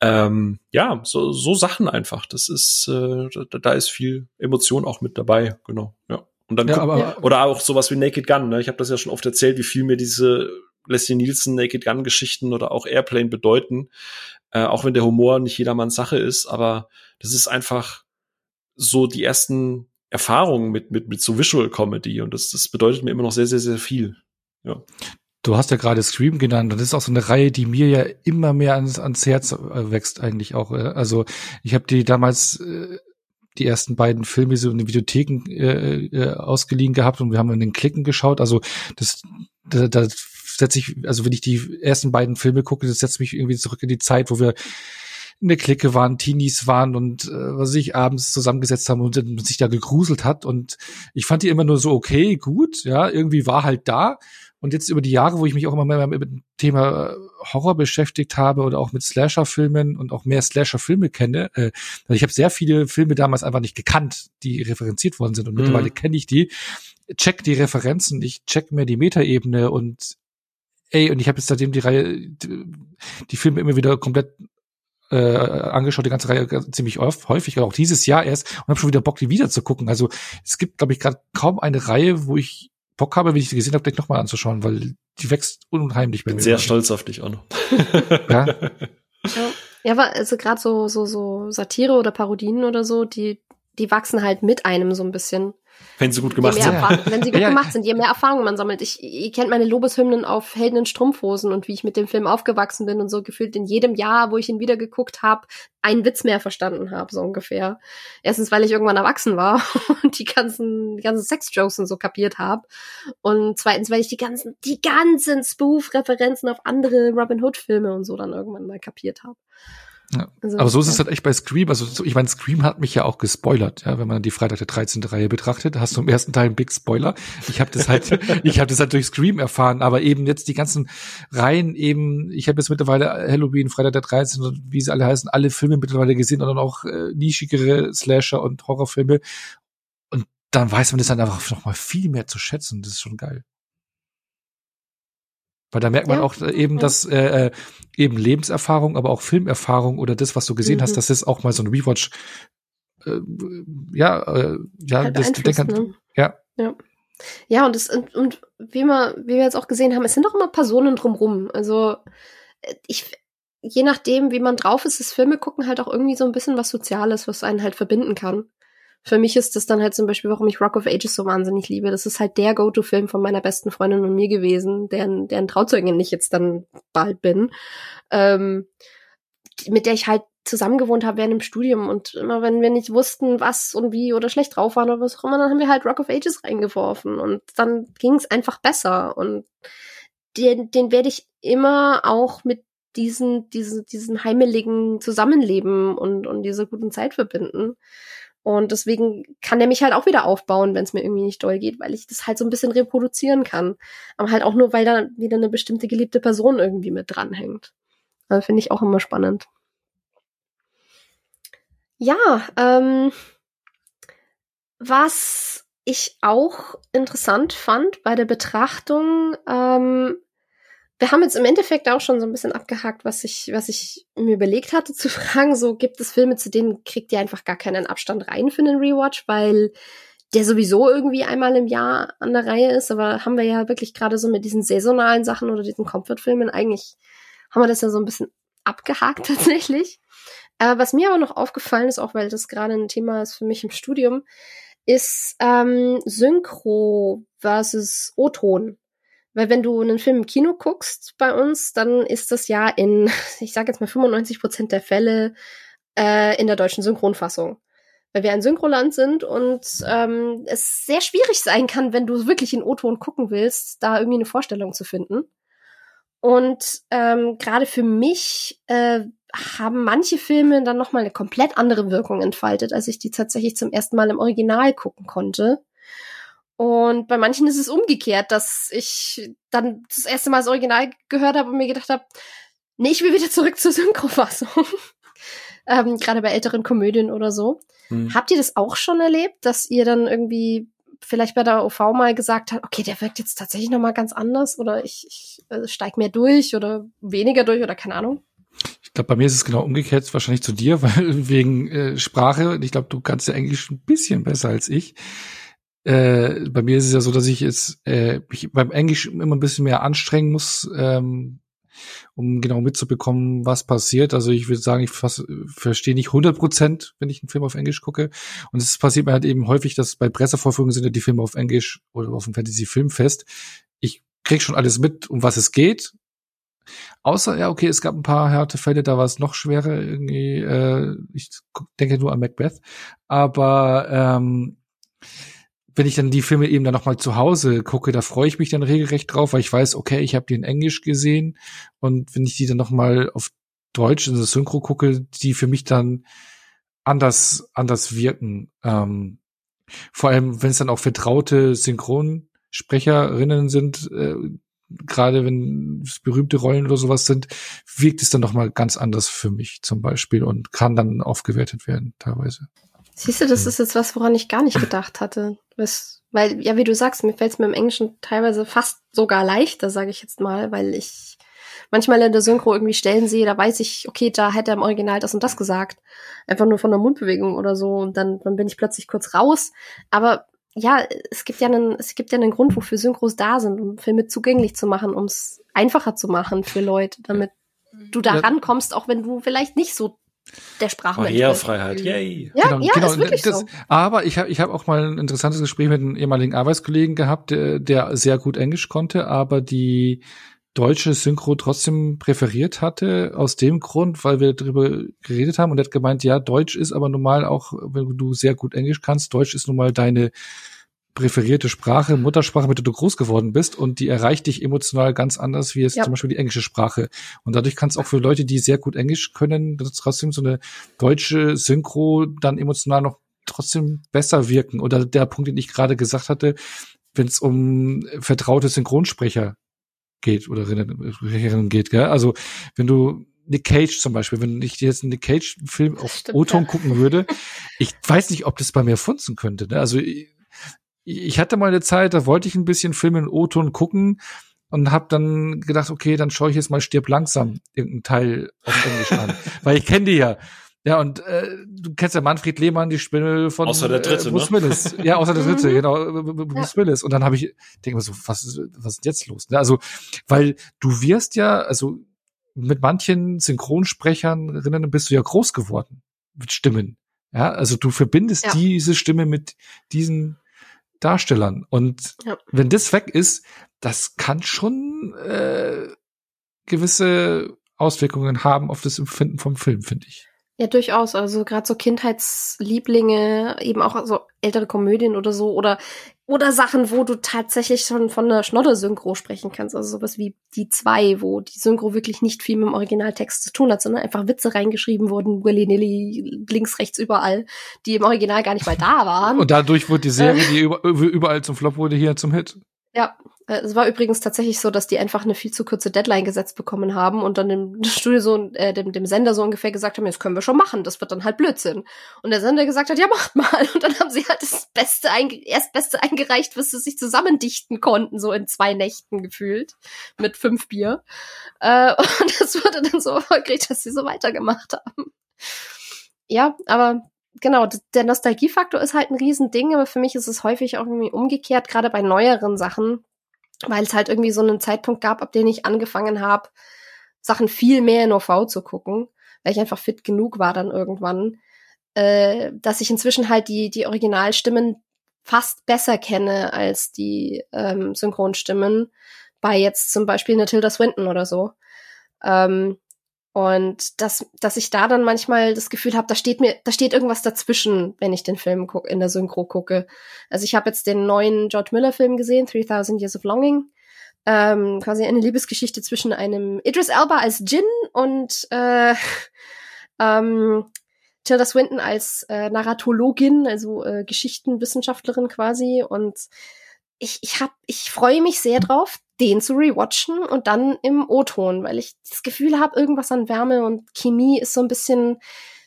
Ähm, ja, so, so Sachen einfach. Das ist, äh, da, da ist viel Emotion auch mit dabei, genau. Ja. Und dann ja, aber, oder auch sowas wie Naked Gun. Ne? Ich habe das ja schon oft erzählt, wie viel mir diese Leslie Nielsen Naked Gun Geschichten oder auch Airplane bedeuten. Äh, auch wenn der Humor nicht jedermanns Sache ist, aber das ist einfach so die ersten Erfahrung mit, mit, mit so Visual Comedy und das, das bedeutet mir immer noch sehr, sehr, sehr viel. Ja. Du hast ja gerade Scream genannt und das ist auch so eine Reihe, die mir ja immer mehr ans, ans Herz äh, wächst eigentlich auch. Äh. Also ich habe die damals äh, die ersten beiden Filme so in den Videotheken äh, äh, ausgeliehen gehabt und wir haben in den Klicken geschaut. Also das, da, da setze ich, also wenn ich die ersten beiden Filme gucke, das setzt mich irgendwie zurück in die Zeit, wo wir eine Clique waren, Teenies waren und äh, was ich abends zusammengesetzt haben und, und sich da gegruselt hat. Und ich fand die immer nur so okay, gut, ja, irgendwie war halt da. Und jetzt über die Jahre, wo ich mich auch immer mehr mit dem Thema Horror beschäftigt habe oder auch mit Slasher-Filmen und auch mehr Slasher-Filme kenne, äh, also ich habe sehr viele Filme damals einfach nicht gekannt, die referenziert worden sind. Und mhm. mittlerweile kenne ich die, check die Referenzen, ich check mir die Metaebene und ey, und ich habe jetzt seitdem die Reihe, die, die Filme immer wieder komplett äh, angeschaut, die ganze Reihe ziemlich oft, häufig, auch dieses Jahr erst und habe schon wieder Bock, die wieder zu gucken. Also es gibt, glaube ich, gerade kaum eine Reihe, wo ich Bock habe, wenn ich sie gesehen habe, gleich nochmal anzuschauen, weil die wächst unheimlich bei mir. Sehr stolz auf dich auch <laughs> noch. ja. ja. Ja, aber also gerade so so so Satire oder Parodien oder so, die die wachsen halt mit einem so ein bisschen. Wenn sie gut gemacht sind. Wenn sie gut <laughs> ja. gemacht sind, je mehr Erfahrung man sammelt. Ich, ihr kennt meine Lobeshymnen auf Helden in Strumpfhosen und wie ich mit dem Film aufgewachsen bin und so gefühlt in jedem Jahr, wo ich ihn wieder geguckt habe, einen Witz mehr verstanden habe, so ungefähr. Erstens, weil ich irgendwann erwachsen war <laughs> und die ganzen, die ganzen Sex-Jokes und so kapiert habe. Und zweitens, weil ich die ganzen, die ganzen Spoof-Referenzen auf andere Robin Hood-Filme und so dann irgendwann mal kapiert habe. Ja. Also, aber so ist es halt echt bei Scream. Also so, ich meine, Scream hat mich ja auch gespoilert, ja, wenn man die Freitag der 13. Reihe betrachtet, hast du im ersten Teil einen Big Spoiler. Ich habe das halt, <laughs> ich habe das halt durch Scream erfahren, aber eben jetzt die ganzen Reihen eben, ich habe jetzt mittlerweile Halloween, Freitag der 13. und wie sie alle heißen, alle Filme mittlerweile gesehen und dann auch äh, nischigere Slasher und Horrorfilme. Und dann weiß man das dann einfach noch mal viel mehr zu schätzen. Das ist schon geil. Weil da merkt man ja. auch äh, eben, dass äh, äh, eben Lebenserfahrung, aber auch Filmerfahrung oder das, was du gesehen mhm. hast, dass das auch mal so ein Rewatch, äh, ja, äh, ja, halt das denkt, ne? ja. Ja. Ja, und das, und, und wie wir, wie wir jetzt auch gesehen haben, es sind doch immer Personen drumrum. Also äh, ich, je nachdem, wie man drauf ist, ist Filme gucken halt auch irgendwie so ein bisschen was Soziales, was einen halt verbinden kann für mich ist das dann halt zum Beispiel, warum ich Rock of Ages so wahnsinnig liebe. Das ist halt der Go-To-Film von meiner besten Freundin und mir gewesen, deren, deren Trauzeugin ich jetzt dann bald bin, ähm, mit der ich halt zusammengewohnt habe während dem Studium und immer wenn wir nicht wussten, was und wie oder schlecht drauf waren oder was auch immer, dann haben wir halt Rock of Ages reingeworfen und dann ging es einfach besser und den, den werde ich immer auch mit diesen, diesen, diesen heimeligen Zusammenleben und, und dieser guten Zeit verbinden. Und deswegen kann der mich halt auch wieder aufbauen, wenn es mir irgendwie nicht doll geht, weil ich das halt so ein bisschen reproduzieren kann. Aber halt auch nur, weil da wieder eine bestimmte geliebte Person irgendwie mit dranhängt. Also Finde ich auch immer spannend. Ja, ähm, was ich auch interessant fand bei der Betrachtung, ähm, wir haben jetzt im Endeffekt auch schon so ein bisschen abgehakt, was ich, was ich mir überlegt hatte zu <laughs> fragen. So gibt es Filme, zu denen kriegt ihr einfach gar keinen Abstand rein für einen Rewatch, weil der sowieso irgendwie einmal im Jahr an der Reihe ist. Aber haben wir ja wirklich gerade so mit diesen saisonalen Sachen oder diesen Comfort-Filmen eigentlich, haben wir das ja so ein bisschen abgehakt <laughs> tatsächlich. Äh, was mir aber noch aufgefallen ist, auch weil das gerade ein Thema ist für mich im Studium, ist ähm, Synchro versus O-Ton. Weil wenn du einen Film im Kino guckst bei uns, dann ist das ja in, <laughs> ich sage jetzt mal 95 Prozent der Fälle äh, in der deutschen Synchronfassung. Weil wir ein Synchroland sind und ähm, es sehr schwierig sein kann, wenn du wirklich in O-Ton gucken willst, da irgendwie eine Vorstellung zu finden. Und ähm, gerade für mich äh, haben manche Filme dann nochmal eine komplett andere Wirkung entfaltet, als ich die tatsächlich zum ersten Mal im Original gucken konnte. Und bei manchen ist es umgekehrt, dass ich dann das erste Mal das Original gehört habe und mir gedacht habe, nee, ich will wieder zurück zur Synchrofassung. <laughs> ähm, Gerade bei älteren Komödien oder so. Hm. Habt ihr das auch schon erlebt, dass ihr dann irgendwie vielleicht bei der OV mal gesagt habt, okay, der wirkt jetzt tatsächlich nochmal ganz anders oder ich, ich äh, steig mehr durch oder weniger durch oder keine Ahnung? Ich glaube, bei mir ist es genau umgekehrt, wahrscheinlich zu dir, <laughs> weil wegen äh, Sprache, ich glaube, du kannst ja Englisch ein bisschen besser als ich. Äh, bei mir ist es ja so, dass ich jetzt äh, mich beim Englisch immer ein bisschen mehr anstrengen muss, ähm, um genau mitzubekommen, was passiert. Also ich würde sagen, ich verstehe nicht 100 Prozent, wenn ich einen Film auf Englisch gucke. Und es passiert mir halt eben häufig, dass bei Pressevorführungen sind ja die Filme auf Englisch oder auf dem Fantasy-Filmfest. Ich krieg schon alles mit, um was es geht. Außer, ja, okay, es gab ein paar harte Fälle, da war es noch schwerer irgendwie. Äh, ich denke nur an Macbeth. Aber ähm, wenn ich dann die Filme eben dann nochmal zu Hause gucke, da freue ich mich dann regelrecht drauf, weil ich weiß, okay, ich habe die in Englisch gesehen und wenn ich die dann nochmal auf Deutsch in das Synchro gucke, die für mich dann anders anders wirken. Ähm, vor allem, wenn es dann auch vertraute Synchronsprecherinnen sind, äh, gerade wenn es berühmte Rollen oder sowas sind, wirkt es dann nochmal ganz anders für mich zum Beispiel und kann dann aufgewertet werden teilweise. Siehst du, das ist jetzt was, woran ich gar nicht <clears throat> gedacht hatte. Das, weil, ja, wie du sagst, mir fällt es mir im Englischen teilweise fast sogar leichter, sage ich jetzt mal, weil ich manchmal in der Synchro irgendwie Stellen sehe, da weiß ich, okay, da hätte er im Original das und das gesagt. Einfach nur von der Mundbewegung oder so und dann, dann bin ich plötzlich kurz raus. Aber ja, es gibt ja einen, es gibt ja einen Grund, wofür Synchros da sind, um Filme zugänglich zu machen, um es einfacher zu machen für Leute, damit du da rankommst, auch wenn du vielleicht nicht so der Sprachmensch. Barrierefreiheit, yay. Ja, genau, ja, genau, ist wirklich das, so. Aber ich habe ich hab auch mal ein interessantes Gespräch mit einem ehemaligen Arbeitskollegen gehabt, der, der sehr gut Englisch konnte, aber die deutsche Synchro trotzdem präferiert hatte, aus dem Grund, weil wir darüber geredet haben und er hat gemeint, ja, Deutsch ist aber normal auch, wenn du sehr gut Englisch kannst, Deutsch ist nun mal deine präferierte Sprache, Muttersprache, mit der du groß geworden bist und die erreicht dich emotional ganz anders wie es ja. zum Beispiel die englische Sprache. Und dadurch kann es auch für Leute, die sehr gut Englisch können, trotzdem so eine deutsche Synchro dann emotional noch trotzdem besser wirken. Oder der Punkt, den ich gerade gesagt hatte, wenn es um vertraute Synchronsprecher geht oder Sprecherin geht, gell? Also wenn du Nick Cage zum Beispiel, wenn ich jetzt einen Nick Cage-Film auf O-Ton ja. gucken würde, ich weiß nicht, ob das bei mir funzen könnte. Ne? Also ich, hatte mal eine Zeit, da wollte ich ein bisschen Filme in O-Ton gucken und habe dann gedacht, okay, dann schaue ich jetzt mal Stirb langsam irgendeinen Teil auf Englisch an, <laughs> weil ich kenne die ja. Ja, und äh, du kennst ja Manfred Lehmann, die Stimme von außer der dritte, äh, Bruce ne? Willis. Ja, außer der dritte, mhm. genau, Bruce ja. Willis. Und dann habe ich denke mir so, was ist, was ist jetzt los? Ne? Also, weil du wirst ja, also mit manchen Synchronsprecherinnen bist du ja groß geworden mit Stimmen. Ja, also du verbindest ja. diese Stimme mit diesen Darstellern. Und ja. wenn das weg ist, das kann schon äh, gewisse Auswirkungen haben auf das Empfinden vom Film, finde ich. Ja, durchaus. Also gerade so Kindheitslieblinge, eben auch so ältere Komödien oder so oder oder Sachen, wo du tatsächlich schon von einer Schnodder-Synchro sprechen kannst. Also sowas wie die zwei, wo die Synchro wirklich nicht viel mit dem Originaltext zu tun hat, sondern einfach Witze reingeschrieben wurden, willy-nilly, links, rechts, überall, die im Original gar nicht mal da <laughs> waren. Und dadurch wurde die Serie, die überall zum Flop wurde, hier zum Hit. Ja, äh, es war übrigens tatsächlich so, dass die einfach eine viel zu kurze Deadline gesetzt bekommen haben und dann dem <laughs> Studio so, äh, dem, dem Sender so ungefähr gesagt haben, das können wir schon machen, das wird dann halt Blödsinn. Und der Sender gesagt hat, ja, macht mal. <laughs> Und dann haben sie halt das Beste, einge erst Beste eingereicht, was sie sich zusammendichten konnten, so in zwei Nächten gefühlt, mit fünf Bier. Äh, <laughs> und das wurde dann so erfolgreich, dass sie so weitergemacht haben. Ja, aber genau, der Nostalgiefaktor ist halt ein Riesending, aber für mich ist es häufig auch irgendwie umgekehrt, gerade bei neueren Sachen, weil es halt irgendwie so einen Zeitpunkt gab, ab dem ich angefangen habe, Sachen viel mehr in OV zu gucken, weil ich einfach fit genug war dann irgendwann, äh, dass ich inzwischen halt die, die Originalstimmen fast besser kenne als die ähm, Synchronstimmen bei jetzt zum Beispiel eine Tilda Swinton oder so. Ähm, und dass, dass ich da dann manchmal das Gefühl habe, da steht mir, da steht irgendwas dazwischen, wenn ich den Film guck, in der Synchro gucke. Also ich habe jetzt den neuen George Miller Film gesehen, 3000 Years of Longing. Ähm, quasi eine Liebesgeschichte zwischen einem Idris Elba als Jin und äh, <laughs> ähm, Tilda Swinton als äh, Narratologin, also äh, Geschichtenwissenschaftlerin quasi. Und ich, ich hab, ich freue mich sehr drauf, den zu rewatchen und dann im O-Ton, weil ich das Gefühl habe, irgendwas an Wärme und Chemie ist so ein bisschen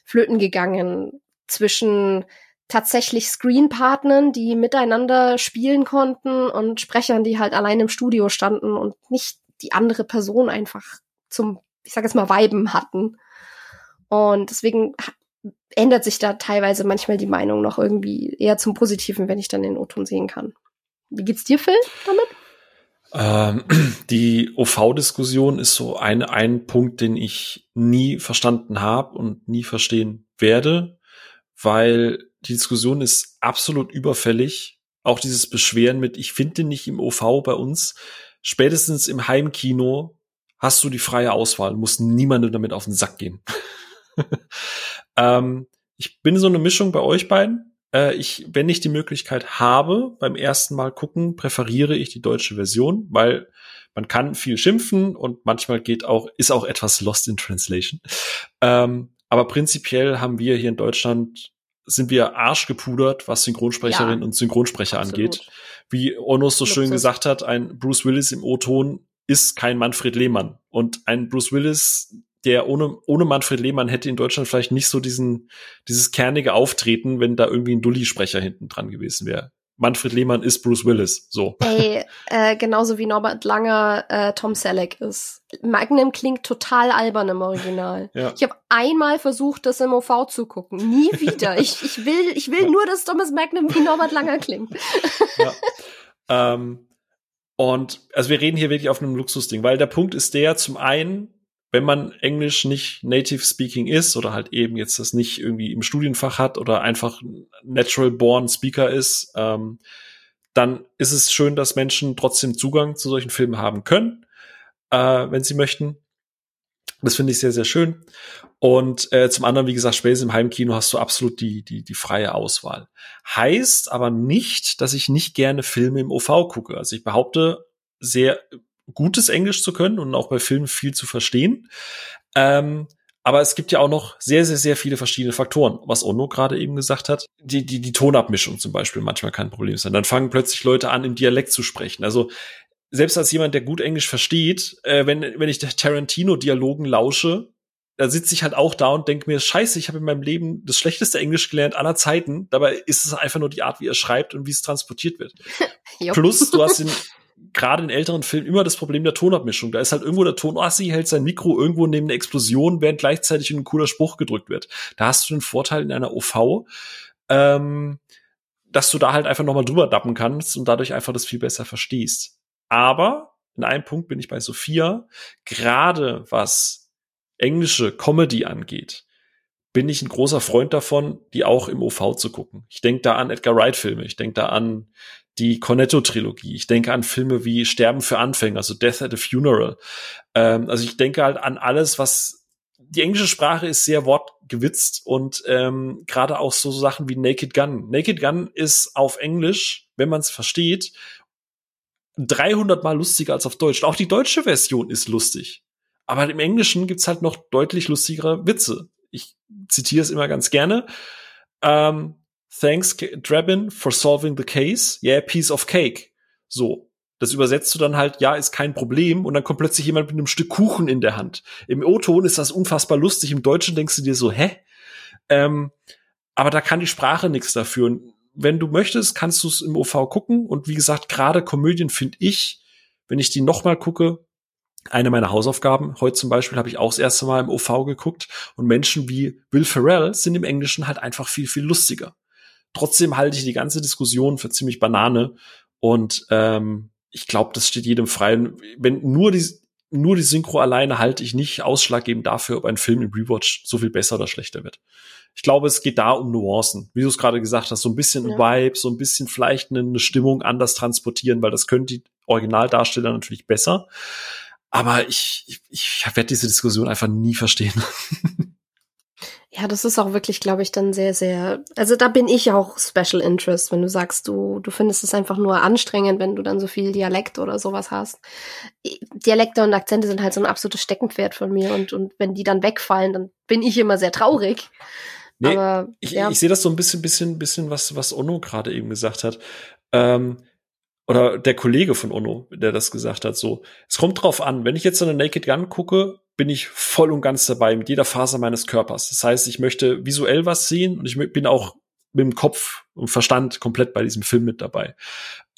flöten gegangen zwischen tatsächlich Screenpartnern, die miteinander spielen konnten und Sprechern, die halt allein im Studio standen und nicht die andere Person einfach zum, ich sag jetzt mal, Weiben hatten. Und deswegen ändert sich da teilweise manchmal die Meinung noch irgendwie eher zum Positiven, wenn ich dann den O-Ton sehen kann. Wie geht's dir, Phil, damit? Ähm, <clears throat> die OV-Diskussion ist so ein, ein Punkt, den ich nie verstanden habe und nie verstehen werde, weil die Diskussion ist absolut überfällig. Auch dieses Beschweren mit, ich finde nicht im OV bei uns. Spätestens im Heimkino hast du die freie Auswahl, musst niemandem damit auf den Sack gehen. <laughs> ähm, ich bin so eine Mischung bei euch beiden. Äh, ich, wenn ich die Möglichkeit habe, beim ersten Mal gucken, präferiere ich die deutsche Version, weil man kann viel schimpfen und manchmal geht auch, ist auch etwas lost in translation. Ähm, aber prinzipiell haben wir hier in Deutschland sind wir arschgepudert, was Synchronsprecherinnen ja, und Synchronsprecher absolut. angeht. Wie Onus so schön gesagt hat, ein Bruce Willis im O-Ton ist kein Manfred Lehmann. Und ein Bruce Willis, der ohne, ohne Manfred Lehmann hätte in Deutschland vielleicht nicht so diesen, dieses kernige Auftreten, wenn da irgendwie ein Dulli-Sprecher hinten dran gewesen wäre. Manfred Lehmann ist Bruce Willis, so. Ey, äh, genauso wie Norbert Langer äh, Tom Selleck ist. Magnum klingt total albern im Original. ja. Ich habe einmal versucht, das im OV zu gucken. Nie wieder. ich, ich will, ich will nur, dass Thomas Magnum wie Norbert Langer klingt. ja. Ähm, und also wir reden hier wirklich auf einem Luxusding, weil der Punkt ist der, zum einen, wenn man Englisch nicht native speaking ist oder halt eben jetzt das nicht irgendwie im Studienfach hat oder einfach natural born Speaker ist, ähm, dann ist es schön, dass Menschen trotzdem Zugang zu solchen Filmen haben können, äh, wenn sie möchten. Das finde ich sehr, sehr schön. Und äh, zum anderen, wie gesagt, spätestens im Heimkino hast du absolut die, die, die freie Auswahl. Heißt aber nicht, dass ich nicht gerne Filme im OV gucke. Also ich behaupte, sehr gutes Englisch zu können und auch bei Filmen viel zu verstehen. Ähm, aber es gibt ja auch noch sehr, sehr, sehr viele verschiedene Faktoren, was Ono gerade eben gesagt hat. Die, die, die Tonabmischung zum Beispiel manchmal kein Problem sein. Dann fangen plötzlich Leute an, im Dialekt zu sprechen. Also selbst als jemand, der gut Englisch versteht, äh, wenn, wenn ich Tarantino-Dialogen lausche, da sitze ich halt auch da und denke mir, scheiße, ich habe in meinem Leben das schlechteste Englisch gelernt aller Zeiten. Dabei ist es einfach nur die Art, wie er schreibt und wie es transportiert wird. <laughs> Plus, du hast in, <laughs> gerade in älteren Filmen immer das Problem der Tonabmischung. Da ist halt irgendwo der Ton, oh, sie hält sein Mikro irgendwo neben der Explosion, während gleichzeitig ein cooler Spruch gedrückt wird. Da hast du den Vorteil in einer OV, ähm, dass du da halt einfach nochmal drüber dappen kannst und dadurch einfach das viel besser verstehst. Aber in einem Punkt bin ich bei Sophia, gerade was englische Comedy angeht, bin ich ein großer Freund davon, die auch im OV zu gucken. Ich denke da an Edgar Wright-Filme, ich denke da an die Cornetto-Trilogie, ich denke an Filme wie Sterben für Anfänger, also Death at a Funeral. Ähm, also ich denke halt an alles, was die englische Sprache ist sehr wortgewitzt und ähm, gerade auch so Sachen wie Naked Gun. Naked Gun ist auf Englisch, wenn man es versteht, 300 mal lustiger als auf Deutsch. Auch die deutsche Version ist lustig. Aber im Englischen gibt's halt noch deutlich lustigere Witze. Ich zitiere es immer ganz gerne. Ähm, Thanks, Drabin, for solving the case. Yeah, piece of cake. So. Das übersetzt du dann halt, ja, ist kein Problem. Und dann kommt plötzlich jemand mit einem Stück Kuchen in der Hand. Im O-Ton ist das unfassbar lustig. Im Deutschen denkst du dir so, hä? Ähm, aber da kann die Sprache nichts dafür. Und wenn du möchtest, kannst du es im OV gucken. Und wie gesagt, gerade Komödien finde ich, wenn ich die nochmal gucke, eine meiner Hausaufgaben. Heute zum Beispiel habe ich auch das erste Mal im OV geguckt und Menschen wie Will Ferrell sind im Englischen halt einfach viel, viel lustiger. Trotzdem halte ich die ganze Diskussion für ziemlich Banane und ähm, ich glaube, das steht jedem frei. Wenn nur die, nur die Synchro alleine halte ich nicht ausschlaggebend dafür, ob ein Film im Rewatch so viel besser oder schlechter wird. Ich glaube, es geht da um Nuancen. Wie du es gerade gesagt hast, so ein bisschen ja. Vibe, so ein bisschen vielleicht eine, eine Stimmung anders transportieren, weil das können die Originaldarsteller natürlich besser. Aber ich, ich, ich werde diese Diskussion einfach nie verstehen. <laughs> Ja, das ist auch wirklich, glaube ich, dann sehr, sehr. Also da bin ich auch Special Interest, wenn du sagst, du, du findest es einfach nur anstrengend, wenn du dann so viel Dialekt oder sowas hast. Dialekte und Akzente sind halt so ein absolutes Steckenpferd von mir und, und wenn die dann wegfallen, dann bin ich immer sehr traurig. Nee, Aber, ich, ja. ich sehe das so ein bisschen, bisschen, bisschen, was, was Ono gerade eben gesagt hat. Ähm, oder der Kollege von Ono, der das gesagt hat, so. Es kommt drauf an, wenn ich jetzt so eine Naked Gun gucke, bin ich voll und ganz dabei mit jeder Faser meines Körpers. Das heißt, ich möchte visuell was sehen und ich bin auch mit dem Kopf und Verstand komplett bei diesem Film mit dabei.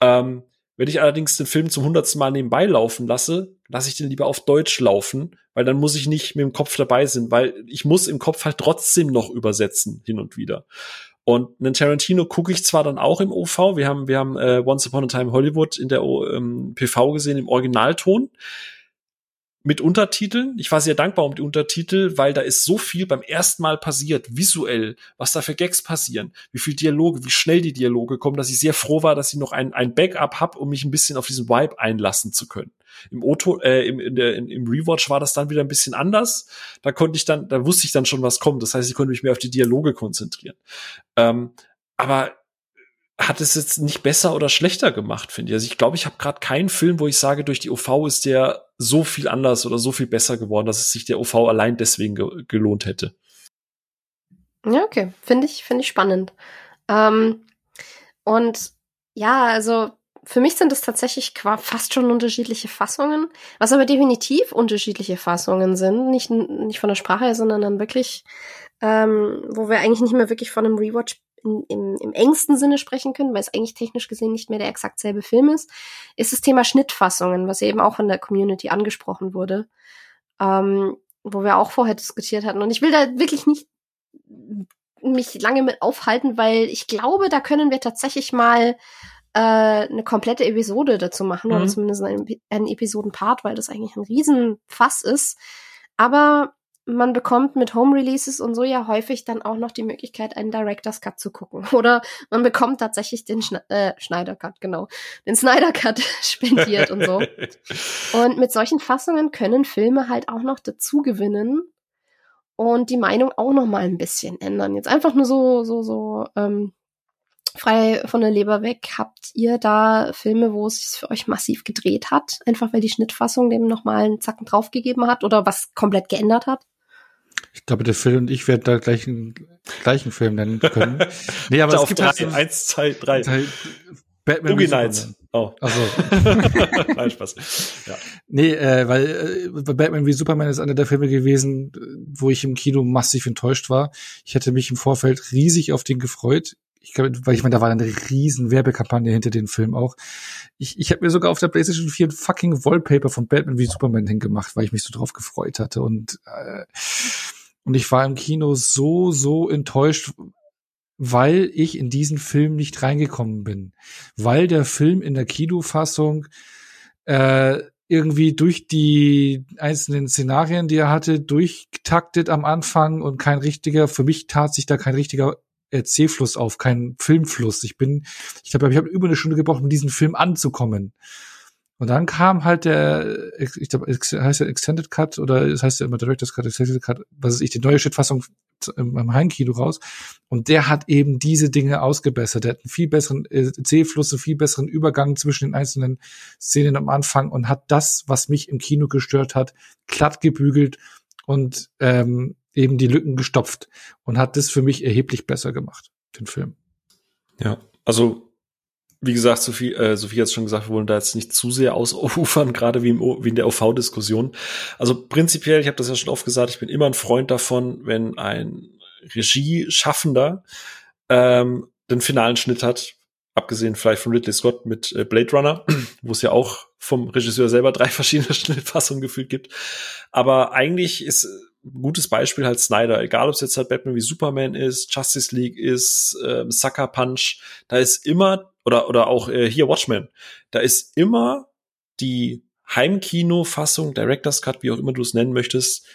Ähm, wenn ich allerdings den Film zum hundertsten Mal nebenbei laufen lasse, lasse ich den lieber auf Deutsch laufen, weil dann muss ich nicht mit dem Kopf dabei sein, weil ich muss im Kopf halt trotzdem noch übersetzen hin und wieder. Und einen Tarantino gucke ich zwar dann auch im OV, wir haben, wir haben äh, Once Upon a Time Hollywood in der ähm, PV gesehen im Originalton mit Untertiteln. Ich war sehr dankbar um die Untertitel, weil da ist so viel beim ersten Mal passiert, visuell, was da für Gags passieren, wie viel Dialoge, wie schnell die Dialoge kommen, dass ich sehr froh war, dass ich noch ein, ein Backup habe, um mich ein bisschen auf diesen Vibe einlassen zu können. Im Auto, äh, im, in der, in, im Rewatch war das dann wieder ein bisschen anders. Da konnte ich dann, da wusste ich dann schon, was kommt. Das heißt, ich konnte mich mehr auf die Dialoge konzentrieren. Ähm, aber hat es jetzt nicht besser oder schlechter gemacht, finde ich. Also ich glaube, ich habe gerade keinen Film, wo ich sage, durch die OV ist der so viel anders oder so viel besser geworden, dass es sich der OV allein deswegen ge gelohnt hätte. Ja, okay. Finde ich, finde ich spannend. Ähm, und ja, also für mich sind es tatsächlich fast schon unterschiedliche Fassungen, was aber definitiv unterschiedliche Fassungen sind. Nicht, nicht von der Sprache her, sondern dann wirklich, ähm, wo wir eigentlich nicht mehr wirklich von einem Rewatch in, im, im engsten Sinne sprechen können, weil es eigentlich technisch gesehen nicht mehr der exakt selbe Film ist, ist das Thema Schnittfassungen, was eben auch von der Community angesprochen wurde, ähm, wo wir auch vorher diskutiert hatten. Und ich will da wirklich nicht mich lange mit aufhalten, weil ich glaube, da können wir tatsächlich mal äh, eine komplette Episode dazu machen mhm. oder zumindest einen, einen Episodenpart, weil das eigentlich ein Riesenfass ist. Aber man bekommt mit Home Releases und so ja häufig dann auch noch die Möglichkeit, einen Director's Cut zu gucken. <laughs> Oder man bekommt tatsächlich den Schne äh, Schneider Cut, genau, den Snyder Cut <laughs> spendiert und so. <laughs> Und mit solchen Fassungen können Filme halt auch noch dazu gewinnen und die Meinung auch noch mal ein bisschen ändern. Jetzt einfach nur so, so, so ähm, frei von der Leber weg. Habt ihr da Filme, wo es sich für euch massiv gedreht hat? Einfach weil die Schnittfassung dem nochmal einen Zacken draufgegeben hat oder was komplett geändert hat? Ich glaube, der Phil und ich werden da gleich einen gleichen Film nennen können. <laughs> nee, aber es gibt drei. Halt so Eins, zwei, drei. Batman Boogie Nights. Oh. Also. <laughs> Nein, Spaß. Ja. Nee, äh, weil äh, Batman wie Superman ist einer der Filme gewesen, wo ich im Kino massiv enttäuscht war. Ich hätte mich im Vorfeld riesig auf den gefreut ich glaube, weil ich meine, da war eine riesen Werbekampagne hinter dem Film auch. Ich, ich habe mir sogar auf der PlayStation 4 ein fucking Wallpaper von Batman wie Superman hingemacht, weil ich mich so drauf gefreut hatte. Und, äh, und ich war im Kino so, so enttäuscht, weil ich in diesen Film nicht reingekommen bin. Weil der Film in der Kinofassung äh, irgendwie durch die einzelnen Szenarien, die er hatte, durchtaktet am Anfang und kein richtiger, für mich tat sich da kein richtiger Erzählfluss auf, kein Filmfluss. Ich bin, ich glaube, ich habe über eine Stunde gebraucht, um diesen Film anzukommen. Und dann kam halt der, ich glaube, heißt der Extended Cut oder es heißt ja immer Director's Cut, Extended Cut, was ist ich, die neue Schnittfassung im Heimkino raus. Und der hat eben diese Dinge ausgebessert. Der hat einen viel besseren Erzählfluss, einen viel besseren Übergang zwischen den einzelnen Szenen am Anfang und hat das, was mich im Kino gestört hat, glatt gebügelt und ähm, eben die Lücken gestopft und hat das für mich erheblich besser gemacht, den Film. Ja, also wie gesagt, Sophie, äh, Sophie hat es schon gesagt, wir wollen da jetzt nicht zu sehr ausufern, <laughs> gerade wie, im, wie in der OV-Diskussion. Also prinzipiell, ich habe das ja schon oft gesagt, ich bin immer ein Freund davon, wenn ein Regie-Schaffender ähm, den finalen Schnitt hat, abgesehen vielleicht von Ridley Scott mit äh, Blade Runner, <clears throat> wo es ja auch vom Regisseur selber drei <laughs> verschiedene Schnittfassungen gefühlt gibt. Aber eigentlich ist gutes Beispiel halt Snyder, egal ob es jetzt halt Batman wie Superman ist, Justice League ist, äh, Sucker Punch, da ist immer, oder, oder auch äh, hier Watchmen, da ist immer die Heimkino-Fassung, Director's Cut, wie auch immer du es nennen möchtest,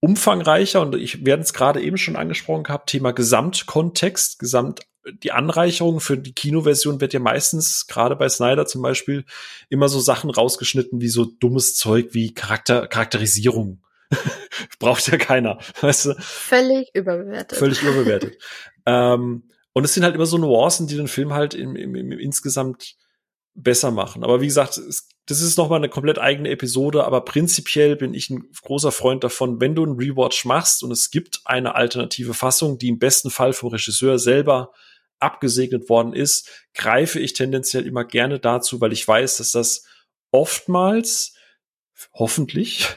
umfangreicher. Und ich werde es gerade eben schon angesprochen gehabt, Thema Gesamtkontext, Gesamt die Anreicherung für die Kinoversion wird ja meistens, gerade bei Snyder zum Beispiel, immer so Sachen rausgeschnitten wie so dummes Zeug wie Charakter, Charakterisierung. <laughs> Braucht ja keiner, weißt du? Völlig überbewertet. Völlig überbewertet. <laughs> ähm, und es sind halt immer so Nuancen, die den Film halt im, im, im insgesamt besser machen. Aber wie gesagt, es, das ist noch mal eine komplett eigene Episode, aber prinzipiell bin ich ein großer Freund davon, wenn du einen Rewatch machst und es gibt eine alternative Fassung, die im besten Fall vom Regisseur selber abgesegnet worden ist, greife ich tendenziell immer gerne dazu, weil ich weiß, dass das oftmals, hoffentlich,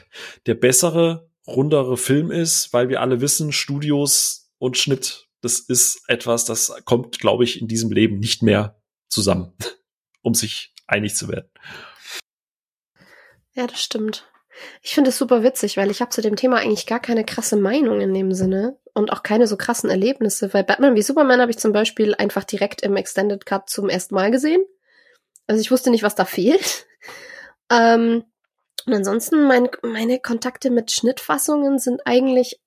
der bessere, rundere Film ist, weil wir alle wissen, Studios und Schnitt, das ist etwas, das kommt, glaube ich, in diesem Leben nicht mehr zusammen, <laughs> um sich einig zu werden. Ja, das stimmt. Ich finde es super witzig, weil ich habe zu dem Thema eigentlich gar keine krasse Meinung in dem Sinne und auch keine so krassen Erlebnisse, weil Batman wie Superman habe ich zum Beispiel einfach direkt im Extended Cut zum ersten Mal gesehen. Also ich wusste nicht, was da fehlt. <laughs> Ähm, und ansonsten mein, meine Kontakte mit Schnittfassungen sind eigentlich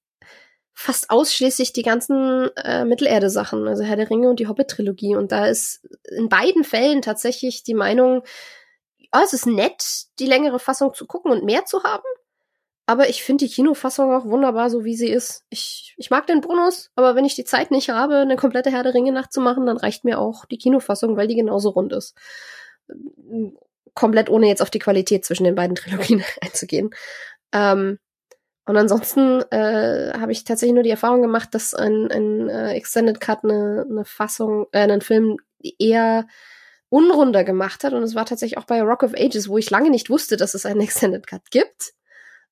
fast ausschließlich die ganzen äh, Mittelerde-Sachen, also Herr der Ringe und die Hobbit-Trilogie. Und da ist in beiden Fällen tatsächlich die Meinung, oh, es ist nett, die längere Fassung zu gucken und mehr zu haben. Aber ich finde die Kinofassung auch wunderbar, so wie sie ist. Ich, ich mag den Bonus, aber wenn ich die Zeit nicht habe, eine komplette Herr der Ringe Nacht zu machen, dann reicht mir auch die Kinofassung, weil die genauso rund ist. Komplett ohne jetzt auf die Qualität zwischen den beiden Trilogien <laughs> einzugehen. Ähm, und ansonsten äh, habe ich tatsächlich nur die Erfahrung gemacht, dass ein, ein äh, Extended Cut eine, eine Fassung, äh, einen Film eher unrunder gemacht hat. Und es war tatsächlich auch bei Rock of Ages, wo ich lange nicht wusste, dass es einen <laughs> Extended Cut gibt.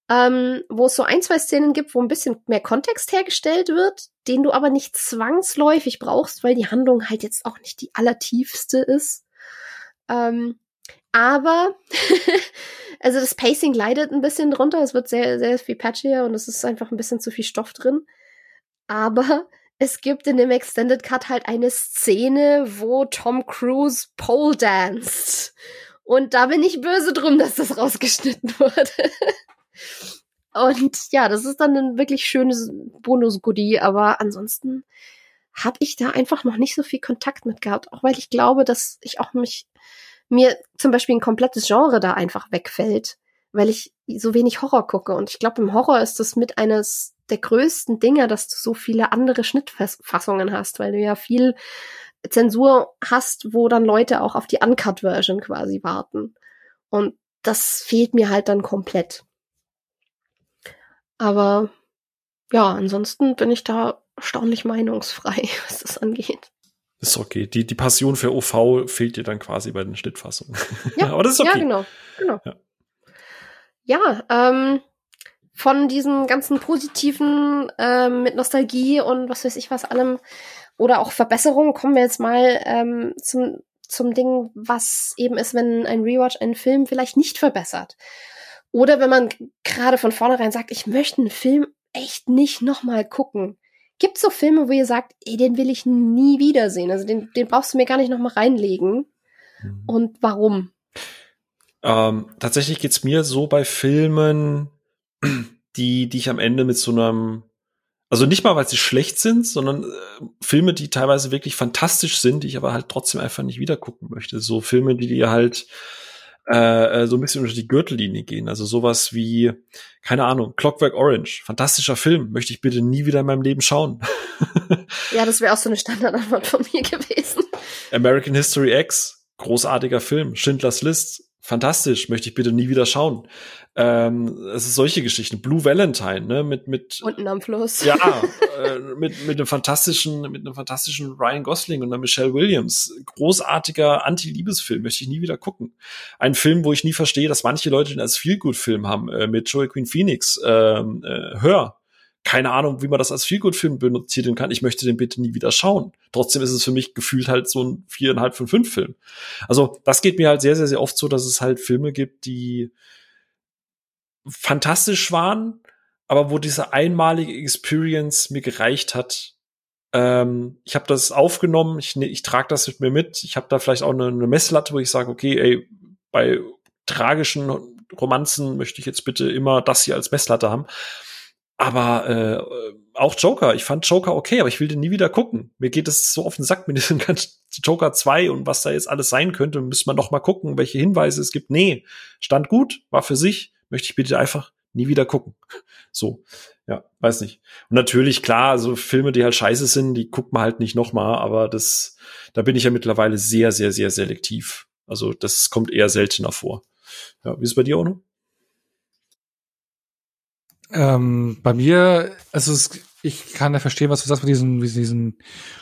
Ähm, wo es so ein, zwei Szenen gibt, wo ein bisschen mehr Kontext hergestellt wird, den du aber nicht zwangsläufig brauchst, weil die Handlung halt jetzt auch nicht die allertiefste ist. Ähm, aber, <laughs> also das Pacing leidet ein bisschen drunter. Es wird sehr, sehr viel patchier und es ist einfach ein bisschen zu viel Stoff drin. Aber <laughs> es gibt in dem Extended Cut halt eine Szene, wo Tom Cruise pole danced. Und da bin ich böse drum, dass das rausgeschnitten <laughs> wurde. Und ja, das ist dann ein wirklich schönes Bonus-Goodie, aber ansonsten habe ich da einfach noch nicht so viel Kontakt mit gehabt, auch weil ich glaube, dass ich auch mich mir zum Beispiel ein komplettes Genre da einfach wegfällt, weil ich so wenig Horror gucke. Und ich glaube, im Horror ist das mit eines der größten Dinge, dass du so viele andere Schnittfassungen hast, weil du ja viel Zensur hast, wo dann Leute auch auf die Uncut-Version quasi warten. Und das fehlt mir halt dann komplett. Aber ja, ansonsten bin ich da erstaunlich meinungsfrei, <laughs> was das angeht. Ist okay. Die, die Passion für OV fehlt dir dann quasi bei den Schnittfassungen. Ja, <laughs> aber das ist okay. Ja, genau. genau. Ja, ja ähm, von diesem ganzen positiven ähm, mit Nostalgie und was weiß ich was allem oder auch Verbesserungen kommen wir jetzt mal ähm, zum, zum Ding, was eben ist, wenn ein Rewatch einen Film vielleicht nicht verbessert. Oder wenn man gerade von vornherein sagt, ich möchte einen Film echt nicht nochmal gucken. Gibt so Filme, wo ihr sagt, ey, den will ich nie wiedersehen? Also den, den brauchst du mir gar nicht nochmal reinlegen. Mhm. Und warum? Ähm, tatsächlich geht's mir so bei Filmen, die, die ich am Ende mit so einem, also nicht mal, weil sie schlecht sind, sondern äh, Filme, die teilweise wirklich fantastisch sind, die ich aber halt trotzdem einfach nicht wieder gucken möchte. So Filme, die dir halt äh, äh, so ein bisschen unter die Gürtellinie gehen. Also sowas wie, keine Ahnung, Clockwork Orange, fantastischer Film, möchte ich bitte nie wieder in meinem Leben schauen. <laughs> ja, das wäre auch so eine Standardantwort von mir gewesen. American History X, großartiger Film. Schindlers List, fantastisch, möchte ich bitte nie wieder schauen. Ähm, es ist solche Geschichten. Blue Valentine, ne, mit mit unten am Fluss. Ja, <laughs> äh, mit mit einem fantastischen mit einem fantastischen Ryan Gosling und einer Michelle Williams. Großartiger Anti-Liebesfilm, möchte ich nie wieder gucken. Ein Film, wo ich nie verstehe, dass manche Leute den als Feel-Good-Film haben äh, mit Joey Queen Phoenix. Ähm, äh, Hör. Keine Ahnung, wie man das als Feel-Good-Film benutzieren kann. Ich möchte den bitte nie wieder schauen. Trotzdem ist es für mich gefühlt halt so ein viereinhalb von fünf Film. Also das geht mir halt sehr, sehr, sehr oft so, dass es halt Filme gibt, die fantastisch waren, aber wo diese einmalige Experience mir gereicht hat. Ähm, ich habe das aufgenommen, ich, ich trage das mit mir mit. Ich habe da vielleicht auch eine, eine Messlatte, wo ich sage, okay, ey, bei tragischen Romanzen möchte ich jetzt bitte immer das hier als Messlatte haben. Aber äh, auch Joker, ich fand Joker okay, aber ich will den nie wieder gucken. Mir geht es so auf den Sack mit diesem <laughs> ganzen Joker 2 und was da jetzt alles sein könnte. Müssen wir noch mal gucken, welche Hinweise es gibt. Nee, stand gut, war für sich möchte ich bitte einfach nie wieder gucken. So, ja, weiß nicht. Und natürlich, klar, so Filme, die halt scheiße sind, die guckt man halt nicht nochmal, aber das, da bin ich ja mittlerweile sehr, sehr, sehr selektiv. Also das kommt eher seltener vor. Ja, wie ist es bei dir, Ono? Ähm, bei mir, also es, ich kann ja verstehen, was du sagst mit diesen, mit diesen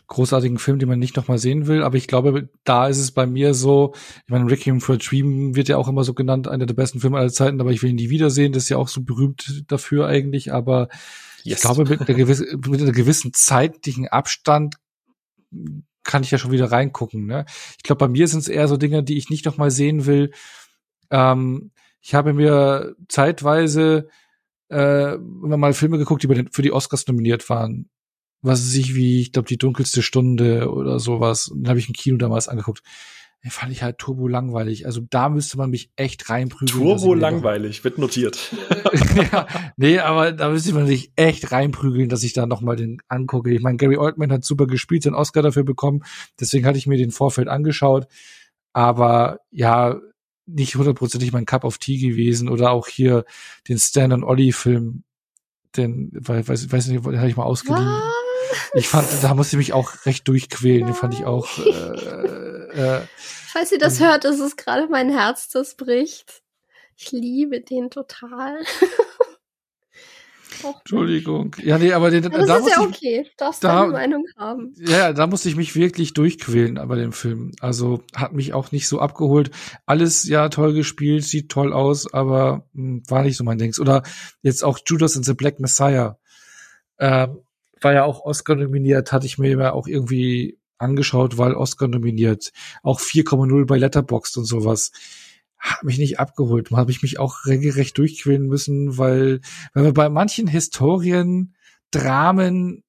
großartigen Film, den man nicht nochmal sehen will, aber ich glaube, da ist es bei mir so, ich meine, Requiem for a Dream wird ja auch immer so genannt, einer der besten Filme aller Zeiten, aber ich will ihn nie wiedersehen, das ist ja auch so berühmt dafür eigentlich, aber yes. ich glaube, mit einer, gewissen, <laughs> mit einer gewissen zeitlichen Abstand kann ich ja schon wieder reingucken. Ne? Ich glaube, bei mir sind es eher so Dinge, die ich nicht nochmal sehen will. Ähm, ich habe mir zeitweise äh, mal Filme geguckt, die den, für die Oscars nominiert waren. Was weiß ich, wie, ich glaube, die dunkelste Stunde oder sowas. Und dann habe ich im Kino damals angeguckt. Den fand ich halt turbo langweilig. Also da müsste man mich echt reinprügeln. Turbo langweilig, wird notiert. <laughs> ja, <laughs> nee, aber da müsste man sich echt reinprügeln, dass ich da nochmal den angucke. Ich meine, Gary Oldman hat super gespielt, den Oscar dafür bekommen. Deswegen hatte ich mir den Vorfeld angeschaut. Aber ja, nicht hundertprozentig mein Cup of Tea gewesen oder auch hier den Stan und Ollie Film, den, weiß, weiß nicht, den hatte ich mal ausgeliehen. Was? Ich fand, da musste ich mich auch recht durchquälen, Nein. den fand ich auch. Äh, äh, Falls ihr das hört, ist es gerade mein Herz, das bricht. Ich liebe den total. <laughs> Entschuldigung. Ja, nee, aber den, ja, das da ist ja okay. Du darfst da, deine Meinung haben. Ja, da musste ich mich wirklich durchquälen bei dem Film. Also hat mich auch nicht so abgeholt. Alles ja toll gespielt, sieht toll aus, aber mh, hm, war nicht so mein Dings. Oder jetzt auch Judas and the Black Messiah. Ähm, war ja auch Oscar nominiert, hatte ich mir ja auch irgendwie angeschaut, weil Oscar nominiert. Auch 4,0 bei Letterboxd und sowas hat mich nicht abgeholt. Da habe ich mich auch regelrecht durchquälen müssen, weil, weil wir bei manchen Historien, Dramen,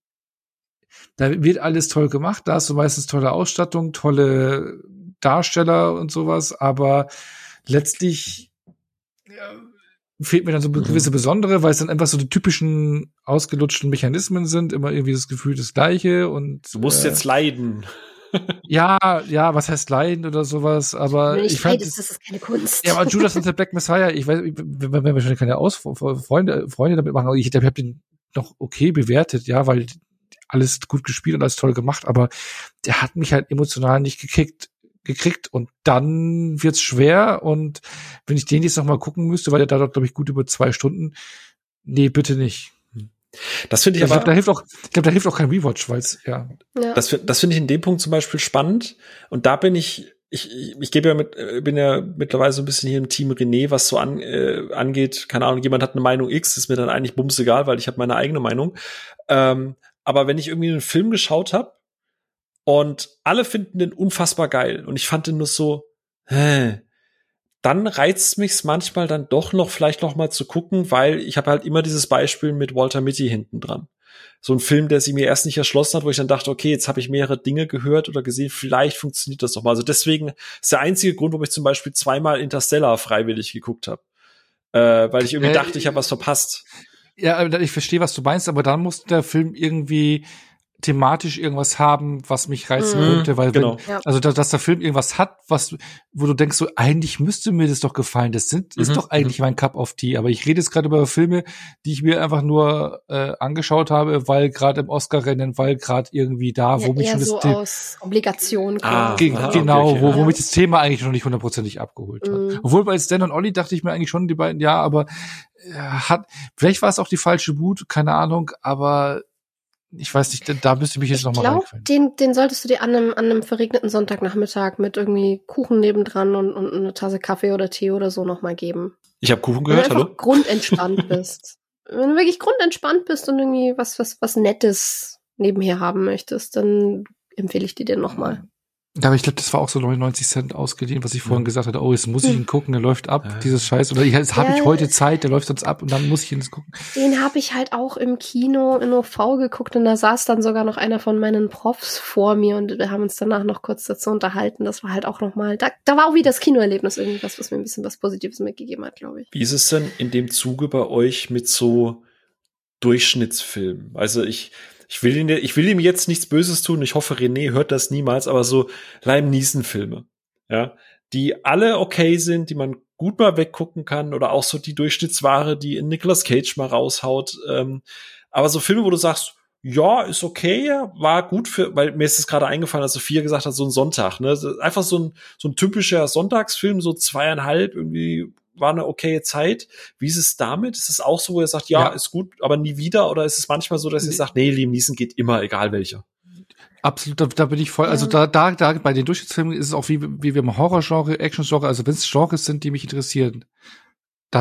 da wird alles toll gemacht, da hast du meistens tolle Ausstattung, tolle Darsteller und sowas, aber letztlich fehlt mir dann so eine mhm. gewisse Besondere, weil es dann einfach so die typischen ausgelutschten Mechanismen sind, immer irgendwie das Gefühl das Gleiche und. Du musst äh, jetzt leiden. Ja, ja, was heißt leiden oder sowas, aber ich fand leidest, das ist keine Kunst. Ja, aber Judas und der Black Messiah, ich weiß, wenn wir wahrscheinlich keine Aus Freunde, Freunde damit machen, ich, ich habe den noch okay bewertet, ja, weil alles gut gespielt und alles toll gemacht, aber der hat mich halt emotional nicht gekickt gekriegt und dann wird's schwer und wenn ich den jetzt noch mal gucken müsste, weil der da glaube ich gut über zwei Stunden, nee, bitte nicht. Das finde ich aber. Ich glaube, da hilft auch, ich glaube, da hilft auch kein Rewatch, weil es, ja. ja. Das, das finde ich in dem Punkt zum Beispiel spannend. Und da bin ich, ich, ich, ich gebe ja mit, äh, bin ja mittlerweile so ein bisschen hier im Team René, was so an, äh, angeht. Keine Ahnung, jemand hat eine Meinung X, ist mir dann eigentlich bums egal, weil ich habe meine eigene Meinung. Ähm, aber wenn ich irgendwie einen Film geschaut habe und alle finden den unfassbar geil und ich fand den nur so, hä, dann reizt mich's manchmal dann doch noch vielleicht noch mal zu gucken, weil ich habe halt immer dieses Beispiel mit Walter Mitty hinten dran. So ein Film, der sie mir erst nicht erschlossen hat, wo ich dann dachte, okay, jetzt habe ich mehrere Dinge gehört oder gesehen, vielleicht funktioniert das doch mal. Also deswegen ist der einzige Grund, warum ich zum Beispiel zweimal Interstellar freiwillig geguckt habe. Äh, weil ich irgendwie äh, dachte, ich habe was verpasst. Ja, ich verstehe, was du meinst, aber dann muss der Film irgendwie thematisch irgendwas haben, was mich reizen mhm, könnte, weil genau. wenn, also dass, dass, der Film irgendwas hat, was, wo du denkst, so eigentlich müsste mir das doch gefallen. Das sind, mhm, ist doch eigentlich mhm. mein Cup of Tea. Aber ich rede jetzt gerade über Filme, die ich mir einfach nur äh, angeschaut habe, weil gerade im Oscar-Rennen, weil gerade irgendwie da, ja, wo mich schon so das aus Obligation ah, ge ah, genau, okay, wo, wo mich das Thema eigentlich noch nicht hundertprozentig abgeholt mhm. hat. Obwohl bei Stan und Olli dachte ich mir eigentlich schon die beiden, ja, aber äh, hat, vielleicht war es auch die falsche Mut, keine Ahnung, aber ich weiß nicht, da müsste ich mich jetzt nochmal Ich glaube, den, den solltest du dir an einem, an einem verregneten Sonntagnachmittag mit irgendwie Kuchen nebendran und, und eine Tasse Kaffee oder Tee oder so nochmal geben. Ich habe Kuchen gehört, Wenn du hallo? grundentspannt <laughs> bist. Wenn du wirklich grundentspannt bist und irgendwie was, was, was Nettes nebenher haben möchtest, dann empfehle ich dir den nochmal. Ja, aber ich glaube, das war auch so 99 Cent ausgeliehen, was ich vorhin gesagt hatte. Oh, jetzt muss ich ihn gucken, der läuft ab, ja. dieses Scheiß. Oder jetzt habe ja. ich heute Zeit, der läuft sonst ab und dann muss ich ihn jetzt gucken. Den habe ich halt auch im Kino in OV geguckt und da saß dann sogar noch einer von meinen Profs vor mir und wir haben uns danach noch kurz dazu unterhalten. Das war halt auch nochmal, da, da war auch wieder das Kinoerlebnis irgendwas, was mir ein bisschen was Positives mitgegeben hat, glaube ich. Wie ist es denn in dem Zuge bei euch mit so Durchschnittsfilmen? Also ich, ich will, ihn, ich will ihm jetzt nichts Böses tun. Ich hoffe, René hört das niemals, aber so Leim Niesen Filme, ja, die alle okay sind, die man gut mal weggucken kann oder auch so die Durchschnittsware, die in Nicolas Cage mal raushaut. Ähm, aber so Filme, wo du sagst, ja, ist okay, war gut für, weil mir ist es gerade eingefallen, als Sophia gesagt hat, so ein Sonntag, ne? Einfach so ein, so ein typischer Sonntagsfilm, so zweieinhalb, irgendwie war eine okaye Zeit. Wie ist es damit? Ist es auch so, wo ihr sagt, ja, ja. ist gut, aber nie wieder? Oder ist es manchmal so, dass ihr sagt, nee, Liam Neeson geht immer, egal welcher? Absolut, da, da bin ich voll. Also da, da, da bei den Durchschnittsfilmen ist es auch wie, wie wir im Horrorgenre, Actiongenre, also wenn es Genres sind, die mich interessieren,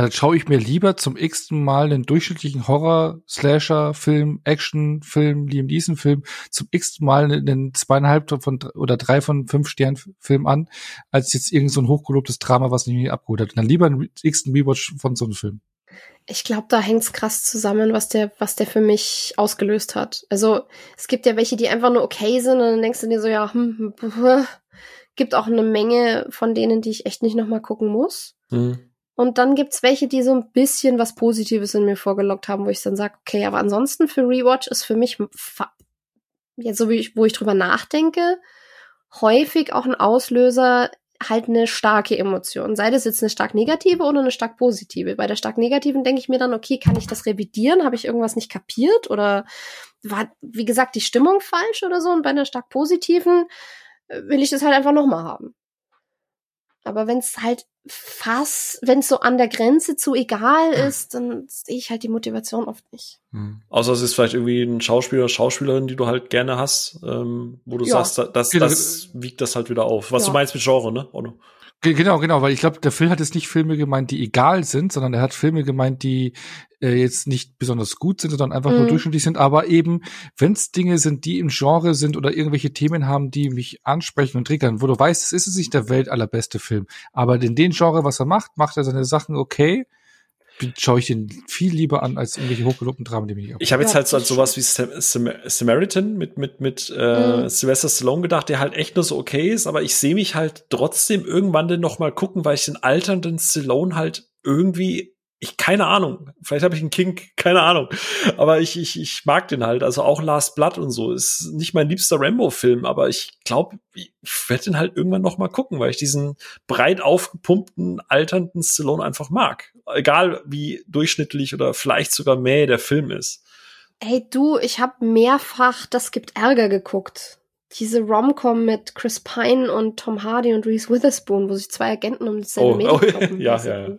da schaue ich mir lieber zum x-ten Mal einen durchschnittlichen Horror, Slasher, Film, Action, Film, Liam Neeson Film zum x-ten Mal einen zweieinhalb von oder drei von fünf Sternen Film an, als jetzt irgend so ein hochgelobtes Drama, was nicht abgeholt hat. Und dann lieber einen x-ten Rewatch von so einem Film. Ich glaube, da hängt's krass zusammen, was der, was der für mich ausgelöst hat. Also es gibt ja welche, die einfach nur okay sind und dann denkst du dir so, ja, hm <laughs> gibt auch eine Menge von denen, die ich echt nicht nochmal gucken muss. Mhm. Und dann gibt's welche, die so ein bisschen was Positives in mir vorgelockt haben, wo ich dann sage, okay, aber ansonsten für Rewatch ist für mich, jetzt so wie ich, wo ich drüber nachdenke, häufig auch ein Auslöser halt eine starke Emotion. Sei das jetzt eine stark negative oder eine stark positive. Bei der stark negativen denke ich mir dann, okay, kann ich das revidieren? Habe ich irgendwas nicht kapiert? Oder war, wie gesagt, die Stimmung falsch oder so? Und bei einer stark positiven äh, will ich das halt einfach nochmal haben. Aber wenn es halt fast, wenn es so an der Grenze zu egal ist, dann sehe ich halt die Motivation oft nicht. Hm. Außer es ist vielleicht irgendwie ein Schauspieler oder Schauspielerin, die du halt gerne hast, ähm, wo du ja. sagst, das, das wiegt das halt wieder auf. Was ja. du meinst mit Genre, ne? Oder? Genau, genau, weil ich glaube, der Phil hat jetzt nicht Filme gemeint, die egal sind, sondern er hat Filme gemeint, die äh, jetzt nicht besonders gut sind, sondern einfach mhm. nur durchschnittlich sind. Aber eben, wenn es Dinge sind, die im Genre sind oder irgendwelche Themen haben, die mich ansprechen und triggern, wo du weißt, es ist nicht der Welt allerbeste Film. Aber in den Genre, was er macht, macht er seine Sachen okay schaue ich den viel lieber an als irgendwelche hochgelobten Dramen, die mich nicht Ich habe jetzt halt so an sowas wie Sam Sam Samaritan mit mit mit äh, mhm. Sylvester Stallone gedacht, der halt echt nur so okay ist, aber ich sehe mich halt trotzdem irgendwann dann noch mal gucken, weil ich den alternden Stallone halt irgendwie ich keine Ahnung. Vielleicht habe ich einen Kink, <laughs> keine Ahnung. Aber ich, ich, ich mag den halt. Also auch Last Blood und so ist nicht mein liebster Rambo-Film, aber ich glaube, ich werde den halt irgendwann noch mal gucken, weil ich diesen breit aufgepumpten, alternden Stallone einfach mag. Egal wie durchschnittlich oder vielleicht sogar mehr der Film ist. Ey, du, ich habe mehrfach Das gibt Ärger geguckt. Diese Romcom mit Chris Pine und Tom Hardy und Reese Witherspoon, wo sich zwei Agenten um dasselbe oh, Mädchen oh, <laughs> ja, ja, ja.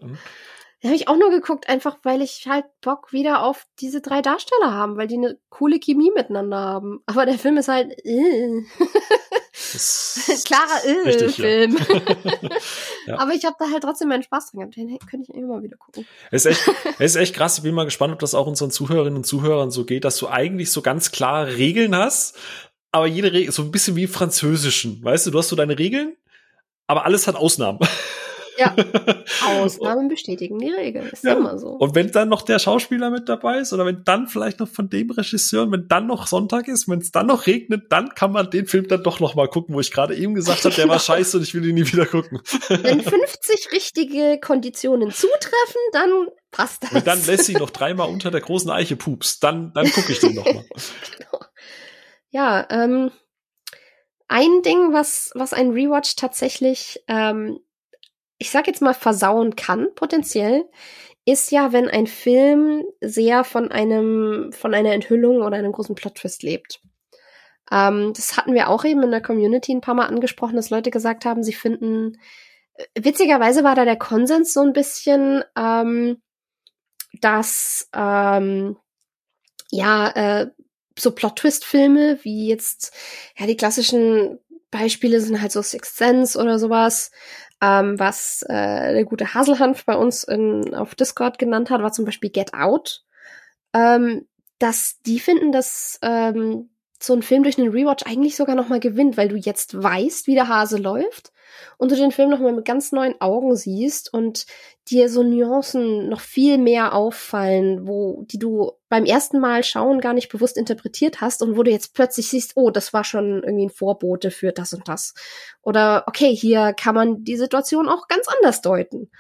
Den habe ich auch nur geguckt, einfach weil ich halt Bock wieder auf diese drei Darsteller haben, weil die eine coole Chemie miteinander haben. Aber der Film ist halt äh. <laughs> klarer äh, Film. <laughs> <laughs> ja. Aber ich habe da halt trotzdem meinen Spaß dran gehabt. Den könnte ich immer wieder gucken. Es ist, echt, es ist echt krass. Ich bin mal gespannt, ob das auch unseren Zuhörerinnen und Zuhörern so geht, dass du eigentlich so ganz klare Regeln hast, aber jede Regel, so ein bisschen wie Französischen. Weißt du, du hast so deine Regeln, aber alles hat Ausnahmen. Ja, <laughs> Ausnahmen bestätigen die Regel. Ist ja. immer so. Und wenn dann noch der Schauspieler mit dabei ist oder wenn dann vielleicht noch von dem Regisseur, wenn dann noch Sonntag ist, wenn es dann noch regnet, dann kann man den Film dann doch noch mal gucken, wo ich gerade eben gesagt habe, der war scheiße und ich will ihn nie wieder gucken. Wenn <laughs> 50 richtige Konditionen zutreffen, dann passt das. Wenn dann Lassie noch dreimal unter der großen Eiche pups, dann, dann gucke ich den noch mal. genau. Ja, ähm, ein Ding, was, was ein Rewatch tatsächlich ähm, ich sag jetzt mal, versauen kann, potenziell, ist ja, wenn ein Film sehr von einem, von einer Enthüllung oder einem großen Plot-Twist lebt. Ähm, das hatten wir auch eben in der Community ein paar Mal angesprochen, dass Leute gesagt haben, sie finden, äh, witzigerweise war da der Konsens so ein bisschen, ähm, dass, ähm, ja, äh, so Plot-Twist-Filme, wie jetzt, ja, die klassischen Beispiele sind halt so Sixth Sense oder sowas, ähm, was äh, der gute Haselhanf bei uns in, auf Discord genannt hat, war zum Beispiel Get Out. Ähm, dass die finden, dass ähm, so ein Film durch einen Rewatch eigentlich sogar noch mal gewinnt, weil du jetzt weißt, wie der Hase läuft und du den Film noch mal mit ganz neuen Augen siehst und dir so Nuancen noch viel mehr auffallen, wo die du beim ersten Mal schauen gar nicht bewusst interpretiert hast und wo du jetzt plötzlich siehst, oh, das war schon irgendwie ein Vorbote für das und das. Oder okay, hier kann man die Situation auch ganz anders deuten.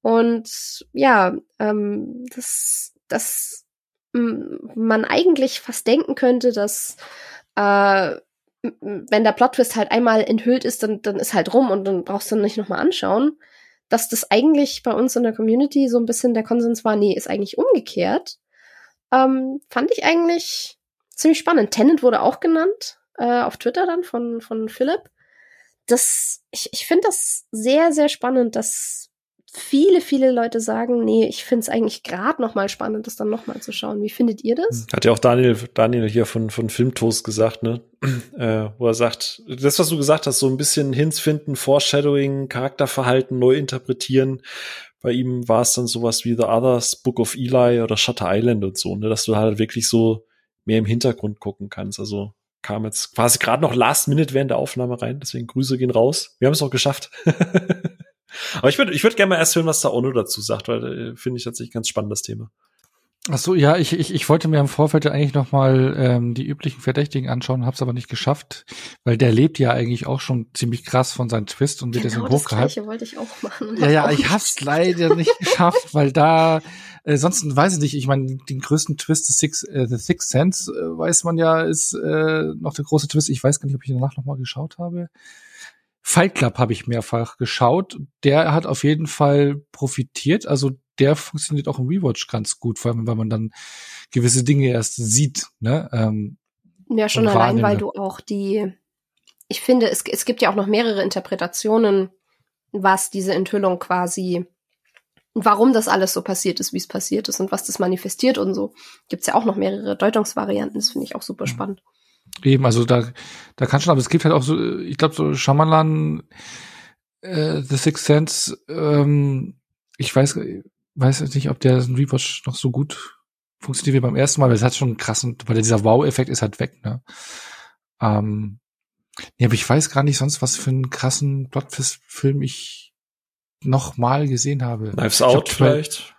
Und ja, ähm, das, das man eigentlich fast denken könnte, dass äh, wenn der Plot-Twist halt einmal enthüllt ist, dann, dann ist halt rum und dann brauchst du nicht nochmal anschauen, dass das eigentlich bei uns in der Community so ein bisschen der Konsens war, nee, ist eigentlich umgekehrt. Ähm, fand ich eigentlich ziemlich spannend. Tenant wurde auch genannt, äh, auf Twitter dann von, von Philipp. Das, ich, ich finde das sehr, sehr spannend, dass viele, viele Leute sagen, nee, ich finde es eigentlich gerade noch mal spannend, das dann noch mal zu schauen. Wie findet ihr das? Hat ja auch Daniel, Daniel hier von, von Filmtoast gesagt, ne? <clears throat> Äh, wo er sagt, das, was du gesagt hast, so ein bisschen Hints finden, Foreshadowing, Charakterverhalten neu interpretieren. Bei ihm war es dann sowas wie The Others, Book of Eli oder Shutter Island und so, ne? Dass du halt wirklich so mehr im Hintergrund gucken kannst. Also kam jetzt quasi gerade noch Last Minute während der Aufnahme rein, deswegen Grüße gehen raus. Wir haben es auch geschafft. <laughs> Aber ich würde ich würd gerne mal erst hören, was da Ono dazu sagt, weil äh, finde ich tatsächlich ganz spannend, das Thema. Ach so, ja, ich, ich, ich wollte mir im Vorfeld eigentlich noch mal ähm, die üblichen Verdächtigen anschauen, habe es aber nicht geschafft, weil der lebt ja eigentlich auch schon ziemlich krass von seinem Twist und wird genau deswegen hochgehalten. Das wollte ich auch machen. Ja, ja, ich hab's <laughs> leider nicht geschafft, weil da äh, sonst weiß ich nicht. Ich meine, den größten Twist des Six, äh, The Sixth Sense äh, weiß man ja, ist äh, noch der große Twist. Ich weiß gar nicht, ob ich danach noch mal geschaut habe. Fight Club habe ich mehrfach geschaut. Der hat auf jeden Fall profitiert. Also der funktioniert auch im Rewatch ganz gut, vor allem, weil man dann gewisse Dinge erst sieht. Ne? Ähm, ja, schon allein, weil du auch die, ich finde, es, es gibt ja auch noch mehrere Interpretationen, was diese Enthüllung quasi, warum das alles so passiert ist, wie es passiert ist und was das manifestiert und so. Gibt's ja auch noch mehrere Deutungsvarianten, das finde ich auch super mhm. spannend. Eben, also da, da kann schon, aber es gibt halt auch so, ich glaube, so Shyamalan, äh, The Sixth Sense, ähm, ich weiß, weiß jetzt nicht, ob der Rewatch noch so gut funktioniert wie beim ersten Mal, weil es hat schon einen krassen, weil dieser Wow-Effekt ist halt weg, ne? Ähm, nee, aber ich weiß gar nicht sonst, was für einen krassen Plotfist-Film ich noch mal gesehen habe. Knives Out vielleicht?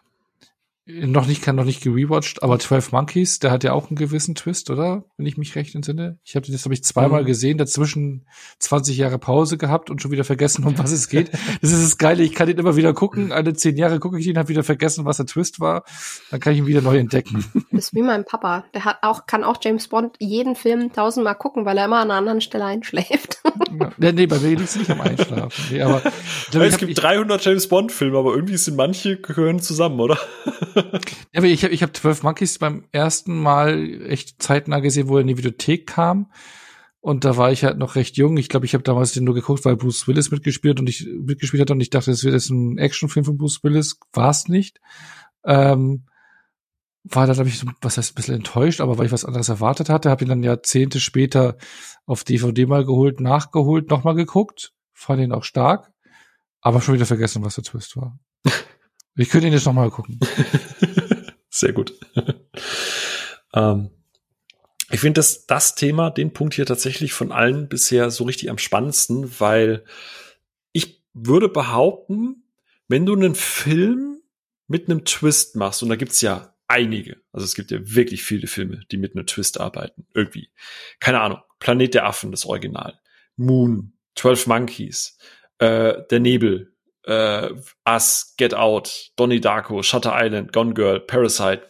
Noch nicht, kann noch nicht gerewatcht, aber 12 Monkeys, der hat ja auch einen gewissen Twist, oder? Wenn ich mich recht entsinne. Ich habe das, habe ich zweimal mhm. gesehen, dazwischen 20 Jahre Pause gehabt und schon wieder vergessen, um was es geht. <laughs> Das ist das Geile, ich kann ihn immer wieder gucken. Alle zehn Jahre gucke ich ihn, habe wieder vergessen, was der Twist war. Dann kann ich ihn wieder neu entdecken. <laughs> Das ist wie mein Papa. Der hat auch, kann auch James Bond jeden Film tausendmal gucken, weil er immer an einer anderen Stelle einschläft. <laughs> Ja, nee, bei mir liegt es nicht am Einschlafen. Nee, aber, glaub, es gibt 300 James Bond Filme, aber irgendwie sind manche gehören zusammen, oder? Ja, ich habe ich hab 12 Monkeys beim ersten Mal echt zeitnah gesehen, wo er in die Videothek kam. Und da war ich halt noch recht jung. Ich glaube, ich habe damals den nur geguckt, weil Bruce Willis mitgespielt und ich mitgespielt hat und ich dachte, das wird jetzt ein Actionfilm von Bruce Willis. War es nicht. Ähm, war da, glaube ich, so, was heißt, ein bisschen enttäuscht, aber weil ich was anderes erwartet hatte, habe ihn dann Jahrzehnte später auf DVD mal geholt, nachgeholt, nochmal geguckt. Fand ihn auch stark, aber schon wieder vergessen, was der Twist war. <laughs> Ich könnte ihn jetzt nochmal gucken. <laughs> Sehr gut. <laughs> ähm, ich finde das, das Thema, den Punkt hier tatsächlich von allen bisher so richtig am spannendsten, weil ich würde behaupten, wenn du einen Film mit einem Twist machst, und da gibt's ja einige, also es gibt ja wirklich viele Filme, die mit einem Twist arbeiten, irgendwie. Keine Ahnung, Planet der Affen, das Original, Moon, Twelve Monkeys, äh, Der Nebel, äh, Us, Get Out, Donnie Darko, Shutter Island, Gone Girl, Parasite,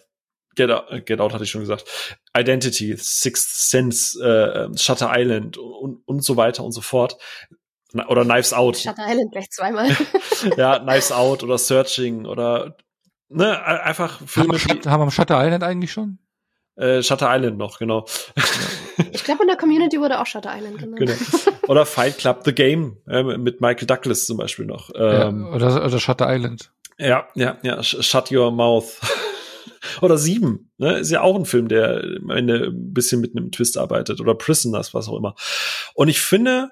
Get Out, äh, Get Out hatte ich schon gesagt, Identity, Sixth Sense, äh, Shutter Island und, und so weiter und so fort. Oder Knives Out. Shutter Island gleich zweimal. <laughs> ja, Knives Out oder Searching oder ne, einfach Filme. Haben wir, haben wir Shutter Island eigentlich schon? Äh, Shutter Island noch, genau. Ich glaube, in der Community wurde auch Shutter Island genannt. Genau. Oder Fight Club The Game äh, mit Michael Douglas zum Beispiel noch. Ähm, ja, oder, oder Shutter Island. Ja, ja, ja. Shut Your Mouth. <laughs> oder Sieben, ne? Ist ja auch ein Film, der am Ende ein bisschen mit einem Twist arbeitet. Oder Prisoners, was auch immer. Und ich finde,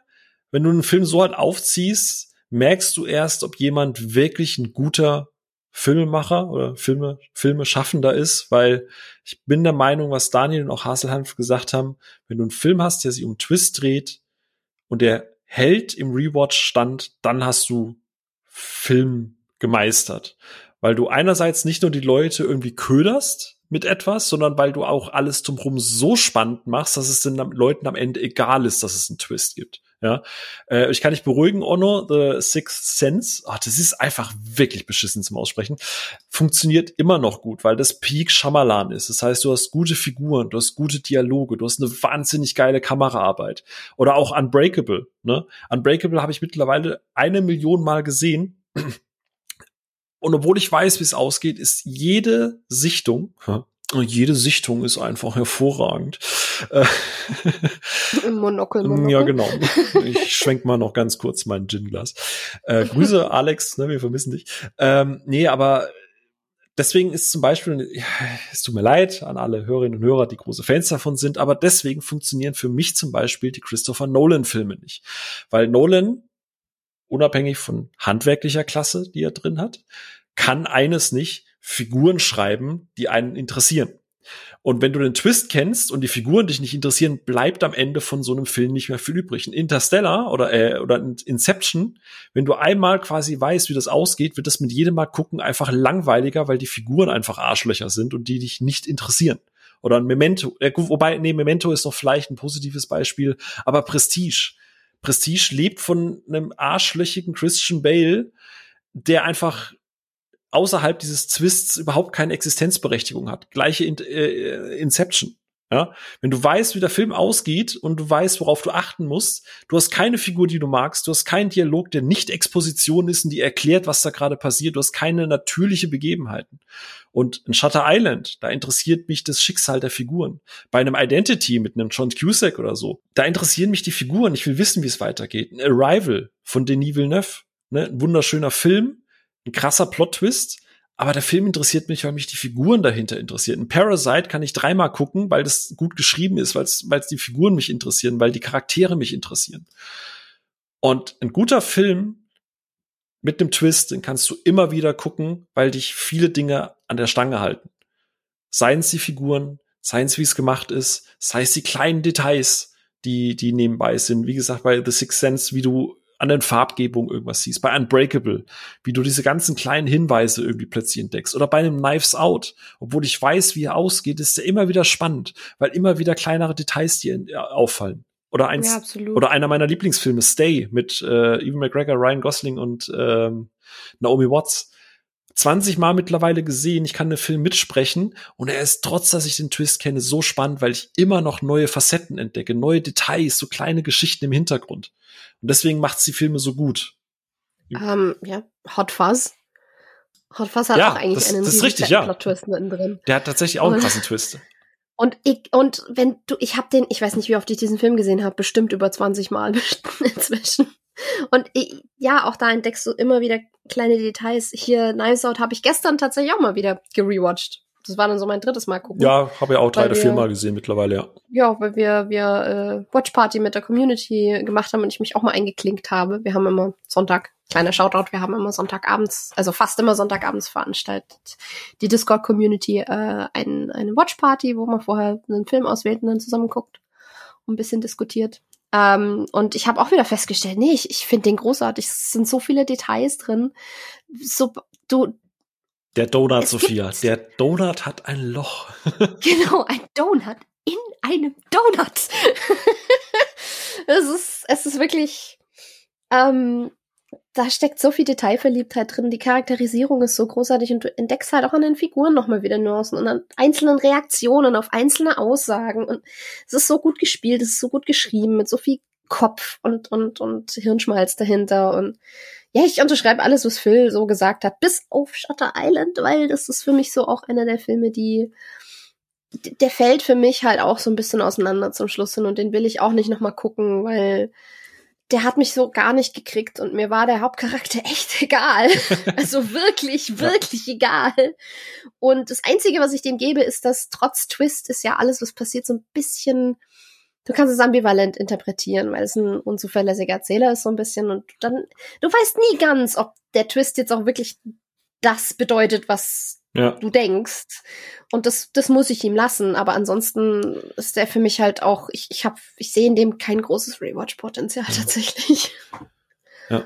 wenn du einen Film so halt aufziehst, merkst du erst, ob jemand wirklich ein guter Filmemacher oder Filme, Filme schaffender ist, weil ich bin der Meinung, was Daniel und auch Haselhanf gesagt haben, wenn du einen Film hast, der sich um Twist dreht und der hält im Rewatch stand, dann hast du Film gemeistert. Weil du einerseits nicht nur die Leute irgendwie köderst mit etwas, sondern weil du auch alles drumherum so spannend machst, dass es den Leuten am Ende egal ist, dass es einen Twist gibt. Ja, äh, ich kann dich beruhigen, Ono, The Sixth Sense, ach, das ist einfach wirklich beschissen zum Aussprechen, funktioniert immer noch gut, weil das Peak Shyamalan ist. Das heißt, du hast gute Figuren, du hast gute Dialoge, du hast eine wahnsinnig geile Kameraarbeit. Oder auch Unbreakable. Ne? Unbreakable habe ich mittlerweile eine Million Mal gesehen. Und obwohl ich weiß, wie es ausgeht, ist jede Sichtung, jede Sichtung ist einfach hervorragend. Äh, <laughs> Im Monokel, Monokel. Ja, genau. Ich schwenk mal noch ganz kurz mein Ginglas. Äh, Grüße, <laughs> Alex, ne, wir vermissen dich. Ähm, nee, aber deswegen ist zum Beispiel, ja, es tut mir leid an alle Hörerinnen und Hörer, die große Fans davon sind, aber deswegen funktionieren für mich zum Beispiel die Christopher Nolan-Filme nicht. Weil Nolan, unabhängig von handwerklicher Klasse, die er drin hat, kann eines nicht, Figuren schreiben, die einen interessieren. Und wenn du den Twist kennst und die Figuren dich nicht interessieren, bleibt am Ende von so einem Film nicht mehr viel übrig. Ein Interstellar oder, äh, oder ein Inception, wenn du einmal quasi weißt, wie das ausgeht, wird das mit jedem Mal gucken einfach langweiliger, weil die Figuren einfach Arschlöcher sind und die dich nicht interessieren. Oder ein Memento, äh, wobei, nee, Memento ist noch vielleicht ein positives Beispiel, aber Prestige. Prestige lebt von einem arschlöchigen Christian Bale, der einfach außerhalb dieses Twists überhaupt keine Existenzberechtigung hat. Gleiche in, äh, Inception. Ja, wenn du weißt, wie der Film ausgeht und du weißt, worauf du achten musst, du hast keine Figur, die du magst, du hast keinen Dialog, der nicht Exposition ist und die erklärt, was da gerade passiert, du hast keine natürliche Begebenheiten. Und in Shutter Island, da interessiert mich das Schicksal der Figuren. Bei einem Identity mit einem John Cusack oder so, da interessieren mich die Figuren, ich will wissen, wie es weitergeht. Ein Arrival von Denis Villeneuve, ne, ein wunderschöner Film, ein krasser Plot-Twist, aber der Film interessiert mich, weil mich die Figuren dahinter interessieren. Ein Parasite kann ich dreimal gucken, weil das gut geschrieben ist, weil es die Figuren mich interessieren, weil die Charaktere mich interessieren. Und ein guter Film mit einem Twist, den kannst du immer wieder gucken, weil dich viele Dinge an der Stange halten. Seien es die Figuren, seien es wie es gemacht ist, sei es die kleinen Details, die, die nebenbei sind. Wie gesagt, bei The Sixth Sense, wie du an den Farbgebungen irgendwas siehst. Bei Unbreakable, wie du diese ganzen kleinen Hinweise irgendwie plötzlich entdeckst. Oder bei einem Knives Out, obwohl ich weiß, wie er ausgeht, ist er immer wieder spannend, weil immer wieder kleinere Details dir äh, auffallen. Oder eins, ja, oder einer meiner Lieblingsfilme, Stay, mit äh, Evan McGregor, Ryan Gosling und ähm, Naomi Watts 20 Mal mittlerweile gesehen, ich kann den Film mitsprechen und er ist, trotz dass ich den Twist kenne, so spannend, weil ich immer noch neue Facetten entdecke, neue Details, so kleine Geschichten im Hintergrund. Und deswegen macht's die Filme so gut. Ähm, ja, Hot Fuzz. Hot Fuzz hat ja, auch eigentlich das, einen das ist richtig, ja. Plot-Twist mittendrin. Der hat tatsächlich auch einen krassen Twist. Und ich, und wenn du, ich habe den, ich weiß nicht, wie oft ich diesen Film gesehen habe, bestimmt über 20 Mal <laughs> inzwischen. Und ja, auch da entdeckst du immer wieder kleine Details. Hier Knives Out habe ich gestern tatsächlich auch mal wieder gerewatcht. Das war dann so mein drittes Mal gucken. Ja, habe ich auch drei oder vier Mal gesehen mittlerweile, ja. Ja, weil wir, wir äh, Watch Party mit der Community gemacht haben und ich mich auch mal eingeklinkt habe. Wir haben immer Sonntag, kleiner Shoutout, wir haben immer Sonntagabends, also fast immer Sonntagabends veranstaltet, die Discord-Community äh, ein, eine Watch Party, wo man vorher einen Film auswählt und dann zusammen guckt und ein bisschen diskutiert. Ähm, und ich habe auch wieder festgestellt, nee, ich, ich finde den großartig. Es sind so viele Details drin. So, du. Der Donut, Sophia. Der Donut hat ein Loch. <laughs> genau, ein Donut in einem Donut. <laughs> es ist, es ist wirklich. Ähm, da steckt so viel Detailverliebtheit drin. Die Charakterisierung ist so großartig und du entdeckst halt auch an den Figuren nochmal wieder Nuancen und an einzelnen Reaktionen auf einzelne Aussagen. Und es ist so gut gespielt, es ist so gut geschrieben, mit so viel Kopf und, und, und Hirnschmalz dahinter. Und ja, ich unterschreibe alles, was Phil so gesagt hat, bis auf Shutter Island, weil das ist für mich so auch einer der Filme, die der fällt für mich halt auch so ein bisschen auseinander zum Schluss hin und den will ich auch nicht nochmal gucken, weil der hat mich so gar nicht gekriegt und mir war der Hauptcharakter <laughs> echt egal. <laughs> also wirklich, wirklich ja. egal. Und das Einzige, was ich dem gebe, ist, dass trotz Twist ist ja alles, was passiert, so ein bisschen, du kannst es ambivalent interpretieren, weil es ein unzuverlässiger Erzähler ist so ein bisschen und dann, du weißt nie ganz, ob der Twist jetzt auch wirklich das bedeutet, was ja. du denkst. Und das, das muss ich ihm lassen. Aber ansonsten ist der für mich halt auch, ich, ich habe, ich sehe in dem kein großes Rewatch-Potenzial tatsächlich. Ja.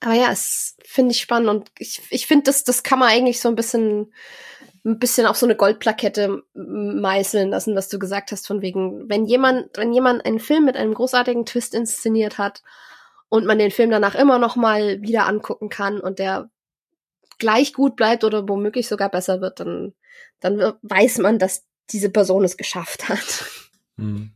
Aber ja, es finde ich spannend und ich, ich finde, das, das kann man eigentlich so ein bisschen, ein bisschen auf so eine Goldplakette meißeln lassen, was du gesagt hast, von wegen, wenn jemand, wenn jemand einen Film mit einem großartigen Twist inszeniert hat und man den Film danach immer noch mal wieder angucken kann und der gleich gut bleibt oder womöglich sogar besser wird, dann, dann weiß man, dass diese Person es geschafft hat. Mhm.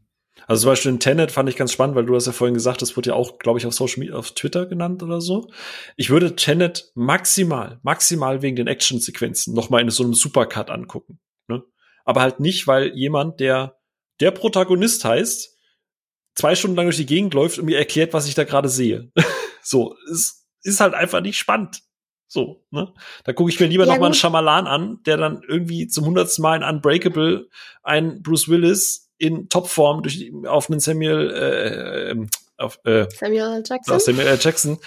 Also zum Beispiel in Tenet fand ich ganz spannend, weil du hast ja vorhin gesagt, das wurde ja auch, glaube ich, auf Social Media, auf Twitter genannt oder so. Ich würde Tenet maximal, maximal wegen den Actionsequenzen noch mal in so einem Supercut angucken. Ne? Aber halt nicht, weil jemand, der der Protagonist heißt, zwei Stunden lang durch die Gegend läuft und mir erklärt, was ich da gerade sehe. <laughs> so, es ist halt einfach nicht spannend. So, ne? Da gucke ich mir lieber ja, noch mal einen Schamalan an, der dann irgendwie zum hundertsten Mal in Unbreakable ein Bruce Willis in Topform durch auf einen Samuel äh, ähm, auf, äh, Samuel Jackson, Samuel L. Jackson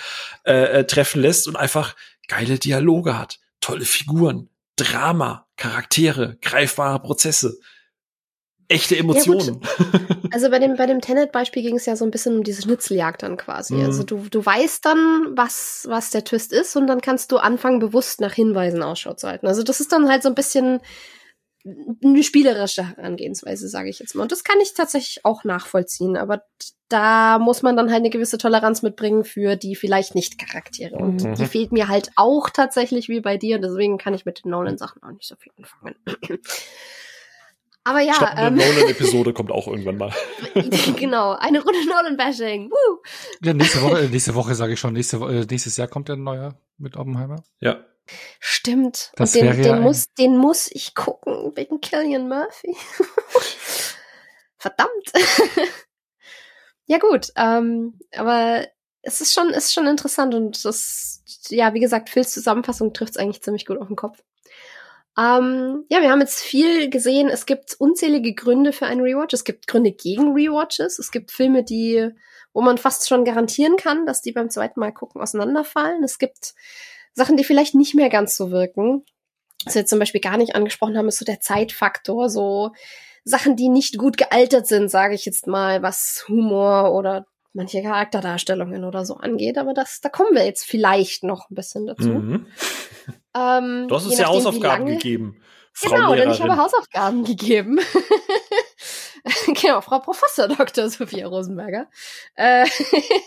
äh, äh, treffen lässt und einfach geile Dialoge hat, tolle Figuren, Drama, Charaktere, greifbare Prozesse echte Emotionen. Ja, <laughs> also bei dem, bei dem Tenet-Beispiel ging es ja so ein bisschen um diese Schnitzeljagd dann quasi. Mhm. Also du, du weißt dann, was, was der Twist ist und dann kannst du anfangen, bewusst nach Hinweisen Ausschau zu halten. Also das ist dann halt so ein bisschen eine spielerische Herangehensweise, sage ich jetzt mal. Und das kann ich tatsächlich auch nachvollziehen, aber da muss man dann halt eine gewisse Toleranz mitbringen für die vielleicht nicht Charaktere. Und mhm. die fehlt mir halt auch tatsächlich wie bei dir. Deswegen kann ich mit den Nolan-Sachen auch nicht so viel anfangen. Aber ja. Statt eine ähm, Nolan-Episode kommt auch irgendwann mal. <laughs> genau, eine Runde Nolan-Bashing. Ja, nächste Woche, nächste Woche sage ich schon, nächste, äh, nächstes Jahr kommt der neue mit Oppenheimer. Ja. Stimmt. Das Und den, den, ja muss, den muss ich gucken wegen Killian Murphy. <laughs> Verdammt. <laughs> ja gut, ähm, aber es ist schon, ist schon interessant und das, ja, wie gesagt, Phils Zusammenfassung trifft es eigentlich ziemlich gut auf den Kopf. Ähm, ja, wir haben jetzt viel gesehen. Es gibt unzählige Gründe für einen Rewatch. Es gibt Gründe gegen Rewatches. Es gibt Filme, die, wo man fast schon garantieren kann, dass die beim zweiten Mal gucken auseinanderfallen. Es gibt Sachen, die vielleicht nicht mehr ganz so wirken. Was wir jetzt zum Beispiel gar nicht angesprochen haben, ist so der Zeitfaktor. So Sachen, die nicht gut gealtert sind, sage ich jetzt mal, was Humor oder manche Charakterdarstellungen oder so angeht, aber das, da kommen wir jetzt vielleicht noch ein bisschen dazu. Mhm. Ähm, du hast uns ja Hausaufgaben lange, gegeben. Frau <laughs> genau, Lehrerin. denn ich habe Hausaufgaben gegeben. <laughs> genau, Frau Professor Dr. Sophia Rosenberger äh,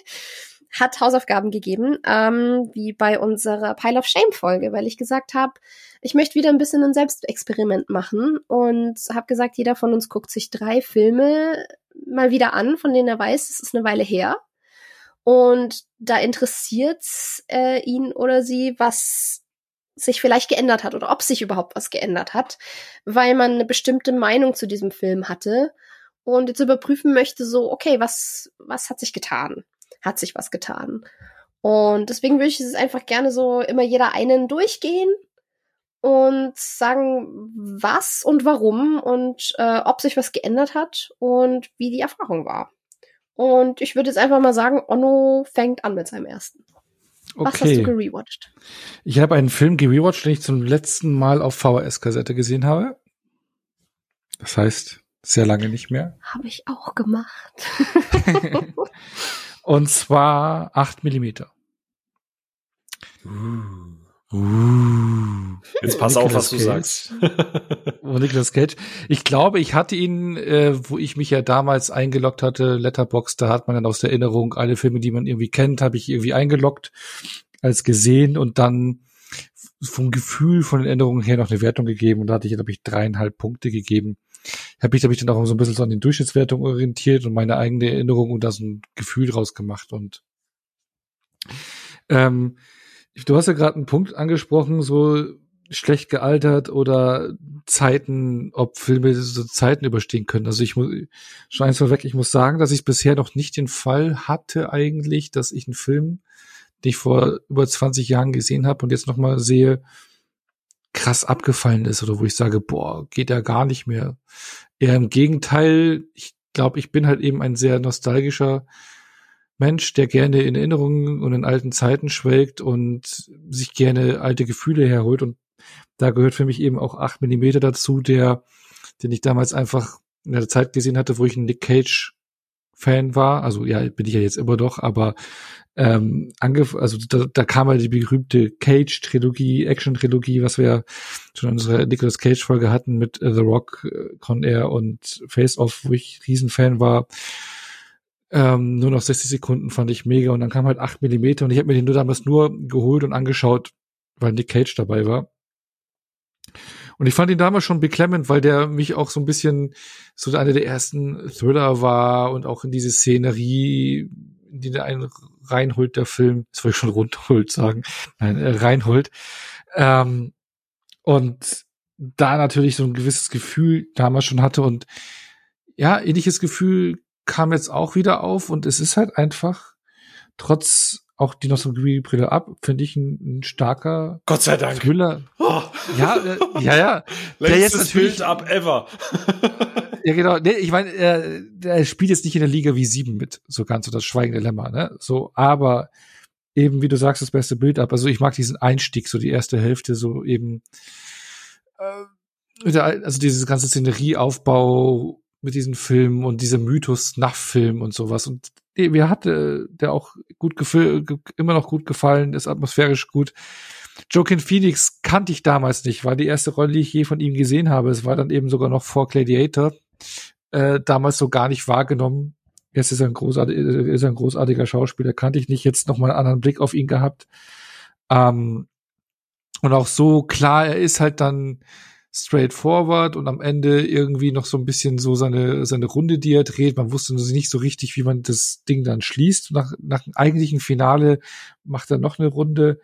<laughs> hat Hausaufgaben gegeben, ähm, wie bei unserer Pile of Shame Folge, weil ich gesagt habe, ich möchte wieder ein bisschen ein Selbstexperiment machen und habe gesagt, jeder von uns guckt sich drei Filme mal wieder an, von denen er weiß, es ist eine Weile her. Und da interessiert äh, ihn oder sie, was sich vielleicht geändert hat oder ob sich überhaupt was geändert hat, weil man eine bestimmte Meinung zu diesem Film hatte und jetzt überprüfen möchte, so, okay, was, was hat sich getan? Hat sich was getan? Und deswegen würde ich es einfach gerne so immer jeder einen durchgehen und sagen, was und warum und äh, ob sich was geändert hat und wie die Erfahrung war. Und ich würde jetzt einfach mal sagen, Onno fängt an mit seinem ersten. Okay. Was hast du gerewatcht? Ich habe einen Film gerewatcht, den ich zum letzten Mal auf VHS-Kassette gesehen habe. Das heißt, sehr lange nicht mehr. Habe ich auch gemacht. <laughs> Und zwar acht Millimeter. Uh. Uh, jetzt pass auf, was du Cage. sagst. <laughs> oh, Nicolas Cage. Ich glaube, ich hatte ihn, äh, wo ich mich ja damals eingeloggt hatte, Letterbox, da hat man dann aus der Erinnerung alle Filme, die man irgendwie kennt, habe ich irgendwie eingeloggt, als gesehen und dann vom Gefühl, von den Erinnerungen her noch eine Wertung gegeben und da hatte ich, glaube ich, dreieinhalb Punkte gegeben. Habe ich, glaube ich, dann auch so ein bisschen so an den Durchschnittswertungen orientiert und meine eigene Erinnerung und da so ein Gefühl draus gemacht und ähm, Du hast ja gerade einen Punkt angesprochen, so schlecht gealtert oder Zeiten, ob Filme so Zeiten überstehen können. Also ich muss schon eins vorweg, ich muss sagen, dass ich bisher noch nicht den Fall hatte eigentlich, dass ich einen Film, den ich vor über 20 Jahren gesehen habe und jetzt nochmal sehe, krass abgefallen ist oder wo ich sage, boah, geht ja gar nicht mehr. Eher im Gegenteil, ich glaube, ich bin halt eben ein sehr nostalgischer Mensch, der gerne in Erinnerungen und in alten Zeiten schwelgt und sich gerne alte Gefühle herholt. Und da gehört für mich eben auch 8 Millimeter dazu, der, den ich damals einfach in der Zeit gesehen hatte, wo ich ein Nick Cage Fan war. Also ja, bin ich ja jetzt immer doch, aber ähm, angef also da, da kam halt die berühmte Cage-Trilogie, Action-Trilogie, was wir schon in unserer Nicolas Cage-Folge hatten mit The Rock, äh, Con Air und Face Off, wo ich Riesenfan war. Ähm, nur noch 60 Sekunden fand ich mega und dann kam halt 8 Millimeter und ich habe mir den nur damals nur geholt und angeschaut, weil Nick Cage dabei war. Und ich fand ihn damals schon beklemmend, weil der mich auch so ein bisschen so einer der ersten Thriller war und auch in diese Szenerie, in die der einen reinholt, der Film, das wollte ich schon rundholt sagen, nein, äh, reinholt. Ähm, und da natürlich so ein gewisses Gefühl damals schon hatte und ja, ähnliches Gefühl kam jetzt auch wieder auf und es ist halt einfach trotz auch die Nostalgie-Brille ab, finde ich ein, ein, starker Gott sei Dank. Thriller. Oh. Ja, äh, ja, ja. der jetzt natürlich, Bild ab ever. <laughs> ja, genau. Nee, ich meine, er, er spielt jetzt nicht in der Liga wie sieben mit, so ganz so das Schweigende Lämmer, ne? So, aber eben, wie du sagst, das beste Bild ab. Also ich mag diesen Einstieg, so die erste Hälfte, so eben, äh, also dieses ganze Szenerieaufbau, mit diesen Filmen und dieser Mythos Snuff-Film und sowas. Und mir hatte der auch gut immer noch gut gefallen, ist atmosphärisch gut. Joaquin Phoenix kannte ich damals nicht, war die erste Rolle, die ich je von ihm gesehen habe. Es war dann eben sogar noch vor Gladiator. Äh, damals so gar nicht wahrgenommen. Jetzt ist er ein großartiger, ist er ein großartiger Schauspieler, kannte ich nicht, jetzt nochmal einen anderen Blick auf ihn gehabt. Ähm, und auch so klar, er ist halt dann straightforward und am Ende irgendwie noch so ein bisschen so seine, seine Runde, die er dreht. Man wusste nicht so richtig, wie man das Ding dann schließt. Nach, nach dem eigentlichen Finale macht er noch eine Runde.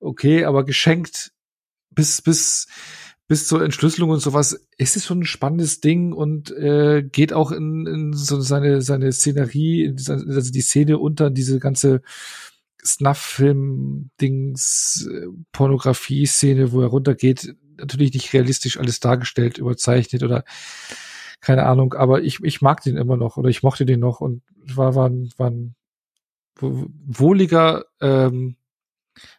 Okay, aber geschenkt bis, bis, bis zur Entschlüsselung und sowas, ist es schon ein spannendes Ding und äh, geht auch in, in so seine, seine Szenerie, also die Szene unter diese ganze Snuff-Film-Dings, äh, wo er runtergeht, natürlich nicht realistisch alles dargestellt, überzeichnet oder keine Ahnung, aber ich, ich mag den immer noch oder ich mochte den noch und war, war, ein, war ein wohliger ähm,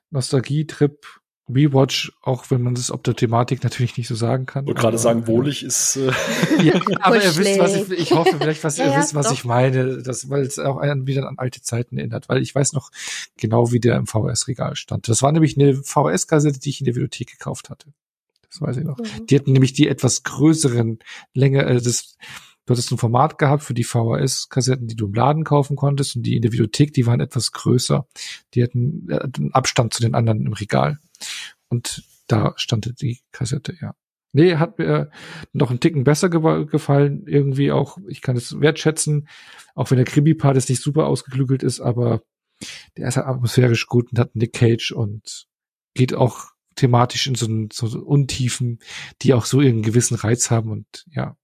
Nostalgie-Trip Rewatch, auch wenn man das ob der Thematik natürlich nicht so sagen kann. Und gerade sagen, wohlig ist. Äh <laughs> ja, aber ihr wisst, was ich, ich hoffe vielleicht, was <laughs> ja, ihr wisst, was doch. ich meine, das, weil es auch einen wieder an alte Zeiten erinnert, weil ich weiß noch genau, wie der im VHS-Regal stand. Das war nämlich eine VHS-Kassette, die ich in der Bibliothek gekauft hatte. Das weiß ich noch. Mhm. Die hatten nämlich die etwas größeren, länger, äh, das, du hattest ein Format gehabt für die VHS-Kassetten, die du im Laden kaufen konntest und die in der Bibliothek, die waren etwas größer. Die hatten äh, einen Abstand zu den anderen im Regal. Und da stand die Kassette, ja. Nee, hat mir noch einen Ticken besser ge gefallen. Irgendwie auch, ich kann es wertschätzen, auch wenn der Krimi-Part jetzt nicht super ausgeklügelt ist, aber der ist halt atmosphärisch gut und hat Nick Cage und geht auch thematisch in so, so Untiefen, die auch so ihren gewissen Reiz haben und ja,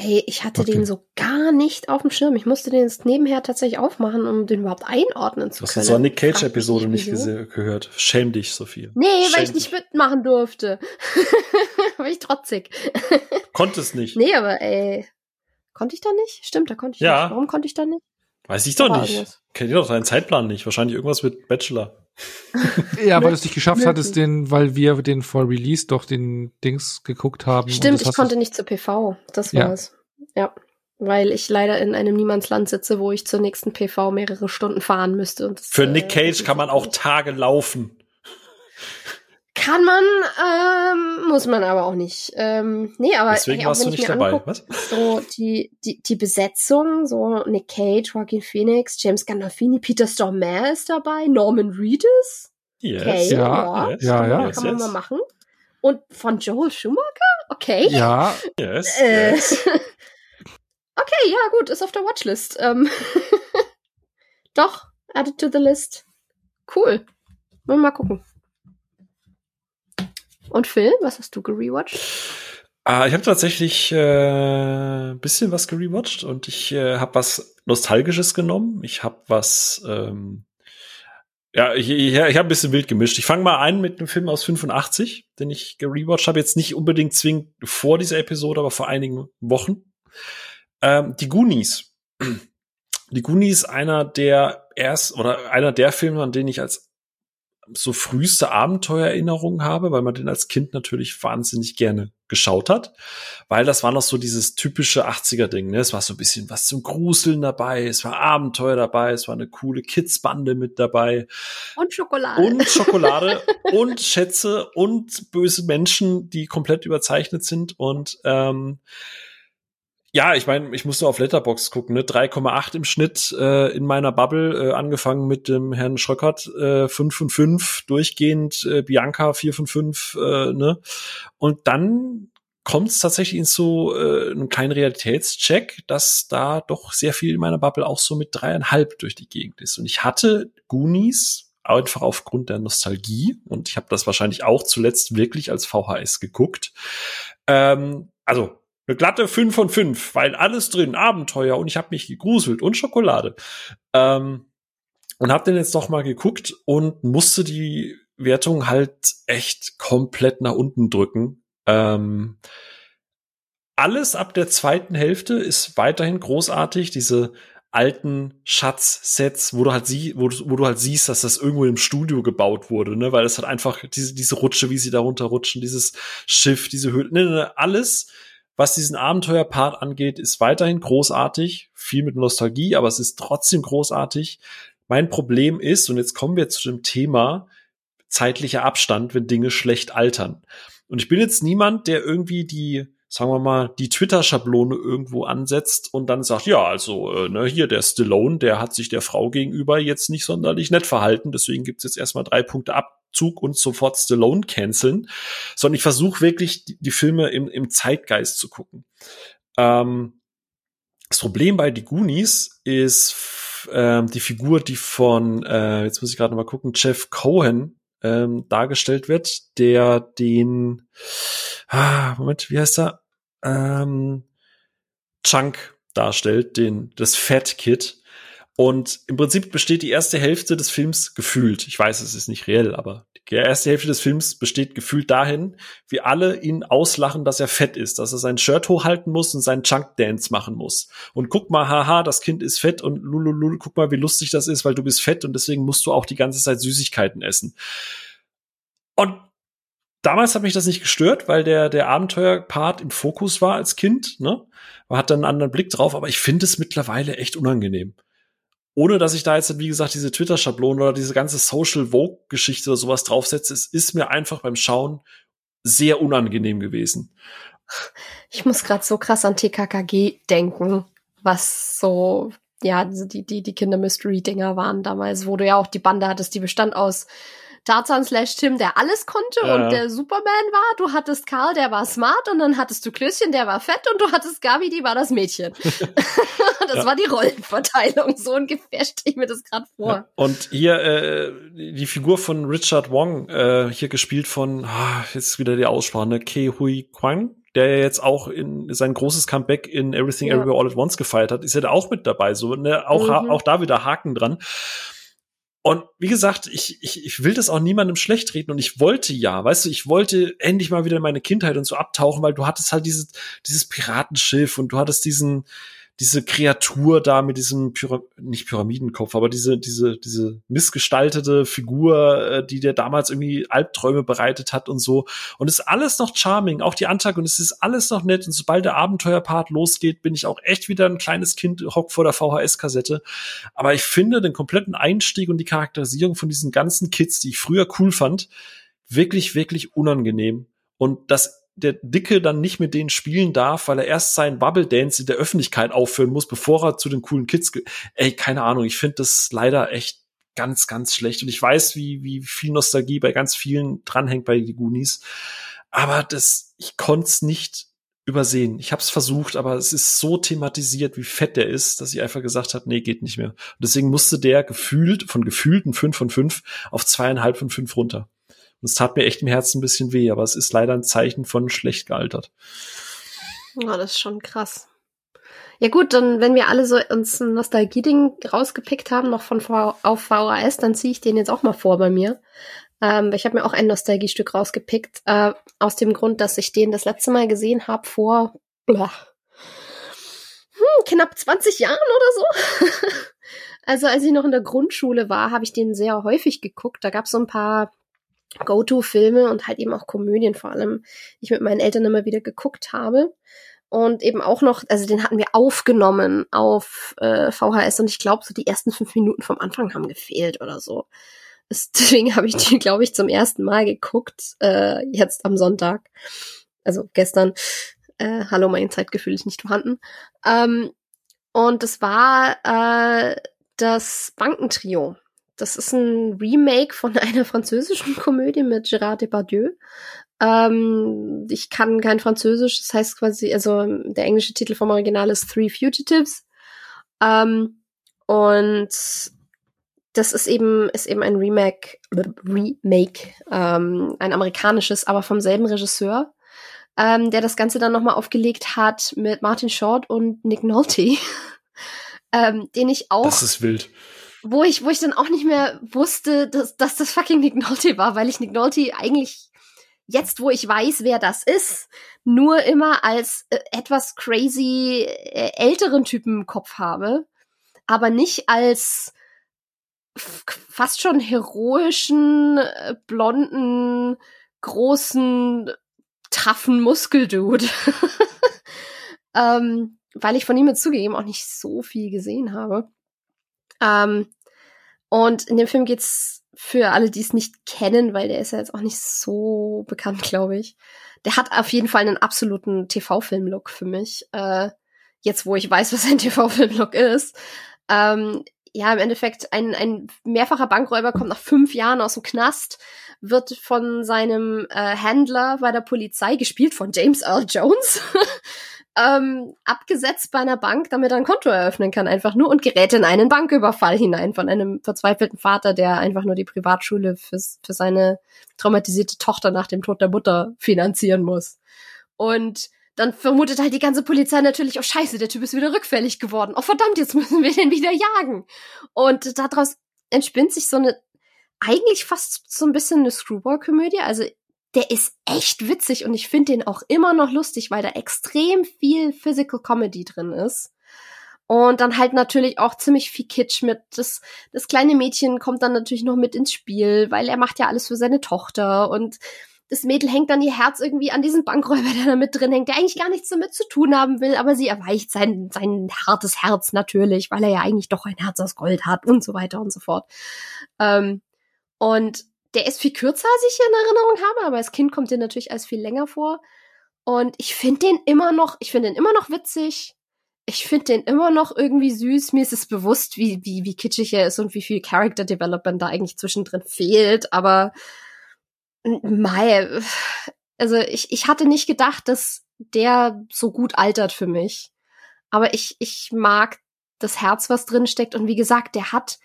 Ey, ich hatte okay. den so gar nicht auf dem Schirm. Ich musste den jetzt nebenher tatsächlich aufmachen, um den überhaupt einordnen zu können. Du hast so eine Nick Cage-Episode nicht gehört. Schäm dich, Sophie. Nee, Schäm <laughs> weil ich nicht mitmachen durfte. war ich trotzig. <laughs> Konntest nicht. Nee, aber ey. Konnte ich da nicht? Stimmt, da konnte ich ja. nicht. Warum konnte ich da nicht? Weiß ich doch nicht. Kennt ihr doch deinen Zeitplan nicht. Wahrscheinlich irgendwas mit Bachelor. Ja, weil du es nicht geschafft hattest, den, weil wir den vor Release doch den Dings geguckt haben. Stimmt, ich konnte nicht zur PV. Das war's. Ja. ja. Weil ich leider in einem Niemandsland sitze, wo ich zur nächsten PV mehrere Stunden fahren müsste. Und das, Für Nick äh, Cage äh, kann man auch Tage laufen. Kann man, ähm, muss man aber auch nicht. Ähm, nee, aber Deswegen hey, warst du nicht dabei. Anguck, Was? So die, die, die Besetzung, so Nick Cage, Joaquin Phoenix, James Gandolfini, Peter Stormare ist dabei, Norman Reedus. Yes. Okay, ja, yes, ja, ja. Kann man yes. mal machen. Und von Joel Schumacher? Okay. Ja. Yes, äh, yes. <laughs> okay, ja, gut, ist auf der Watchlist. Ähm <laughs> Doch, added to the list. Cool. Wollen wir mal gucken. Und Phil, was hast du gerewatcht? Ah, ich habe tatsächlich äh, bisschen was gerewatcht und ich äh, habe was Nostalgisches genommen. Ich habe was, ähm, ja, ich, ich, ich habe ein bisschen wild gemischt. Ich fange mal ein mit einem Film aus 85, den ich gerewatcht habe. Jetzt nicht unbedingt zwingend vor dieser Episode, aber vor einigen Wochen. Ähm, die Goonies. Die Goonies, einer der erst oder einer der Filme, an denen ich als so früheste Abenteuererinnerungen habe, weil man den als Kind natürlich wahnsinnig gerne geschaut hat, weil das war noch so dieses typische 80er-Ding, ne? Es war so ein bisschen was zum Gruseln dabei, es war Abenteuer dabei, es war eine coole Kids-Bande mit dabei. Und Schokolade. Und Schokolade <laughs> und Schätze und böse Menschen, die komplett überzeichnet sind und ähm, ja, ich meine, ich musste auf Letterbox gucken, ne? 3,8 im Schnitt äh, in meiner Bubble, äh, angefangen mit dem Herrn Schröckert, äh, 5 von 5, durchgehend äh, Bianca 4 von 5, äh, ne? Und dann kommt es tatsächlich in so äh, einen kleinen Realitätscheck, dass da doch sehr viel in meiner Bubble auch so mit dreieinhalb durch die Gegend ist. Und ich hatte Goonies einfach aufgrund der Nostalgie und ich habe das wahrscheinlich auch zuletzt wirklich als VHS geguckt. Ähm, also eine glatte 5 von 5, weil alles drin, Abenteuer und ich habe mich gegruselt und Schokolade. Ähm, und habe den jetzt doch mal geguckt und musste die Wertung halt echt komplett nach unten drücken. Ähm, alles ab der zweiten Hälfte ist weiterhin großartig. Diese alten Schatzsets, wo du halt sie, wo, wo, du halt siehst, dass das irgendwo im Studio gebaut wurde, ne, weil es hat einfach diese, diese Rutsche, wie sie da runterrutschen, dieses Schiff, diese Höhle, ne, ne, alles was diesen Abenteuerpart angeht, ist weiterhin großartig, viel mit Nostalgie, aber es ist trotzdem großartig. Mein Problem ist, und jetzt kommen wir zu dem Thema zeitlicher Abstand, wenn Dinge schlecht altern. Und ich bin jetzt niemand, der irgendwie die, sagen wir mal, die Twitter-Schablone irgendwo ansetzt und dann sagt, ja, also äh, ne, hier der Stallone, der hat sich der Frau gegenüber jetzt nicht sonderlich nett verhalten, deswegen gibt's jetzt erstmal drei Punkte ab Zug und sofort Stallone canceln, sondern ich versuche wirklich die, die, Filme im, im Zeitgeist zu gucken. Ähm, das Problem bei Die Goonies ist ähm, die Figur, die von, äh, jetzt muss ich gerade mal gucken, Jeff Cohen ähm, dargestellt wird, der den, ah, Moment, wie heißt er? Ähm, Chunk darstellt, den, das Fat Kid. Und im Prinzip besteht die erste Hälfte des Films gefühlt, ich weiß, es ist nicht reell, aber die erste Hälfte des Films besteht gefühlt dahin, wie alle ihn auslachen, dass er fett ist, dass er sein Shirt hochhalten muss und seinen Chunk Dance machen muss. Und guck mal, haha, das Kind ist fett und lululul, guck mal, wie lustig das ist, weil du bist fett und deswegen musst du auch die ganze Zeit Süßigkeiten essen. Und damals hat mich das nicht gestört, weil der, der Abenteuerpart im Fokus war als Kind, ne? Man hat dann einen anderen Blick drauf, aber ich finde es mittlerweile echt unangenehm. Ohne dass ich da jetzt, wie gesagt, diese Twitter-Schablone oder diese ganze Social Vogue-Geschichte oder sowas draufsetze, es ist mir einfach beim Schauen sehr unangenehm gewesen. Ich muss gerade so krass an TKKG denken, was so ja, die, die, die Kinder-Mystery-Dinger waren damals, wo du ja auch die Bande hattest, die bestand aus Tarzan slash Tim, der alles konnte ja. und der Superman war. Du hattest Karl, der war smart und dann hattest du Klößchen, der war fett und du hattest Gabi, die war das Mädchen. <laughs> <laughs> das ja. war die Rollenverteilung. So ungefähr stelle ich mir das gerade vor. Ja. Und hier äh, die Figur von Richard Wong, äh, hier gespielt von, ah, jetzt wieder die Aussprache, ne? Ke Hui Kwang, der jetzt auch in sein großes Comeback in Everything Everywhere All at Once gefeiert hat, ist ja da auch mit dabei. So, ne? auch, mhm. auch da wieder Haken dran. Und wie gesagt, ich, ich, ich will das auch niemandem schlecht reden und ich wollte ja, weißt du, ich wollte endlich mal wieder in meine Kindheit und so abtauchen, weil du hattest halt dieses, dieses Piratenschiff und du hattest diesen, diese Kreatur da mit diesem Pyra nicht Pyramidenkopf, aber diese diese diese missgestaltete Figur, äh, die der damals irgendwie Albträume bereitet hat und so. Und ist alles noch charming, auch die Antagonisten ist alles noch nett. Und sobald der Abenteuerpart losgeht, bin ich auch echt wieder ein kleines Kind hock vor der VHS Kassette, aber ich finde den kompletten Einstieg und die Charakterisierung von diesen ganzen Kids, die ich früher cool fand, wirklich wirklich unangenehm. Und das der Dicke dann nicht mit denen spielen darf, weil er erst seinen Bubble Dance in der Öffentlichkeit aufführen muss, bevor er zu den coolen Kids geht. Ey, keine Ahnung, ich finde das leider echt ganz, ganz schlecht. Und ich weiß, wie, wie viel Nostalgie bei ganz vielen dranhängt bei die Goonies. Aber das, ich konnte es nicht übersehen. Ich habe es versucht, aber es ist so thematisiert, wie fett der ist, dass ich einfach gesagt habe, nee, geht nicht mehr. Und deswegen musste der gefühlt, von gefühlten fünf von fünf auf zweieinhalb von fünf runter. Und es tat mir echt im Herzen ein bisschen weh, aber es ist leider ein Zeichen von schlecht gealtert. Ja, das ist schon krass. Ja gut, dann wenn wir alle so uns ein Nostalgie-Ding rausgepickt haben, noch von v auf VHS, dann ziehe ich den jetzt auch mal vor bei mir. Ähm, ich habe mir auch ein Nostalgiestück rausgepickt, äh, aus dem Grund, dass ich den das letzte Mal gesehen habe vor blah, hm, knapp 20 Jahren oder so. <laughs> also als ich noch in der Grundschule war, habe ich den sehr häufig geguckt. Da gab es so ein paar Go-To-Filme und halt eben auch Komödien vor allem, die ich mit meinen Eltern immer wieder geguckt habe. Und eben auch noch, also den hatten wir aufgenommen auf äh, VHS und ich glaube, so die ersten fünf Minuten vom Anfang haben gefehlt oder so. <laughs> Deswegen habe ich die, glaube ich, zum ersten Mal geguckt, äh, jetzt am Sonntag. Also gestern. Äh, hallo, mein Zeitgefühl ist nicht vorhanden. Ähm, und das war äh, das Bankentrio. Das ist ein Remake von <laughs> einer französischen Komödie mit Gérard Depardieu. Ähm, ich kann kein Französisch, das heißt quasi, also der englische Titel vom Original ist Three Fugitives. Ähm, und das ist eben, ist eben ein Remake, Remake, ähm, ein amerikanisches, aber vom selben Regisseur, ähm, der das Ganze dann nochmal aufgelegt hat mit Martin Short und Nick Nolte, <laughs> ähm, den ich auch. Das ist wild wo ich, wo ich dann auch nicht mehr wusste, dass, dass das fucking Nick Nolte war, weil ich Nick Nolte eigentlich jetzt, wo ich weiß, wer das ist, nur immer als äh, etwas crazy äh, älteren Typen im Kopf habe, aber nicht als fast schon heroischen, äh, blonden, großen, taffen Muskeldude. <laughs> ähm, weil ich von ihm jetzt zugegeben auch nicht so viel gesehen habe. Ähm, und in dem Film geht's für alle, die es nicht kennen, weil der ist ja jetzt auch nicht so bekannt, glaube ich. Der hat auf jeden Fall einen absoluten TV-Film-Look für mich. Äh, jetzt, wo ich weiß, was ein <laughs> TV-Film-Look ist. Ähm, ja, im Endeffekt, ein, ein mehrfacher Bankräuber kommt nach fünf Jahren aus dem Knast, wird von seinem äh, Händler bei der Polizei, gespielt von James Earl Jones, <laughs> ähm, abgesetzt bei einer Bank, damit er ein Konto eröffnen kann, einfach nur und gerät in einen Banküberfall hinein von einem verzweifelten Vater, der einfach nur die Privatschule fürs, für seine traumatisierte Tochter nach dem Tod der Mutter finanzieren muss. Und dann vermutet halt die ganze Polizei natürlich, oh scheiße, der Typ ist wieder rückfällig geworden. Oh verdammt, jetzt müssen wir den wieder jagen. Und daraus entspinnt sich so eine, eigentlich fast so ein bisschen eine Screwball-Komödie. Also der ist echt witzig und ich finde den auch immer noch lustig, weil da extrem viel Physical Comedy drin ist. Und dann halt natürlich auch ziemlich viel Kitsch mit. Das, das kleine Mädchen kommt dann natürlich noch mit ins Spiel, weil er macht ja alles für seine Tochter und das Mädel hängt dann ihr Herz irgendwie an diesen Bankräuber, der da mit drin hängt, der eigentlich gar nichts damit zu tun haben will, aber sie erweicht sein, sein hartes Herz natürlich, weil er ja eigentlich doch ein Herz aus Gold hat und so weiter und so fort. Ähm, und der ist viel kürzer, als ich in Erinnerung habe, aber als Kind kommt der natürlich als viel länger vor. Und ich finde den immer noch, ich finde den immer noch witzig. Ich finde den immer noch irgendwie süß. Mir ist es bewusst, wie, wie, wie kitschig er ist und wie viel Character Development da eigentlich zwischendrin fehlt, aber Mai, also ich, ich hatte nicht gedacht, dass der so gut altert für mich. Aber ich, ich mag das Herz, was drin steckt. Und wie gesagt, der hat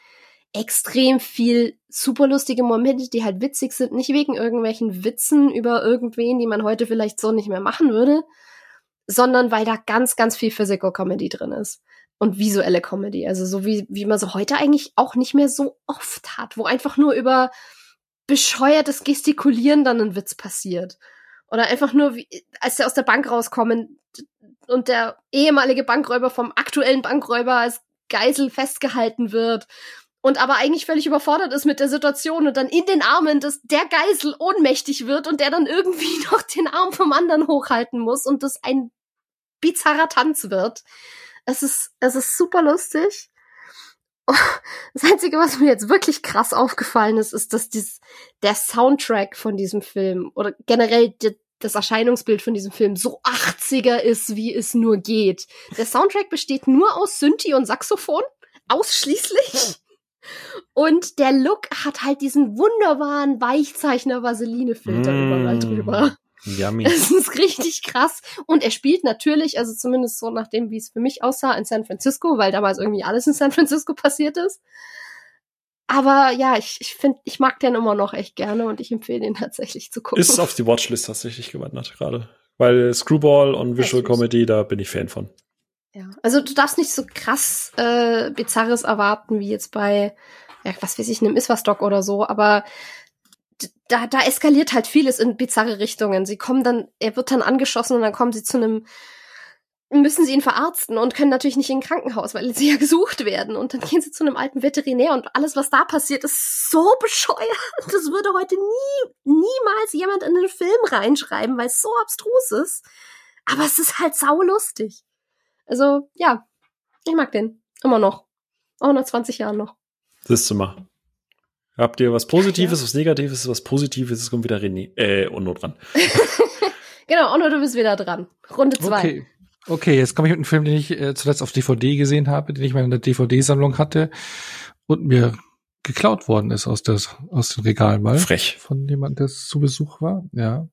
extrem viel super lustige Momente, die halt witzig sind. Nicht wegen irgendwelchen Witzen über irgendwen, die man heute vielleicht so nicht mehr machen würde, sondern weil da ganz, ganz viel Physical Comedy drin ist. Und visuelle Comedy. Also so wie, wie man so heute eigentlich auch nicht mehr so oft hat, wo einfach nur über bescheuertes Gestikulieren dann ein Witz passiert. Oder einfach nur, wie, als sie aus der Bank rauskommen und der ehemalige Bankräuber vom aktuellen Bankräuber als Geisel festgehalten wird und aber eigentlich völlig überfordert ist mit der Situation und dann in den Armen des, der Geisel ohnmächtig wird und der dann irgendwie <laughs> noch den Arm vom anderen hochhalten muss und das ein bizarrer Tanz wird. Es ist, es ist super lustig. <laughs> Das Einzige, was mir jetzt wirklich krass aufgefallen ist, ist, dass dies, der Soundtrack von diesem Film oder generell die, das Erscheinungsbild von diesem Film so 80er ist, wie es nur geht. Der Soundtrack besteht nur aus Synthi und Saxophon, ausschließlich. Und der Look hat halt diesen wunderbaren Weichzeichner-Vaseline-Filter mm. überall drüber. Yummy. Das ist richtig krass. Und er spielt natürlich, also zumindest so nach dem, wie es für mich aussah, in San Francisco, weil damals irgendwie alles in San Francisco <laughs> passiert ist. Aber ja, ich, ich finde, ich mag den immer noch echt gerne und ich empfehle den tatsächlich zu gucken. Ist auf die Watchlist tatsächlich gewandert gerade. Weil Screwball und Visual Comedy, da bin ich Fan von. Ja, also du darfst nicht so krass äh, Bizarres erwarten, wie jetzt bei, ja, was weiß ich, einem Iswas-Doc oder so, aber da, da eskaliert halt vieles in bizarre Richtungen. Sie kommen dann, er wird dann angeschossen und dann kommen sie zu einem, müssen sie ihn verarzten und können natürlich nicht in ein Krankenhaus, weil sie <laughs> ja gesucht werden. Und dann gehen sie zu einem alten Veterinär und alles, was da passiert, ist so <laughs> bescheuert. Das würde heute nie, niemals jemand in den Film reinschreiben, weil es so abstrus ist. Aber es ist halt saulustig. Also, ja, ich mag den. Immer noch. Auch nach 20 Jahren noch. Siehst du mal. Habt ihr was Positives, ja. was Negatives, was Positives? Es kommt wieder René, äh, Onno dran. <laughs> genau, Onno, du bist wieder dran. Runde zwei. Okay. Okay, jetzt komme ich mit einem Film, den ich äh, zuletzt auf DVD gesehen habe, den ich mal in der DVD-Sammlung hatte und mir geklaut worden ist aus, des, aus dem Regal mal. Frech. Von jemandem, der zu Besuch war, ja.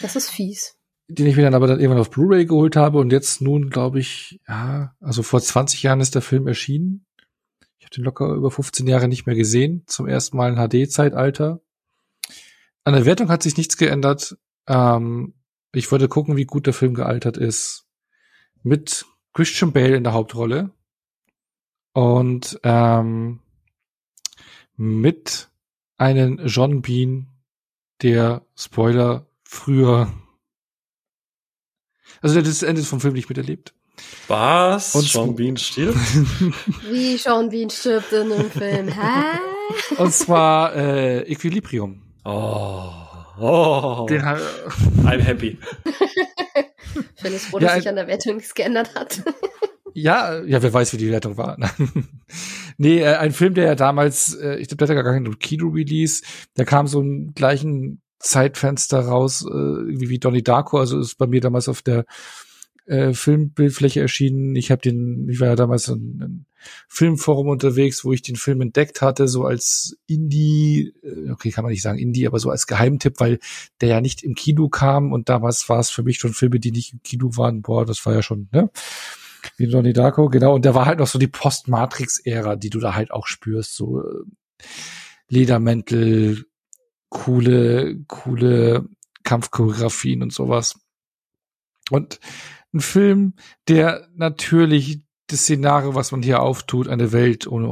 Das ist fies. Den ich mir dann aber dann irgendwann auf Blu-ray geholt habe und jetzt nun, glaube ich, ja, also vor 20 Jahren ist der Film erschienen den locker über 15 Jahre nicht mehr gesehen. Zum ersten Mal in HD-Zeitalter. An der Wertung hat sich nichts geändert. Ähm, ich wollte gucken, wie gut der Film gealtert ist. Mit Christian Bale in der Hauptrolle. Und ähm, mit einem John Bean, der Spoiler früher also das Ende vom Film nicht miterlebt. Was? Und Sean Bean stirbt? <laughs> Wie Sean Bean stirbt in einem Film? Hä? Und zwar äh, Equilibrium. Oh. Oh. Den I'm happy. Phil ist froh, dass ja, sich an der Wertung nichts geändert hat. <laughs> ja, ja, wer weiß, wie die Wertung war. <laughs> nee, äh, ein Film, der ja damals, äh, ich glaube, der hat gar keinen Kino-Release, der kam so im gleichen Zeitfenster raus, äh, wie Donnie Darko, also ist bei mir damals auf der äh, Filmbildfläche erschienen. Ich habe den, ich war ja damals in, in Filmforum unterwegs, wo ich den Film entdeckt hatte, so als Indie, äh, okay, kann man nicht sagen Indie, aber so als Geheimtipp, weil der ja nicht im Kino kam und damals war es für mich schon Filme, die nicht im Kino waren. Boah, das war ja schon, ne? Wie Donnie Darko, genau. Und der war halt noch so die Post-Matrix-Ära, die du da halt auch spürst, so äh, Ledermäntel, coole, coole Kampfchoreografien und sowas. Und ein Film, der natürlich das Szenario, was man hier auftut, eine Welt ohne,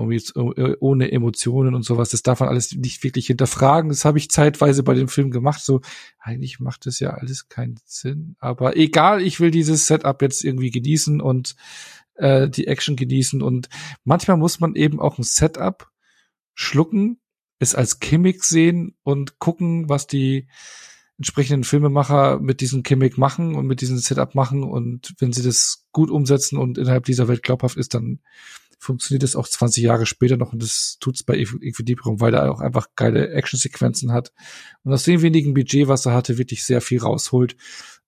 ohne Emotionen und sowas, das darf man alles nicht wirklich hinterfragen. Das habe ich zeitweise bei dem Film gemacht. So, eigentlich macht das ja alles keinen Sinn. Aber egal, ich will dieses Setup jetzt irgendwie genießen und äh, die Action genießen. Und manchmal muss man eben auch ein Setup schlucken, es als Gimmick sehen und gucken, was die entsprechenden Filmemacher mit diesem Gimmick machen und mit diesem Setup machen. Und wenn sie das gut umsetzen und innerhalb dieser Welt glaubhaft ist, dann funktioniert es auch 20 Jahre später noch. Und das tut's bei Equilibrium, weil er auch einfach geile Actionsequenzen hat. Und aus dem wenigen Budget, was er hatte, wirklich sehr viel rausholt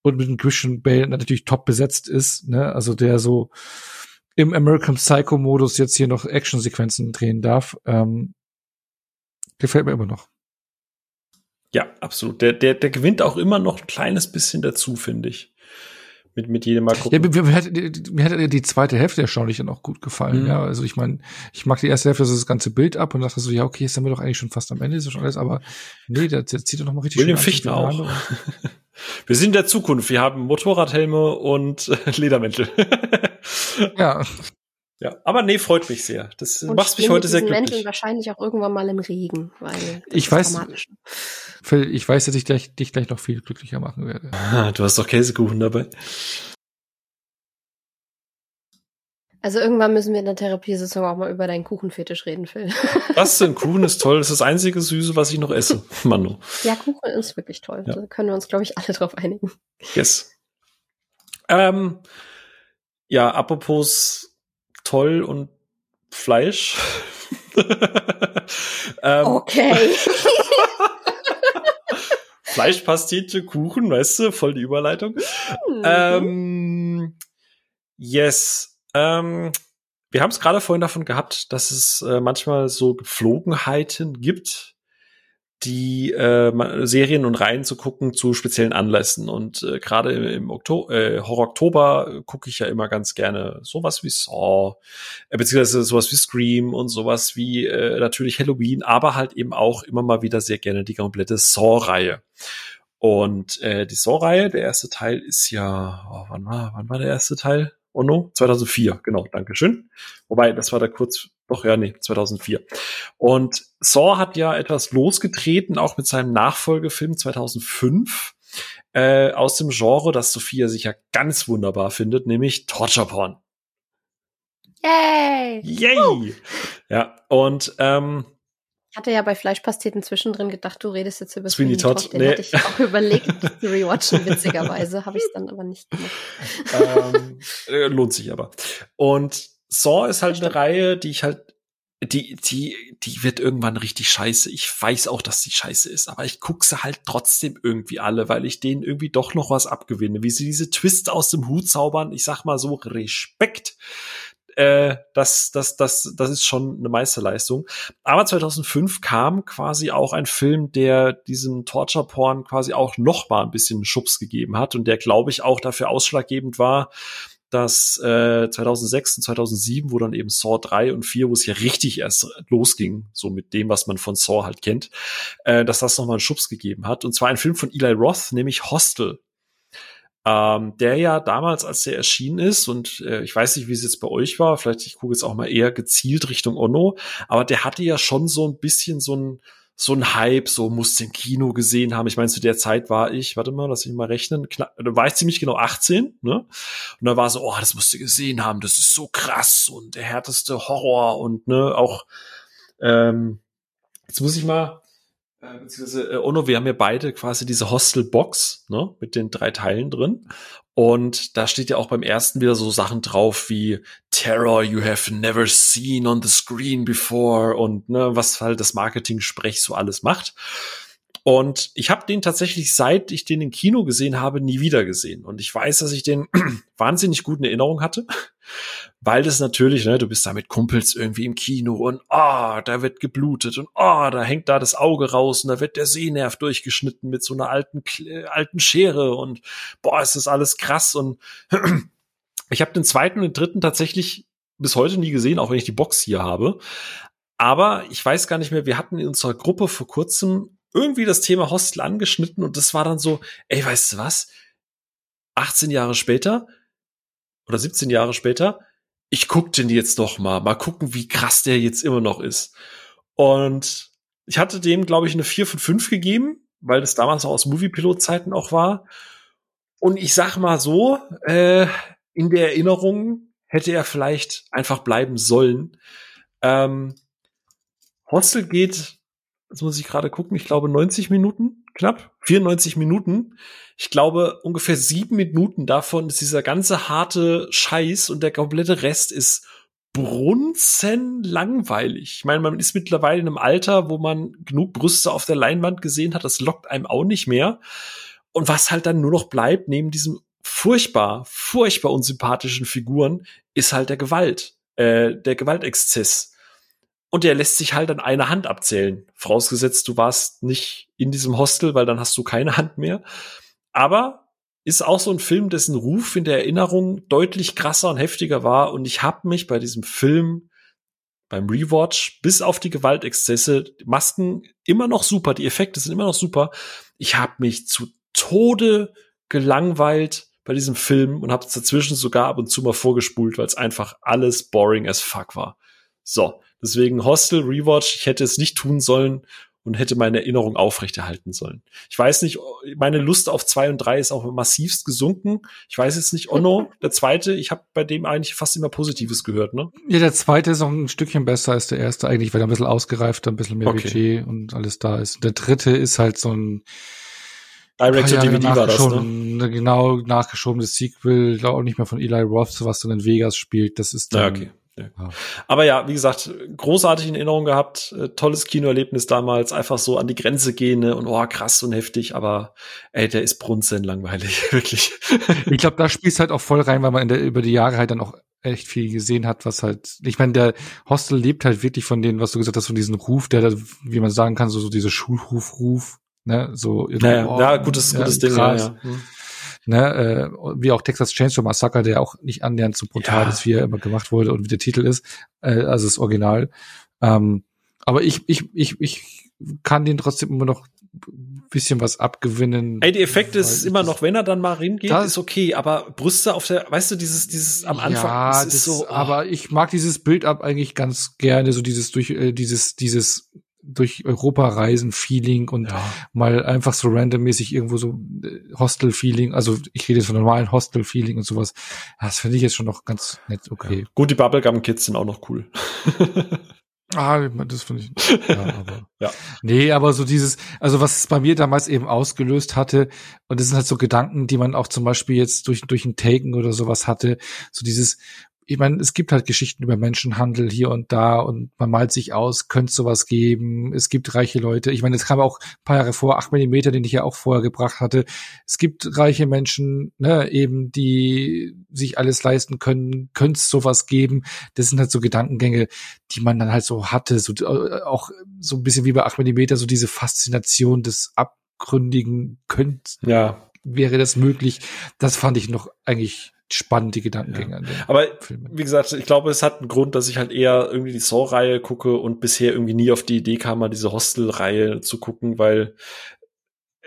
und mit dem Christian Bale natürlich top besetzt ist, ne, also der so im American Psycho Modus jetzt hier noch Actionsequenzen drehen darf, ähm, gefällt mir immer noch. Ja, absolut. Der, der, der gewinnt auch immer noch ein kleines bisschen dazu, finde ich mit, mit jedem Mal gucken. Ja, mir, mir, hat, mir hat die zweite Hälfte erstaunlich dann auch gut gefallen. Mhm. Ja, also ich meine, ich mag die erste Hälfte, das ganze Bild ab und dachte so, ja, okay, jetzt sind wir doch eigentlich schon fast am Ende, ist schon alles, aber nee, der, der zieht doch noch mal richtig William Fichtner auch. <laughs> wir sind in der Zukunft. Wir haben Motorradhelme und <laughs> Ledermäntel. ja. <laughs> Ja, aber nee, freut mich sehr. Das und macht mich heute sehr glücklich. Mänteln wahrscheinlich auch irgendwann mal im Regen, weil ich weiß, Phil, ich weiß, dass ich dich, dich gleich noch viel glücklicher machen werde. Ah, du hast doch Käsekuchen dabei. Also irgendwann müssen wir in der Therapiesaison auch mal über deinen Kuchenfetisch reden, Phil. <laughs> Was denn? Kuchen ist toll. Das ist das einzige Süße, was ich noch esse. <laughs> Manu. Ja, Kuchen ist wirklich toll. Ja. Da können wir uns, glaube ich, alle drauf einigen. Yes. Ähm, ja, apropos toll und Fleisch. <laughs> ähm, okay. <laughs> Fleischpastete, Kuchen, weißt du, voll die Überleitung. Mhm. Ähm, yes. Ähm, wir haben es gerade vorhin davon gehabt, dass es äh, manchmal so Gepflogenheiten gibt, die äh, Serien und Reihen zu gucken zu speziellen Anlässen. Und äh, gerade im, Oktober, äh, Horror Oktober gucke ich ja immer ganz gerne sowas wie Saw, äh, beziehungsweise sowas wie Scream und sowas wie äh, natürlich Halloween, aber halt eben auch immer mal wieder sehr gerne die komplette Saw-Reihe. Und äh, die Saw-Reihe, der erste Teil ist ja, oh, wann war, wann war der erste Teil? Oh no, 2004, genau, Dankeschön. Wobei, das war da kurz, doch, ja, nee, 2004. Und Saw hat ja etwas losgetreten, auch mit seinem Nachfolgefilm 2005, äh, aus dem Genre, das Sophia sicher ganz wunderbar findet, nämlich Torture Porn. Yay! Yay! Uh. Ja, und ähm, ich hatte ja bei Fleischpasteten zwischendrin gedacht, du redest jetzt über Sweeney Todd. Todd. Den nee. hatte ich auch <laughs> überlegt zu rewatchen, witzigerweise. Habe ich es dann aber nicht gemacht. Ähm, äh, lohnt sich aber. Und Saw ist halt eine Reihe, die ich halt die, die, die wird irgendwann richtig scheiße. Ich weiß auch, dass die scheiße ist, aber ich gucke sie halt trotzdem irgendwie alle, weil ich denen irgendwie doch noch was abgewinne. Wie sie diese Twist aus dem Hut zaubern, ich sag mal so, Respekt äh, das, das, das, das ist schon eine Meisterleistung. Aber 2005 kam quasi auch ein Film, der diesem Torture-Porn quasi auch noch mal ein bisschen Schubs gegeben hat und der, glaube ich, auch dafür ausschlaggebend war, dass äh, 2006 und 2007, wo dann eben Saw 3 und 4, wo es ja richtig erst losging, so mit dem, was man von Saw halt kennt, äh, dass das nochmal einen Schubs gegeben hat. Und zwar ein Film von Eli Roth, nämlich Hostel ähm, der ja damals, als der erschienen ist, und äh, ich weiß nicht, wie es jetzt bei euch war, vielleicht ich gucke jetzt auch mal eher gezielt Richtung Onno, aber der hatte ja schon so ein bisschen so ein so ein Hype, so musste im Kino gesehen haben. Ich meine, zu der Zeit war ich, warte mal, lass ich mal rechnen, knapp, da war ich ziemlich genau 18, ne? Und da war so, oh, das musst du gesehen haben, das ist so krass und der härteste Horror und ne, auch ähm, jetzt muss ich mal, äh, beziehungsweise äh, Ono, wir haben ja beide quasi diese Hostel-Box, ne, mit den drei Teilen drin. Und da steht ja auch beim ersten wieder so Sachen drauf wie Terror you have never seen on the screen before und ne, was halt das Marketing-Sprech so alles macht. Und ich habe den tatsächlich, seit ich den im Kino gesehen habe, nie wieder gesehen. Und ich weiß, dass ich den <clears throat> wahnsinnig gut in Erinnerung hatte, weil das natürlich, ne, du bist da mit Kumpels irgendwie im Kino und ah, oh, da wird geblutet und ah, oh, da hängt da das Auge raus und da wird der Sehnerv durchgeschnitten mit so einer alten alten Schere und boah, ist das alles krass und <clears throat> ich habe den zweiten und den dritten tatsächlich bis heute nie gesehen, auch wenn ich die Box hier habe. Aber ich weiß gar nicht mehr, wir hatten in unserer Gruppe vor kurzem irgendwie das Thema Hostel angeschnitten und das war dann so, ey, weißt du was? 18 Jahre später oder 17 Jahre später, ich guck den jetzt doch mal, mal gucken, wie krass der jetzt immer noch ist. Und ich hatte dem, glaube ich, eine 4 von 5 gegeben, weil das damals auch aus Movie-Pilot-Zeiten auch war. Und ich sag mal so, äh, in der Erinnerung hätte er vielleicht einfach bleiben sollen. Ähm, Hostel geht, jetzt muss ich gerade gucken, ich glaube 90 Minuten, knapp 94 Minuten. Ich glaube, ungefähr sieben Minuten davon ist dieser ganze harte Scheiß und der komplette Rest ist brunzen langweilig. Ich meine, man ist mittlerweile in einem Alter, wo man genug Brüste auf der Leinwand gesehen hat, das lockt einem auch nicht mehr. Und was halt dann nur noch bleibt, neben diesem furchtbar, furchtbar unsympathischen Figuren, ist halt der Gewalt, äh, der Gewaltexzess. Und der lässt sich halt an einer Hand abzählen. Vorausgesetzt, du warst nicht in diesem Hostel, weil dann hast du keine Hand mehr. Aber ist auch so ein Film, dessen Ruf in der Erinnerung deutlich krasser und heftiger war. Und ich habe mich bei diesem Film beim Rewatch bis auf die Gewaltexzesse, die Masken immer noch super, die Effekte sind immer noch super. Ich habe mich zu Tode gelangweilt bei diesem Film und habe dazwischen sogar ab und zu mal vorgespult, weil es einfach alles boring as fuck war. So, deswegen Hostel Rewatch, ich hätte es nicht tun sollen und hätte meine Erinnerung aufrechterhalten sollen. Ich weiß nicht, meine Lust auf zwei und drei ist auch massivst gesunken. Ich weiß jetzt nicht, Onno, <laughs> der zweite, ich habe bei dem eigentlich fast immer Positives gehört, ne? Ja, der zweite ist auch ein Stückchen besser als der erste eigentlich, weil er ein bisschen ausgereifter, ein bisschen mehr okay. Budget und alles da ist. Der dritte ist halt so ein Direct-to-DVD war das, ne? Genau, nachgeschobenes Sequel, auch nicht mehr von Eli Roth, was dann in Vegas spielt. Das ist dann, ja, okay. Ja. Aber ja, wie gesagt, großartig in Erinnerung gehabt, äh, tolles Kinoerlebnis damals, einfach so an die Grenze gehen ne? und oh, krass und heftig, aber ey, der ist brunzen langweilig, <laughs> wirklich. ich glaube, da spielst halt auch voll rein, weil man in der, über die Jahre halt dann auch echt viel gesehen hat, was halt, ich meine, der Hostel lebt halt wirklich von denen, was du gesagt hast, von diesem Ruf, der da, wie man sagen kann, so, so diese Schulruf-Ruf, ne, so. Naja, oh, ja, gutes, gutes Ding, ja, ja. Hm ne, äh, wie auch Texas Chainsaw Massacre, der auch nicht annähernd so brutal ja. ist, wie er immer gemacht wurde und wie der Titel ist, äh, also das Original. Ähm, aber ich, ich, ich, ich kann den trotzdem immer noch bisschen was abgewinnen. Ey, die Effekte ist immer noch, wenn er dann mal hingeht, ist okay, aber Brüste auf der, weißt du, dieses, dieses am Anfang, ja, das ist das, so. Oh. Aber ich mag dieses Bild ab eigentlich ganz gerne, so dieses durch, äh, dieses, dieses durch Europa reisen Feeling und ja. mal einfach so randommäßig irgendwo so äh, Hostel Feeling, also ich rede jetzt von normalen Hostel Feeling und sowas. Das finde ich jetzt schon noch ganz nett, okay. Ja. Gut, die Bubblegum Kids sind auch noch cool. <laughs> ah, das finde ich. Ja, aber. <laughs> ja. Nee, aber so dieses, also was es bei mir damals eben ausgelöst hatte, und das sind halt so Gedanken, die man auch zum Beispiel jetzt durch, durch ein Taken oder sowas hatte, so dieses, ich meine, es gibt halt Geschichten über Menschenhandel hier und da und man malt sich aus, könnte sowas geben. Es gibt reiche Leute. Ich meine, es kam auch ein paar Jahre vor, acht Millimeter, den ich ja auch vorher gebracht hatte. Es gibt reiche Menschen, ne, eben, die sich alles leisten können, könnte es sowas geben. Das sind halt so Gedankengänge, die man dann halt so hatte, so äh, auch so ein bisschen wie bei acht Millimeter, so diese Faszination des Abgründigen könnte, ja. wäre das möglich. Das fand ich noch eigentlich spannend, die Gedankengänge. Ja. Aber Film. wie gesagt, ich glaube, es hat einen Grund, dass ich halt eher irgendwie die Saw-Reihe gucke und bisher irgendwie nie auf die Idee kam, mal diese Hostel-Reihe zu gucken, weil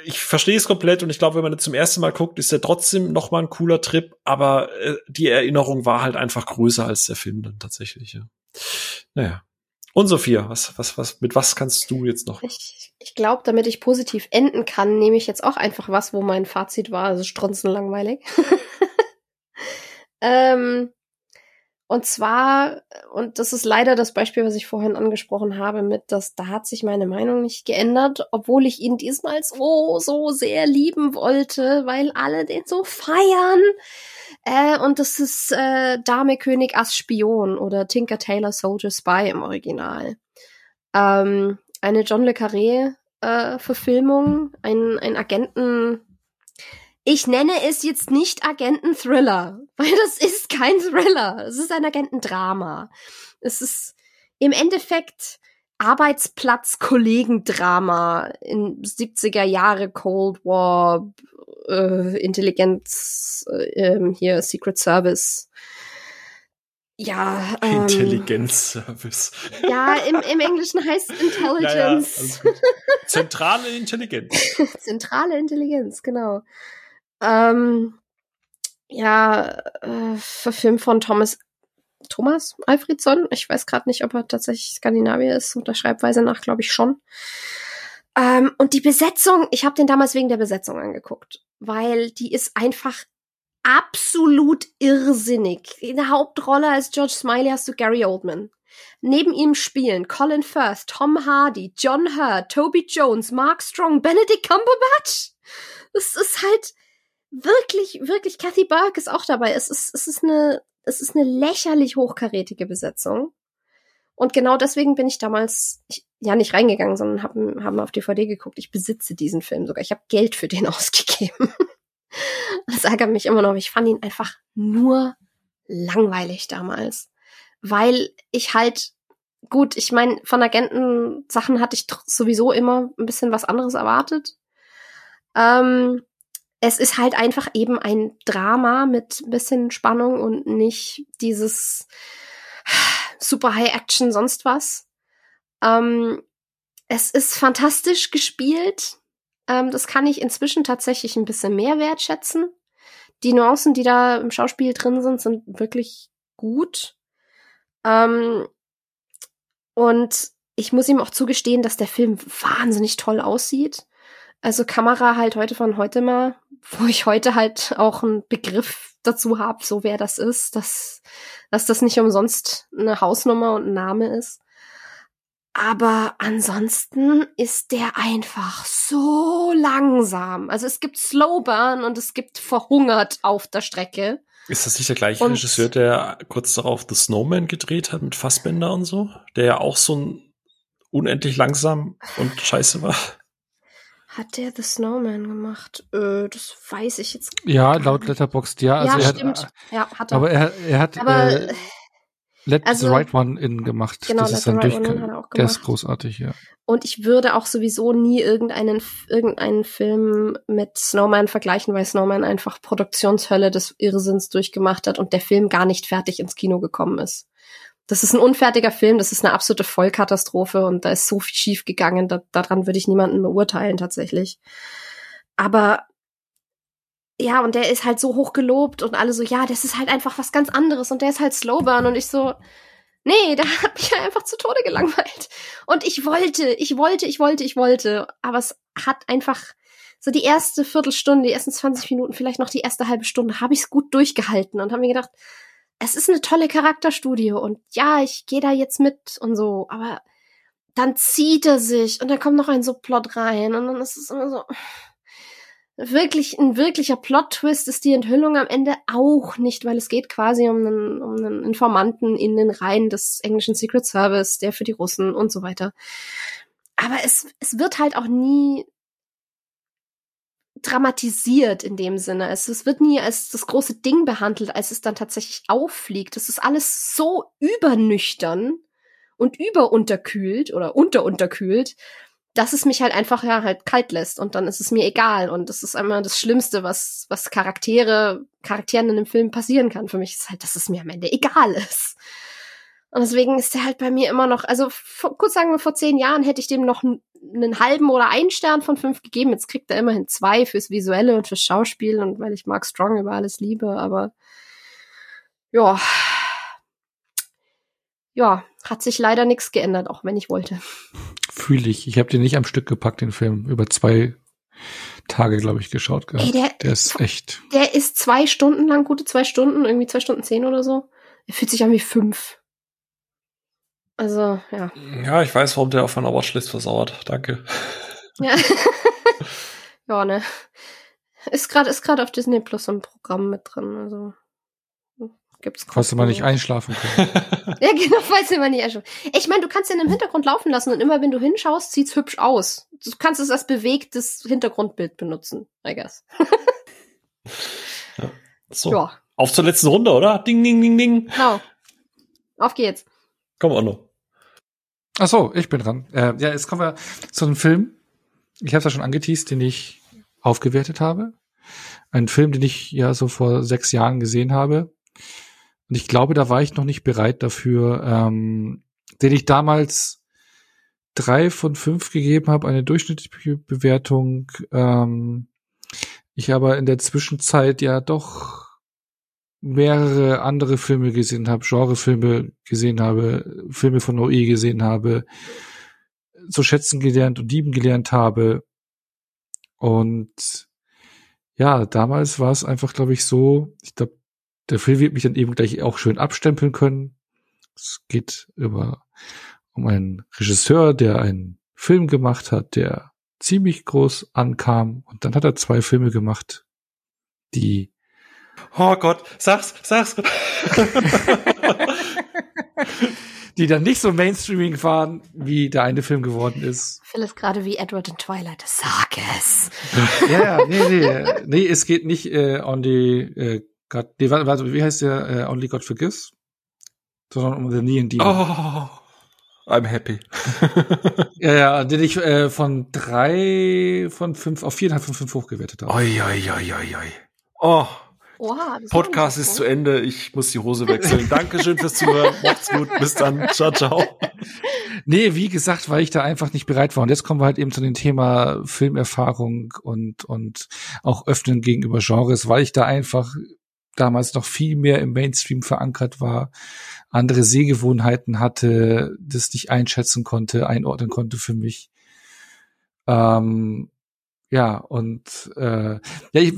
ich verstehe es komplett und ich glaube, wenn man das zum ersten Mal guckt, ist der trotzdem noch mal ein cooler Trip, aber äh, die Erinnerung war halt einfach größer als der Film dann tatsächlich. Ja. Naja. Und Sophia, was, was, was, mit was kannst du jetzt noch? Ich, ich glaube, damit ich positiv enden kann, nehme ich jetzt auch einfach was, wo mein Fazit war, also stronzen langweilig. <laughs> Ähm, und zwar, und das ist leider das Beispiel, was ich vorhin angesprochen habe, mit, dass da hat sich meine Meinung nicht geändert, obwohl ich ihn diesmal so, so sehr lieben wollte, weil alle den so feiern. Äh, und das ist äh, Dame König Ass Spion oder Tinker Taylor Soldier Spy im Original. Ähm, eine John Le Carré äh, Verfilmung, ein, ein Agenten, ich nenne es jetzt nicht Agenten-Thriller, <laughs> weil das ist kein Thriller. Es ist ein Agentendrama. Es ist im Endeffekt Arbeitsplatz-Kollegendrama in 70er Jahre Cold War, äh, Intelligenz, äh, hier Secret Service. Ja. Ähm, Intelligenzservice. <laughs> Ja, im, im Englischen heißt Intelligence. <laughs> Ja, ja, Zentrale Intelligenz. Zentrale Intelligenz, genau. Ähm, ja, äh, verfilmt von Thomas Thomas Alfredson. Ich weiß gerade nicht, ob er tatsächlich Skandinavier ist. Und der Schreibweise nach, glaube ich, schon. Ähm, und die Besetzung, ich habe den damals wegen der Besetzung angeguckt, weil die ist einfach absolut irrsinnig. In der Hauptrolle als George Smiley hast du Gary Oldman. Neben ihm spielen Colin Firth, Tom Hardy, John Hurt, Toby Jones, Mark Strong, Benedict Cumberbatch. Es ist halt wirklich, wirklich, Kathy Burke ist auch dabei. Es ist, es ist eine, es ist eine lächerlich hochkarätige Besetzung. Und genau deswegen bin ich damals ich, ja nicht reingegangen, sondern haben haben auf DVD geguckt. Ich besitze diesen Film sogar. Ich habe Geld für den <laughs> ausgegeben. das ärgert mich immer noch. Ich fand ihn einfach nur langweilig damals, weil ich halt gut, ich meine, von Agenten Sachen hatte ich sowieso immer ein bisschen was anderes erwartet. Ähm, es ist halt einfach eben ein Drama mit ein bisschen Spannung und nicht dieses super High Action sonst was. Ähm, es ist fantastisch gespielt. Ähm, das kann ich inzwischen tatsächlich ein bisschen mehr wertschätzen. Die Nuancen, die da im Schauspiel drin sind, sind wirklich gut. Ähm, und ich muss ihm auch zugestehen, dass der Film wahnsinnig toll aussieht. Also Kamera halt heute von heute mal, wo ich heute halt auch einen Begriff dazu habe, so wer das ist, dass, dass das nicht umsonst eine Hausnummer und ein Name ist. Aber ansonsten ist der einfach so langsam. Also es gibt Slowburn und es gibt verhungert auf der Strecke. Ist das nicht der gleiche und Regisseur, der kurz darauf The Snowman gedreht hat mit Fassbender und so? Der ja auch so ein unendlich langsam und scheiße war. Hat der The Snowman gemacht? Äh, das weiß ich jetzt. Ja, laut Letterboxd, ja. Also ja, stimmt. Hat, ja, hat er. Aber er, er hat aber, äh, Let also, the Right One in gemacht. Genau, das ist dann right durch, Der ist großartig, ja. Und ich würde auch sowieso nie irgendeinen, irgendeinen Film mit Snowman vergleichen, weil Snowman einfach Produktionshölle des Irrsinns durchgemacht hat und der Film gar nicht fertig ins Kino gekommen ist. Das ist ein unfertiger Film, das ist eine absolute Vollkatastrophe und da ist so viel schief gegangen, da, daran würde ich niemanden beurteilen tatsächlich. Aber ja, und der ist halt so hoch gelobt und alle so, ja, das ist halt einfach was ganz anderes und der ist halt Slowburn und ich so, nee, der hat mich einfach zu Tode gelangweilt. Und ich wollte, ich wollte, ich wollte, ich wollte, aber es hat einfach so die erste Viertelstunde, die ersten 20 Minuten, vielleicht noch die erste halbe Stunde, habe ich es gut durchgehalten und habe mir gedacht, es ist eine tolle Charakterstudie und ja, ich gehe da jetzt mit und so, aber dann zieht er sich und dann kommt noch ein so Plot rein und dann ist es immer so wirklich ein wirklicher Plot-Twist ist die Enthüllung am Ende auch nicht, weil es geht quasi um einen, um einen Informanten in den Reihen des englischen Secret Service, der für die Russen und so weiter. Aber es, es wird halt auch nie dramatisiert in dem Sinne. Es, es wird nie als das große Ding behandelt, als es dann tatsächlich auffliegt. Das ist alles so übernüchtern und überunterkühlt oder unterunterkühlt, dass es mich halt einfach ja halt kalt lässt und dann ist es mir egal und das ist einmal das Schlimmste, was was Charaktere Charakteren in einem Film passieren kann. Für mich ist halt, dass es mir am Ende egal ist. Und deswegen ist der halt bei mir immer noch, also vor, kurz sagen wir, vor zehn Jahren hätte ich dem noch einen halben oder einen Stern von fünf gegeben. Jetzt kriegt er immerhin zwei fürs Visuelle und fürs Schauspiel und weil ich Mark Strong über alles liebe, aber ja. Ja, hat sich leider nichts geändert, auch wenn ich wollte. Fühle ich. Ich habe den nicht am Stück gepackt, den Film. Über zwei Tage, glaube ich, geschaut gehabt. Ey, der, der ist echt. Der ist zwei Stunden lang, gute zwei Stunden, irgendwie zwei Stunden zehn oder so. Er fühlt sich an wie fünf. Also, ja. Ja, ich weiß, warum der auf meiner Watchlist versauert. Danke. Ja. <laughs> ja, ne. Ist gerade ist gerade auf Disney Plus ein Programm mit drin, also gibt's Falls du mal nicht einschlafen können. <laughs> ja, genau, falls du mal nicht einschlafen. Ich meine, du kannst den im Hintergrund laufen lassen und immer wenn du hinschaust, sieht's hübsch aus. Du kannst es als bewegtes Hintergrundbild benutzen, I guess. <laughs> ja. So. Ja. Auf zur letzten Runde, oder? Ding, ding, ding, ding. Genau. Auf geht's. Komm, Onno. Ach so, ich bin dran. Äh, ja, jetzt kommen wir zu einem Film. Ich habe es ja schon angeteased, den ich aufgewertet habe. Ein Film, den ich ja so vor sechs Jahren gesehen habe. Und ich glaube, da war ich noch nicht bereit dafür, ähm, den ich damals drei von fünf gegeben habe, eine durchschnittliche Bewertung. Ähm, ich aber in der Zwischenzeit ja doch mehrere andere Filme gesehen habe, Genrefilme gesehen habe, Filme von OE gesehen habe, zu schätzen gelernt und lieben gelernt habe. Und ja, damals war es einfach, glaube ich, so, ich glaube, der Film wird mich dann eben gleich auch schön abstempeln können. Es geht über um einen Regisseur, der einen Film gemacht hat, der ziemlich groß ankam und dann hat er zwei Filme gemacht, die Oh Gott, sag's, sag's. <laughs> die dann nicht so Mainstreaming waren, wie der eine Film geworden ist. Phil ist gerade wie Edward in Twilight. Sag es. <laughs> ja, nee, nee, nee, es geht nicht äh, on the äh, God, nee, warte, warte, wie heißt der äh, Only God Forgives? Sondern um the Neon Demon. Oh, I'm happy. <laughs> ja, ja, den ich äh, von drei von fünf auf viereinhalb von fünf hochgewertet habe. Oi, oi, oi, oi, oi. Oh, Oha, Podcast ist zu Ende. Ich muss die Hose wechseln. Dankeschön fürs Zuhören. <laughs> Macht's gut. Bis dann. Ciao, ciao. Nee, wie gesagt, weil ich da einfach nicht bereit war. Und jetzt kommen wir halt eben zu dem Thema Filmerfahrung und, und auch öffnen gegenüber Genres, weil ich da einfach damals noch viel mehr im Mainstream verankert war, andere Sehgewohnheiten hatte, das nicht einschätzen konnte, einordnen konnte für mich. Ähm, ja, und äh, ja, ich,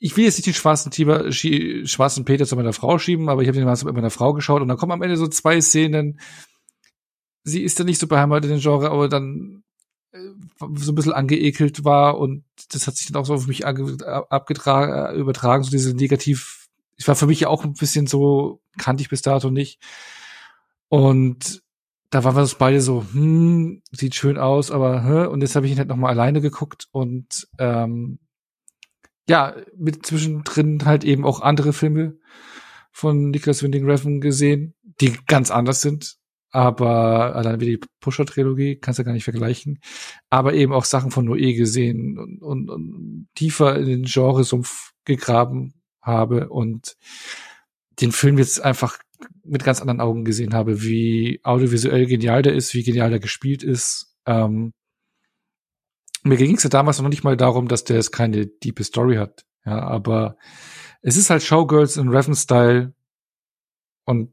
ich will jetzt nicht den schwarzen, Tiber, schwarzen Peter zu meiner Frau schieben, aber ich habe den mal mit meiner Frau geschaut und da kommen am Ende so zwei Szenen. Sie ist ja nicht so beheimatet in den Genre, aber dann äh, so ein bisschen angeekelt war und das hat sich dann auch so auf mich abgetragen, übertragen, so diese negativ. Ich war für mich ja auch ein bisschen so, kannte ich bis dato nicht. Und da waren wir uns beide so, hm, sieht schön aus, aber, hä? und jetzt habe ich ihn halt nochmal alleine geguckt und ähm, ja, mit zwischendrin halt eben auch andere Filme von Nicholas Winding Refn gesehen, die ganz anders sind. Aber allein wie die Pusher-Trilogie kannst du gar nicht vergleichen. Aber eben auch Sachen von Noé gesehen und, und, und tiefer in den Genresumpf gegraben habe und den Film jetzt einfach mit ganz anderen Augen gesehen habe, wie audiovisuell genial der ist, wie genial der gespielt ist. Ähm, mir ging es ja damals noch nicht mal darum, dass der jetzt keine diepe Story hat. Ja, aber es ist halt Showgirls in Revan-Style und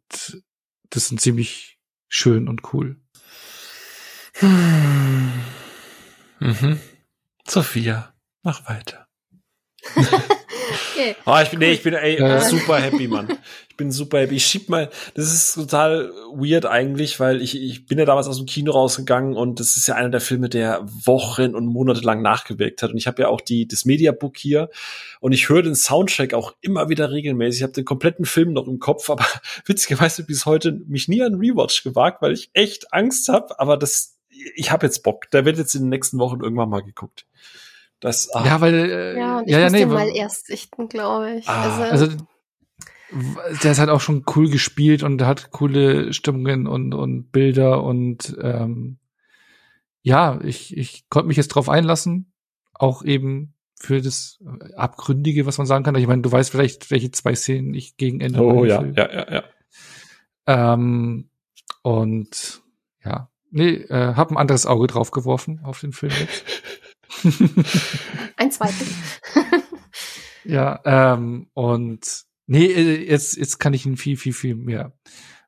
das sind ziemlich schön und cool. Hm. Mhm. Sophia, mach weiter. <laughs> okay. Oh, ich bin, nee, ich bin ey, äh. super happy, Mann. Ich bin super happy. Ich schieb mal, das ist total weird eigentlich, weil ich, ich bin ja damals aus dem Kino rausgegangen und das ist ja einer der Filme, der Wochen und Monate lang nachgewirkt hat. Und ich habe ja auch die, das Mediabook hier und ich höre den Soundtrack auch immer wieder regelmäßig. Ich habe den kompletten Film noch im Kopf, aber <laughs> witzigerweise bis heute mich nie an Rewatch gewagt, weil ich echt Angst habe, aber das, ich habe jetzt Bock. Der wird jetzt in den nächsten Wochen irgendwann mal geguckt. Das, ah. Ja, weil äh, ja, ich ja, ja, nee, den mal erst sichten, glaube ich. Ah. Also, also der ist halt auch schon cool gespielt und hat coole Stimmungen und und Bilder und ähm, ja, ich ich konnte mich jetzt drauf einlassen, auch eben für das Abgründige, was man sagen kann. Ich meine, du weißt vielleicht, welche zwei Szenen ich gegen Ende. Oh ja, ja, ja, ja. Ähm, und ja, nee, äh, hab ein anderes Auge drauf geworfen auf den Film jetzt. <laughs> <laughs> Ein zweites. <laughs> ja, ähm, und nee, äh, jetzt, jetzt kann ich ihn viel, viel, viel mehr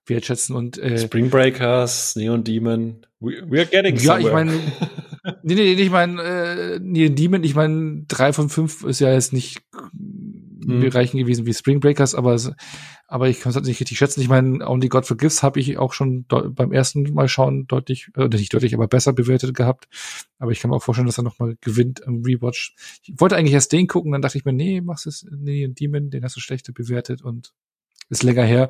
wertschätzen und äh, Spring Breakers, Neon Demon, we, we are getting Ja, somewhere. ich meine, <laughs> nee, nee, nee, ich meine, äh, Neon Demon, ich meine, drei von fünf ist ja jetzt nicht mhm. reichen gewesen wie Spring Breakers, aber aber ich kann es halt nicht richtig schätzen. Ich meine, Only God Forgives habe ich auch schon beim ersten Mal schauen deutlich, äh, nicht deutlich, aber besser bewertet gehabt. Aber ich kann mir auch vorstellen, dass er nochmal gewinnt im Rewatch. Ich wollte eigentlich erst den gucken, dann dachte ich mir, nee, machst es, nee, Demon, den hast du schlechter bewertet und ist länger her.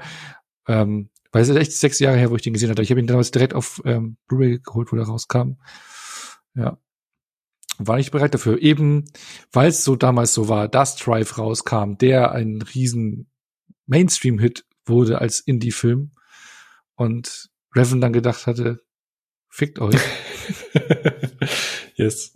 Ähm, weil es ist echt sechs Jahre her, wo ich den gesehen hatte. Ich habe ihn damals direkt auf ähm, Blu-ray geholt, wo der rauskam. Ja. War ich bereit dafür. Eben, weil es so damals so war, dass Drive rauskam, der ein riesen Mainstream-Hit wurde als Indie-Film und Revan dann gedacht hatte, fickt euch. <laughs> yes.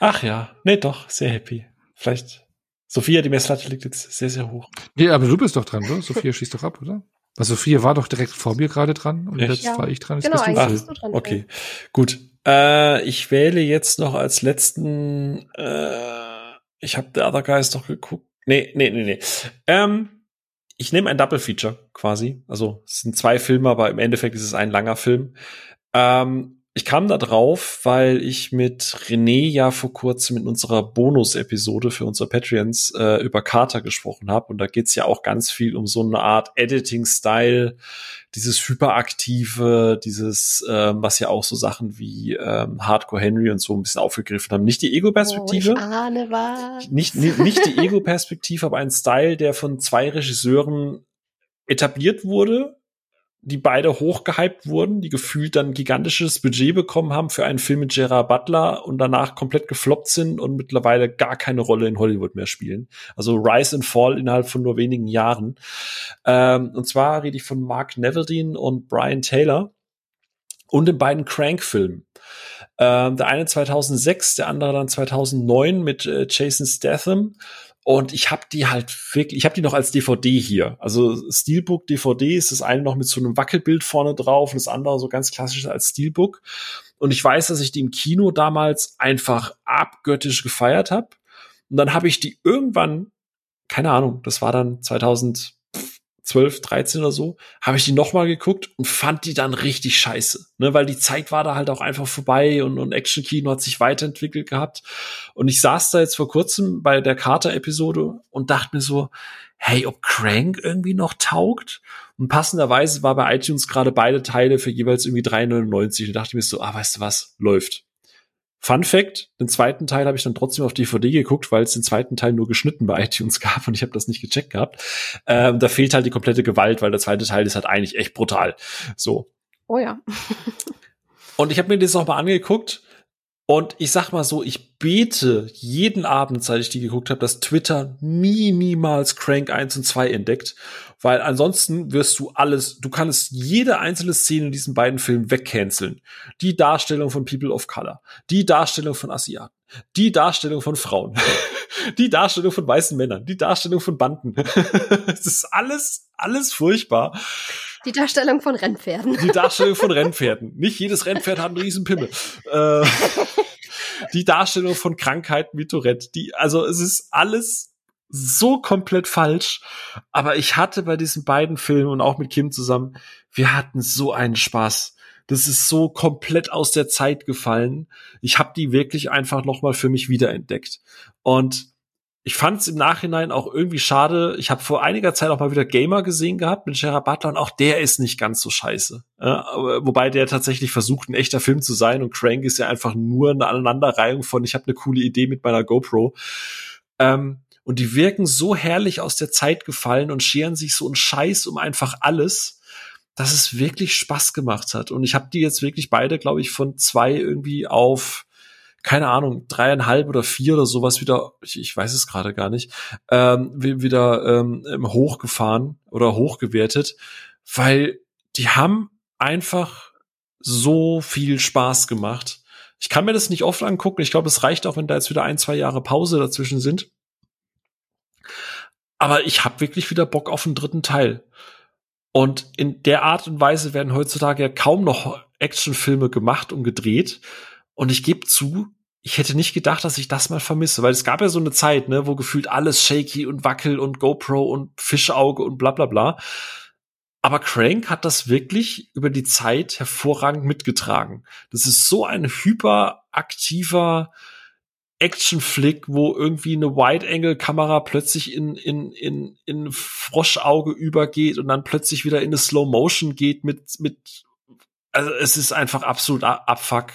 Ach ja, nee, doch, sehr happy. Vielleicht. Sophia, die Messlatte liegt jetzt sehr, sehr hoch. Ja, aber du bist doch dran, oder? Sophia schießt doch ab, oder? Weil Sophia war doch direkt vor mir gerade dran und Echt? jetzt ja. war ich dran. Jetzt genau, bist du, bist du dran. Okay, gut. Äh, ich wähle jetzt noch als letzten. Äh, ich habe The Other Guys doch geguckt. Nee, nee, nee, nee. Ähm, ich nehme ein Double Feature quasi. Also es sind zwei Filme, aber im Endeffekt ist es ein langer Film. Ähm, ich kam da drauf, weil ich mit René ja vor kurzem in unserer Bonus-Episode für unsere Patreons äh, über Carter gesprochen habe. Und da geht's ja auch ganz viel um so eine Art Editing-Style, dieses hyperaktive, dieses, ähm, was ja auch so Sachen wie ähm, Hardcore Henry und so ein bisschen aufgegriffen haben. Nicht die Ego-Perspektive. Oh, nicht, nicht, nicht die Ego-Perspektive, aber ein Style, der von zwei Regisseuren etabliert wurde die beide hochgehypt wurden, die gefühlt dann gigantisches Budget bekommen haben für einen Film mit Gerard Butler und danach komplett gefloppt sind und mittlerweile gar keine Rolle in Hollywood mehr spielen. Also Rise and Fall innerhalb von nur wenigen Jahren. Ähm, und zwar rede ich von Mark Neverdeen und Brian Taylor und den beiden Crank-Filmen. Ähm, der eine 2006, der andere dann 2009 mit äh, Jason Statham. Und ich habe die halt wirklich, ich habe die noch als DVD hier. Also Steelbook DVD ist das eine noch mit so einem Wackelbild vorne drauf und das andere so ganz klassisch als Steelbook. Und ich weiß, dass ich die im Kino damals einfach abgöttisch gefeiert habe. Und dann habe ich die irgendwann, keine Ahnung, das war dann 2000 12, 13 oder so, habe ich die nochmal geguckt und fand die dann richtig scheiße. Ne, weil die Zeit war da halt auch einfach vorbei und, und Action-Kino hat sich weiterentwickelt gehabt. Und ich saß da jetzt vor kurzem bei der Carter-Episode und dachte mir so, hey, ob Crank irgendwie noch taugt? Und passenderweise war bei iTunes gerade beide Teile für jeweils irgendwie 3,99 und dachte mir so, ah, weißt du was, läuft. Fun Fact, den zweiten Teil habe ich dann trotzdem auf DVD geguckt, weil es den zweiten Teil nur geschnitten bei <laughs> iTunes gab und ich habe das nicht gecheckt gehabt. Ähm, da fehlt halt die komplette Gewalt, weil der zweite Teil ist halt eigentlich echt brutal. So. Oh ja. und ich habe mir das auch mal angeguckt und ich sag mal so, ich bete jeden Abend, seit ich die geguckt habe, dass Twitter nie, niemals Crank 1 und 2 entdeckt. Weil ansonsten wirst du alles, du kannst jede einzelne Szene in diesen beiden Filmen wegcanceln. Die Darstellung von People of Color, die Darstellung von Asiaten, die Darstellung von Frauen, <laughs> die Darstellung von weißen Männern, die Darstellung von Banden. <laughs> Es ist alles, alles furchtbar. Die Darstellung von Rennpferden. Die Darstellung von Rennpferden. Nicht jedes Rennpferd hat einen riesen Pimmel. Äh, die Darstellung von Krankheiten wie Tourette. Die, also es ist alles so komplett falsch. Aber ich hatte bei diesen beiden Filmen und auch mit Kim zusammen, wir hatten so einen Spaß. Das ist so komplett aus der Zeit gefallen. Ich habe die wirklich einfach noch mal für mich wiederentdeckt. Und ich fand es im Nachhinein auch irgendwie schade. Ich habe vor einiger Zeit auch mal wieder Gamer gesehen gehabt mit Gerard Butler und auch der ist nicht ganz so scheiße. Ja, wobei der tatsächlich versucht, ein echter Film zu sein und Crank ist ja einfach nur eine Aneinanderreihung von, ich habe eine coole Idee mit meiner GoPro. Ähm, und die wirken so herrlich aus der Zeit gefallen und scheren sich so einen Scheiß um einfach alles, dass es wirklich Spaß gemacht hat. Und ich habe die jetzt wirklich beide, glaube ich, von zwei irgendwie auf keine Ahnung, dreieinhalb oder vier oder sowas wieder, ich, ich weiß es gerade gar nicht, ähm, wieder ähm, hochgefahren oder hochgewertet, weil die haben einfach so viel Spaß gemacht. Ich kann mir das nicht oft angucken. Ich glaube, es reicht auch, wenn da jetzt wieder ein, zwei Jahre Pause dazwischen sind. Aber ich habe wirklich wieder Bock auf einen dritten Teil. Und in der Art und Weise werden heutzutage ja kaum noch Actionfilme gemacht und gedreht. Und ich gebe zu, ich hätte nicht gedacht, dass ich das mal vermisse, weil es gab ja so eine Zeit, ne, wo gefühlt alles shaky und wackel und GoPro und Fischauge und bla bla bla. Aber Crank hat das wirklich über die Zeit hervorragend mitgetragen. Das ist so ein hyperaktiver Action-Flick, wo irgendwie eine Wide-Angle-Kamera plötzlich in, in, in, in Froschauge übergeht und dann plötzlich wieder in eine Slow-Motion geht mit, mit, also es ist einfach absolut Abfuck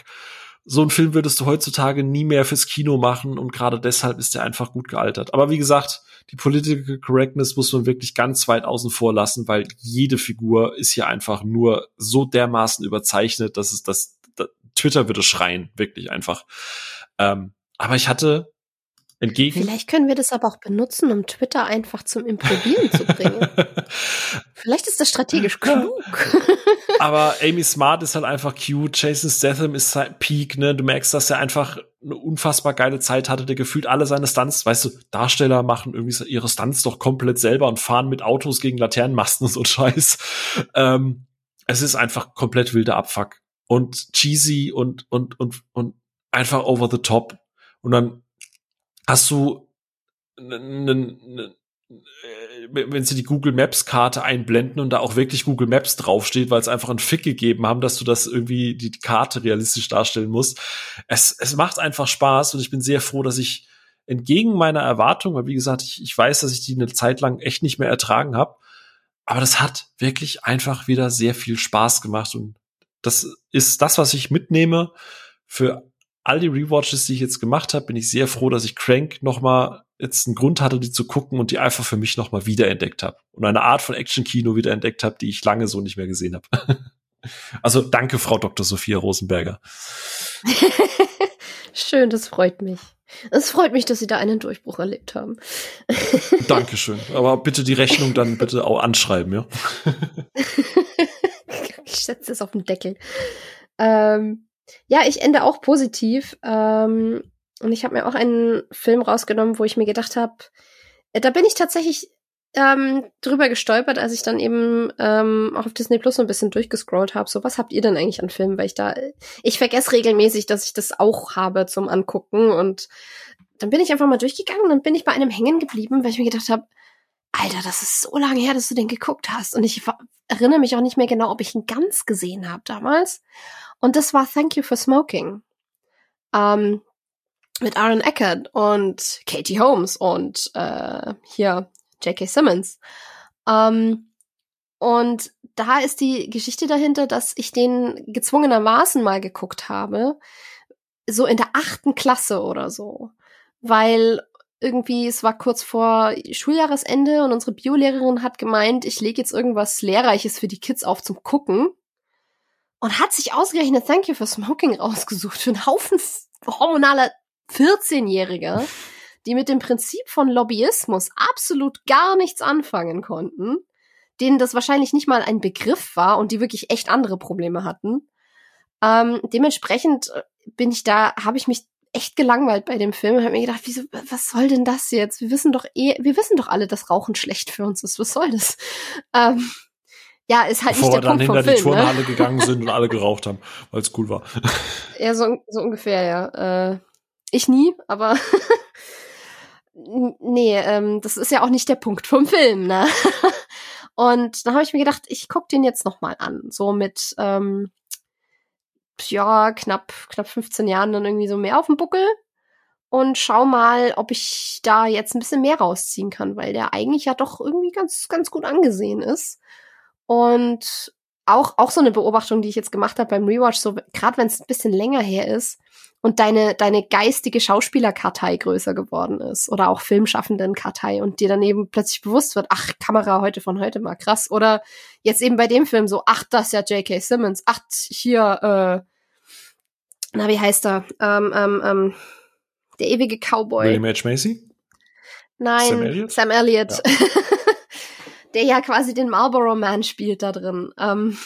so einen Film würdest du heutzutage nie mehr fürs Kino machen und gerade deshalb ist der einfach gut gealtert. Aber wie gesagt, die Political Correctness muss man wirklich ganz weit außen vor lassen, weil jede Figur ist hier einfach nur so dermaßen überzeichnet, dass es das, das Twitter würde schreien, wirklich einfach. Ähm, aber ich hatte entgegen. Vielleicht können wir das aber auch benutzen, um Twitter einfach zum Improbieren zu bringen. <laughs> Vielleicht ist das strategisch klug. <laughs> aber <laughs> Amy Smart ist halt einfach cute. Jason Statham ist halt Peak, ne? Du merkst, dass er einfach eine unfassbar geile Zeit hatte, der gefühlt alle seine Stunts, weißt du, Darsteller machen irgendwie ihre Stunts doch komplett selber und fahren mit Autos gegen Laternenmasten und so Scheiß. Ähm, es ist einfach komplett wilder Abfuck und cheesy und und und und einfach over the top und dann hast du einen äh, wenn sie die Google Maps Karte einblenden und da auch wirklich Google Maps draufsteht, weil es einfach einen Fick gegeben haben, dass du das irgendwie die Karte realistisch darstellen musst. Es, es macht einfach Spaß und ich bin sehr froh, dass ich entgegen meiner Erwartung, weil wie gesagt, ich, ich weiß, dass ich die eine Zeit lang echt nicht mehr ertragen habe, aber das hat wirklich einfach wieder sehr viel Spaß gemacht und das ist das, was ich mitnehme für all die Rewatches, die ich jetzt gemacht habe, bin ich sehr froh, dass ich Crank noch mal jetzt einen Grund hatte, die zu gucken und die einfach für mich noch mal wiederentdeckt habe und eine Art von Action-Kino wiederentdeckt habe, die ich lange so nicht mehr gesehen habe. <laughs> also danke, Frau Dr. Sophia Rosenberger. <laughs> Schön, das freut mich. Es freut mich, dass Sie da einen Durchbruch erlebt haben. <laughs> Dankeschön. Aber bitte die Rechnung dann bitte auch anschreiben, ja? ich setze es auf den Deckel. Ähm, ja, ich ende auch positiv. Ähm, und ich habe mir auch einen Film rausgenommen, wo ich mir gedacht habe, äh, da bin ich tatsächlich ähm, drüber gestolpert, als ich dann eben ähm, auch auf Disney Plus so ein bisschen durchgescrollt habe. So, was habt ihr denn eigentlich an Filmen? Weil ich da, ich vergesse regelmäßig, dass ich das auch habe zum Angucken. Und dann bin ich einfach mal durchgegangen und bin ich bei einem hängen geblieben, weil ich mir gedacht habe, Alter, das ist so lange her, dass du den geguckt hast. Und ich erinnere mich auch nicht mehr genau, ob ich ihn ganz gesehen habe damals. Und das war Thank You for Smoking. Ähm, mit Aaron Eckert und Katie Holmes und äh, hier J.K. Simmons. Ähm, und da ist die Geschichte dahinter, dass ich den gezwungenermaßen mal geguckt habe, so in der achten Klasse oder so, weil irgendwie, es war kurz vor Schuljahresende und unsere Biolehrerin hat gemeint, ich lege jetzt irgendwas Lehrreiches für die Kids auf zum Gucken und hat sich ausgerechnet Thank You for Smoking rausgesucht für einen Haufen hormonaler 14-Jähriger, die mit dem Prinzip von Lobbyismus absolut gar nichts anfangen konnten, denen das wahrscheinlich nicht mal ein Begriff war und die wirklich echt andere Probleme hatten. Ähm, dementsprechend äh, bin ich da, habe ich mich echt gelangweilt bei dem Film und habe mir gedacht, wieso, was soll denn das jetzt? Wir wissen doch eh, wir wissen doch alle, dass Rauchen schlecht für uns ist. Was soll das? Ähm, ja, ist halt Bevor nicht der wir dann Punkt hinter vom die Film, Turnhalle ne? gegangen <laughs> sind und alle geraucht haben, weil es cool war. Ja, so, so ungefähr, ja. Äh, ich nie, aber <laughs> nee, ähm, das ist ja auch nicht der Punkt vom Film, ne? <laughs> Und dann habe ich mir gedacht, ich guck den jetzt noch mal an, so mit ähm, ja knapp knapp 15 Jahren dann irgendwie so mehr auf dem Buckel und schau mal, ob ich da jetzt ein bisschen mehr rausziehen kann, weil der eigentlich ja doch irgendwie ganz ganz gut angesehen ist. Und auch auch so eine Beobachtung, die ich jetzt gemacht habe beim Rewatch, so gerade wenn es ein bisschen länger her ist und deine deine geistige Schauspielerkartei größer geworden ist oder auch Filmschaffenden-Kartei und dir dann eben plötzlich bewusst wird, ach Kamera heute von heute mal krass oder jetzt eben bei dem Film so, ach das ist ja J.K. Simmons, ach hier äh, na wie heißt er ähm, ähm, ähm, der ewige Cowboy. William H. Macy? Nein, Sam Elliott? Sam Elliott. <laughs> der ja quasi den Marlboro Man spielt da drin. Ähm,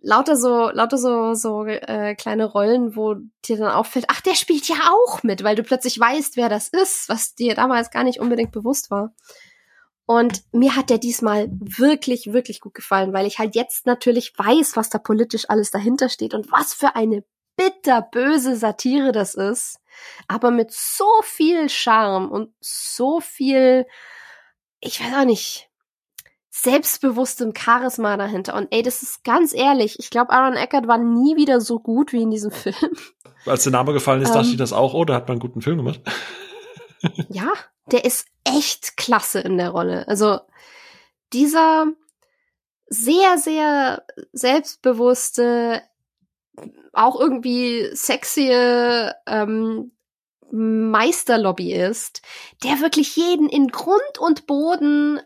lauter so, lauter so, so äh, kleine Rollen, wo dir dann auffällt, ach, der spielt ja auch mit, weil du plötzlich weißt, wer das ist, was dir damals gar nicht unbedingt bewusst war. Und mir hat der diesmal wirklich, wirklich gut gefallen, weil ich halt jetzt natürlich weiß, was da politisch alles dahinter steht und was für eine bitterböse Satire das ist, aber mit so viel Charme und so viel, ich weiß auch nicht, selbstbewusstem Charisma dahinter. Und ey, das ist ganz ehrlich, ich glaube, Aaron Eckert war nie wieder so gut wie in diesem <laughs> Film. Als der Name gefallen ist, Ähm. dachte ich das auch, oh, da hat man einen guten Film gemacht. <laughs> Ja, der ist echt klasse in der Rolle. Also dieser sehr, sehr selbstbewusste, auch irgendwie sexy ähm, Meisterlobbyist, der wirklich jeden in Grund und Boden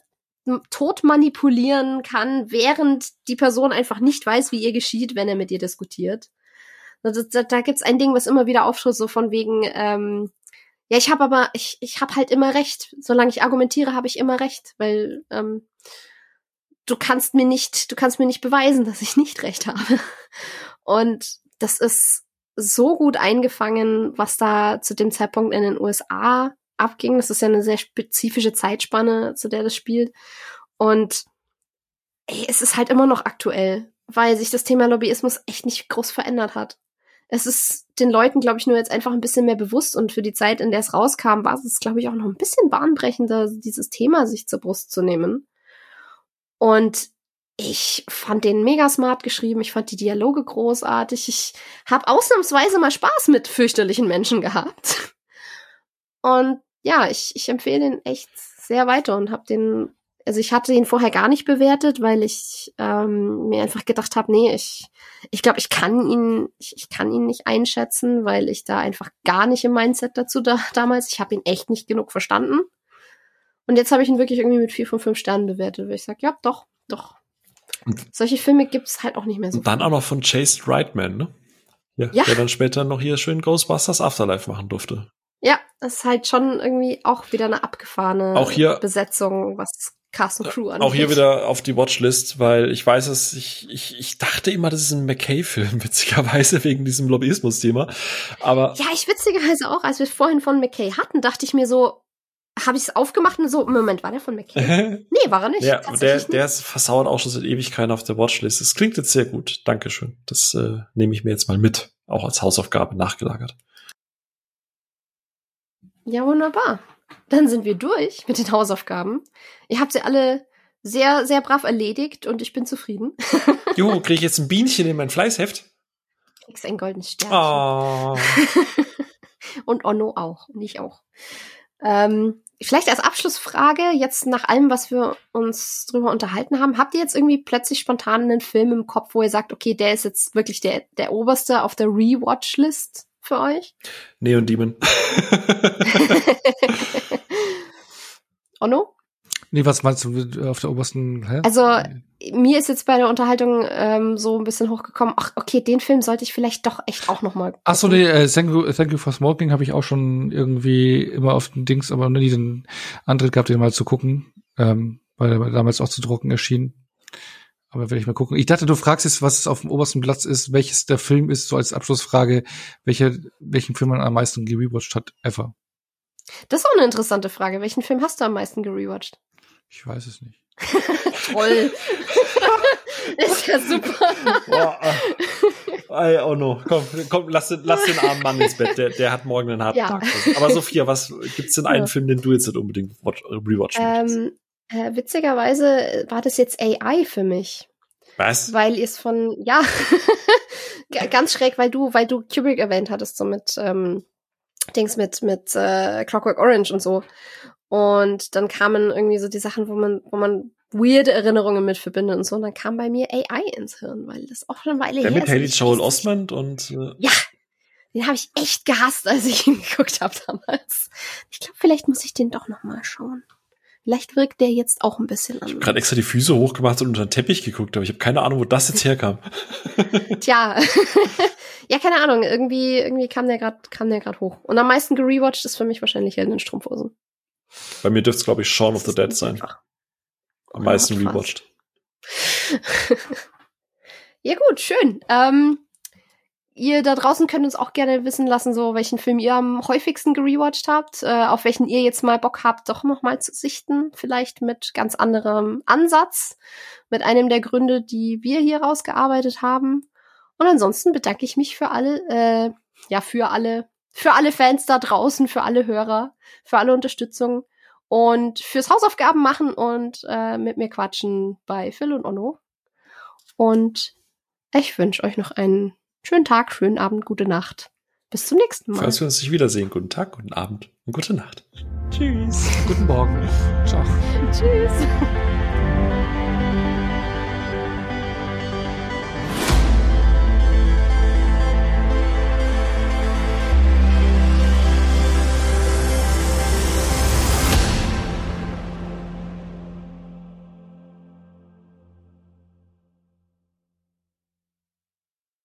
tot manipulieren kann, während die Person einfach nicht weiß, wie ihr geschieht, wenn er mit ihr diskutiert. Also, da, da gibt's ein Ding, was immer wieder auftritt, so von wegen, ähm, ja, ich habe aber, ich, ich habe halt immer recht. Solange ich argumentiere, habe ich immer recht, weil ähm, du kannst mir nicht, du kannst mir nicht beweisen, <laughs> dass ich nicht recht habe. Und das ist so gut eingefangen, was da zu dem Zeitpunkt in den USA abging. Das ist ja eine sehr spezifische Zeitspanne, zu der das spielt. Und ey, es ist halt immer noch aktuell, weil sich das Thema Lobbyismus echt nicht groß verändert hat. es ist den Leuten, glaube ich, nur jetzt einfach ein bisschen mehr bewusst und für die Zeit, in der es rauskam, war es, glaube ich, auch noch ein bisschen bahnbrechender, dieses Thema sich zur Brust zu nehmen. Und ich fand den mega smart geschrieben, ich fand die Dialoge großartig, ich habe ausnahmsweise mal Spaß mit fürchterlichen Menschen gehabt. Und ja, ich, ich empfehle den echt sehr weiter und habe den also ich hatte ihn vorher gar nicht bewertet, weil ich ähm, mir einfach gedacht habe, nee, ich ich glaube, ich kann ihn ich, ich kann ihn nicht einschätzen, weil ich da einfach gar nicht im Mindset dazu da damals. Ich habe ihn echt nicht genug verstanden. Und jetzt habe ich ihn wirklich irgendwie mit vier von fünf Sternen bewertet, weil ich sage, ja, doch, doch. Und Solche Filme gibt's halt auch nicht mehr so. Und dann auch noch von Chase Reitman, ne? Ja, ja. Der dann später noch hier schön Ghostbusters Afterlife machen durfte. Ja, das ist halt schon irgendwie auch wieder eine abgefahrene auch hier, Besetzung, was Cast und Crew an. Auch hier wieder auf die Watchlist, weil ich weiß es, ich, ich, ich dachte immer, das ist ein McKay-Film, <laughs> witzigerweise, wegen diesem Lobbyismus-Thema. Aber. Ja, ich witzigerweise auch, als wir es vorhin von McKay hatten, dachte ich mir so, habe ich es aufgemacht und so, Moment, war der von McKay? <laughs> nee, war er nicht. Ja, der, der ist versauert auch schon seit Ewigkeiten auf der Watchlist. Das klingt jetzt sehr gut. Dankeschön. Das äh, nehme ich mir jetzt mal mit, auch als Hausaufgabe nachgelagert. Ja, wunderbar. Dann sind wir durch mit den Hausaufgaben. Ihr habt sie alle sehr, sehr brav erledigt und ich bin zufrieden. <laughs> Jo, kriege ich jetzt ein Bienchen in mein Fleißheft? Kriegst ein goldenes Sternchen. Oh. <laughs> und Onno auch. Und ich auch. Ähm, vielleicht als Abschlussfrage, jetzt nach allem, was wir uns drüber unterhalten haben, habt ihr jetzt irgendwie plötzlich spontan einen Film im Kopf, wo ihr sagt, okay, der ist jetzt wirklich der, der oberste auf der Rewatch-List? Für euch? Neon Demon. <laughs> <laughs> Onno? Nee, was meinst du auf der obersten? Hä? Also mir ist jetzt bei der Unterhaltung ähm, so ein bisschen hochgekommen. Ach, okay, den Film sollte ich vielleicht doch echt auch noch mal. Ach so, nee, äh, thank, you, thank you for smoking habe ich auch schon irgendwie immer auf den Dings, aber nie den Antritt gehabt, den mal zu gucken, ähm, weil er damals auch zu drucken erschien. Aber werde ich mal gucken. Ich dachte, du fragst jetzt, was auf dem obersten Platz ist, welches der Film ist, so als Abschlussfrage, welcher, welchen Film man am meisten gerewatcht hat, ever. Das ist auch eine interessante Frage. Welchen Film hast du am meisten gerewatcht? Ich weiß es nicht. <laughs> Toll. <laughs> ist ja super. Boah, äh, oh no. Komm, komm, lass den, lass den armen Mann ins Bett. Der, der hat morgen einen harten ja. Tag. Aber Sophia, was gibt's denn einen ja. Film, den du jetzt nicht unbedingt rewatchen ähm, äh, witzigerweise war das jetzt AI für mich. Was? Weil ihr es von, ja, <laughs> ganz schräg, weil du, weil du Kubrick erwähnt hattest, so mit ähm, Dings mit, mit äh, Clockwork Orange und so. Und dann kamen irgendwie so die Sachen, wo man, wo man weirde Erinnerungen mit verbindet und so. Und dann kam bei mir AI ins Hirn, weil das auch schon eine Weile her ist. Mit Haley Joel Osment und äh Ja, den habe ich echt gehasst, als ich <laughs> ihn geguckt habe damals. Ich glaube, vielleicht muss ich den doch noch mal schauen. Vielleicht wirkt der jetzt auch ein bisschen an. Ich habe gerade extra die Füße hochgemacht und unter den Teppich geguckt, aber ich habe keine Ahnung, wo das jetzt herkam. <laughs> <laughs> Tja. <laughs> ja, keine Ahnung. Irgendwie, irgendwie kam der gerade kam der gerade hoch. Und am meisten gerewatcht ist für mich wahrscheinlich Helden in Strumpfhosen. Bei mir dürfte es, glaube ich, Shaun of the Dead sein. Am meisten rewatcht. ja, gut, schön. Ähm, ihr da draußen könnt uns auch gerne wissen lassen, so welchen Film ihr am häufigsten gerewatcht habt, äh, auf welchen ihr jetzt mal Bock habt, doch noch mal zu sichten, vielleicht mit ganz anderem Ansatz, mit einem der Gründe, die wir hier rausgearbeitet haben. Und ansonsten bedanke ich mich für alle, äh, ja für alle, für alle Fans da draußen, für alle Hörer, für alle Unterstützung und fürs Hausaufgaben machen und äh, mit mir quatschen bei Phil und Onno. Und ich wünsche euch noch einen Schönen Tag, schönen Abend, gute Nacht. Bis zum nächsten Mal. Falls wir uns nicht wiedersehen, guten Tag, guten Abend und gute Nacht. Tschüss. Guten Morgen. Ciao. <laughs> Tschüss.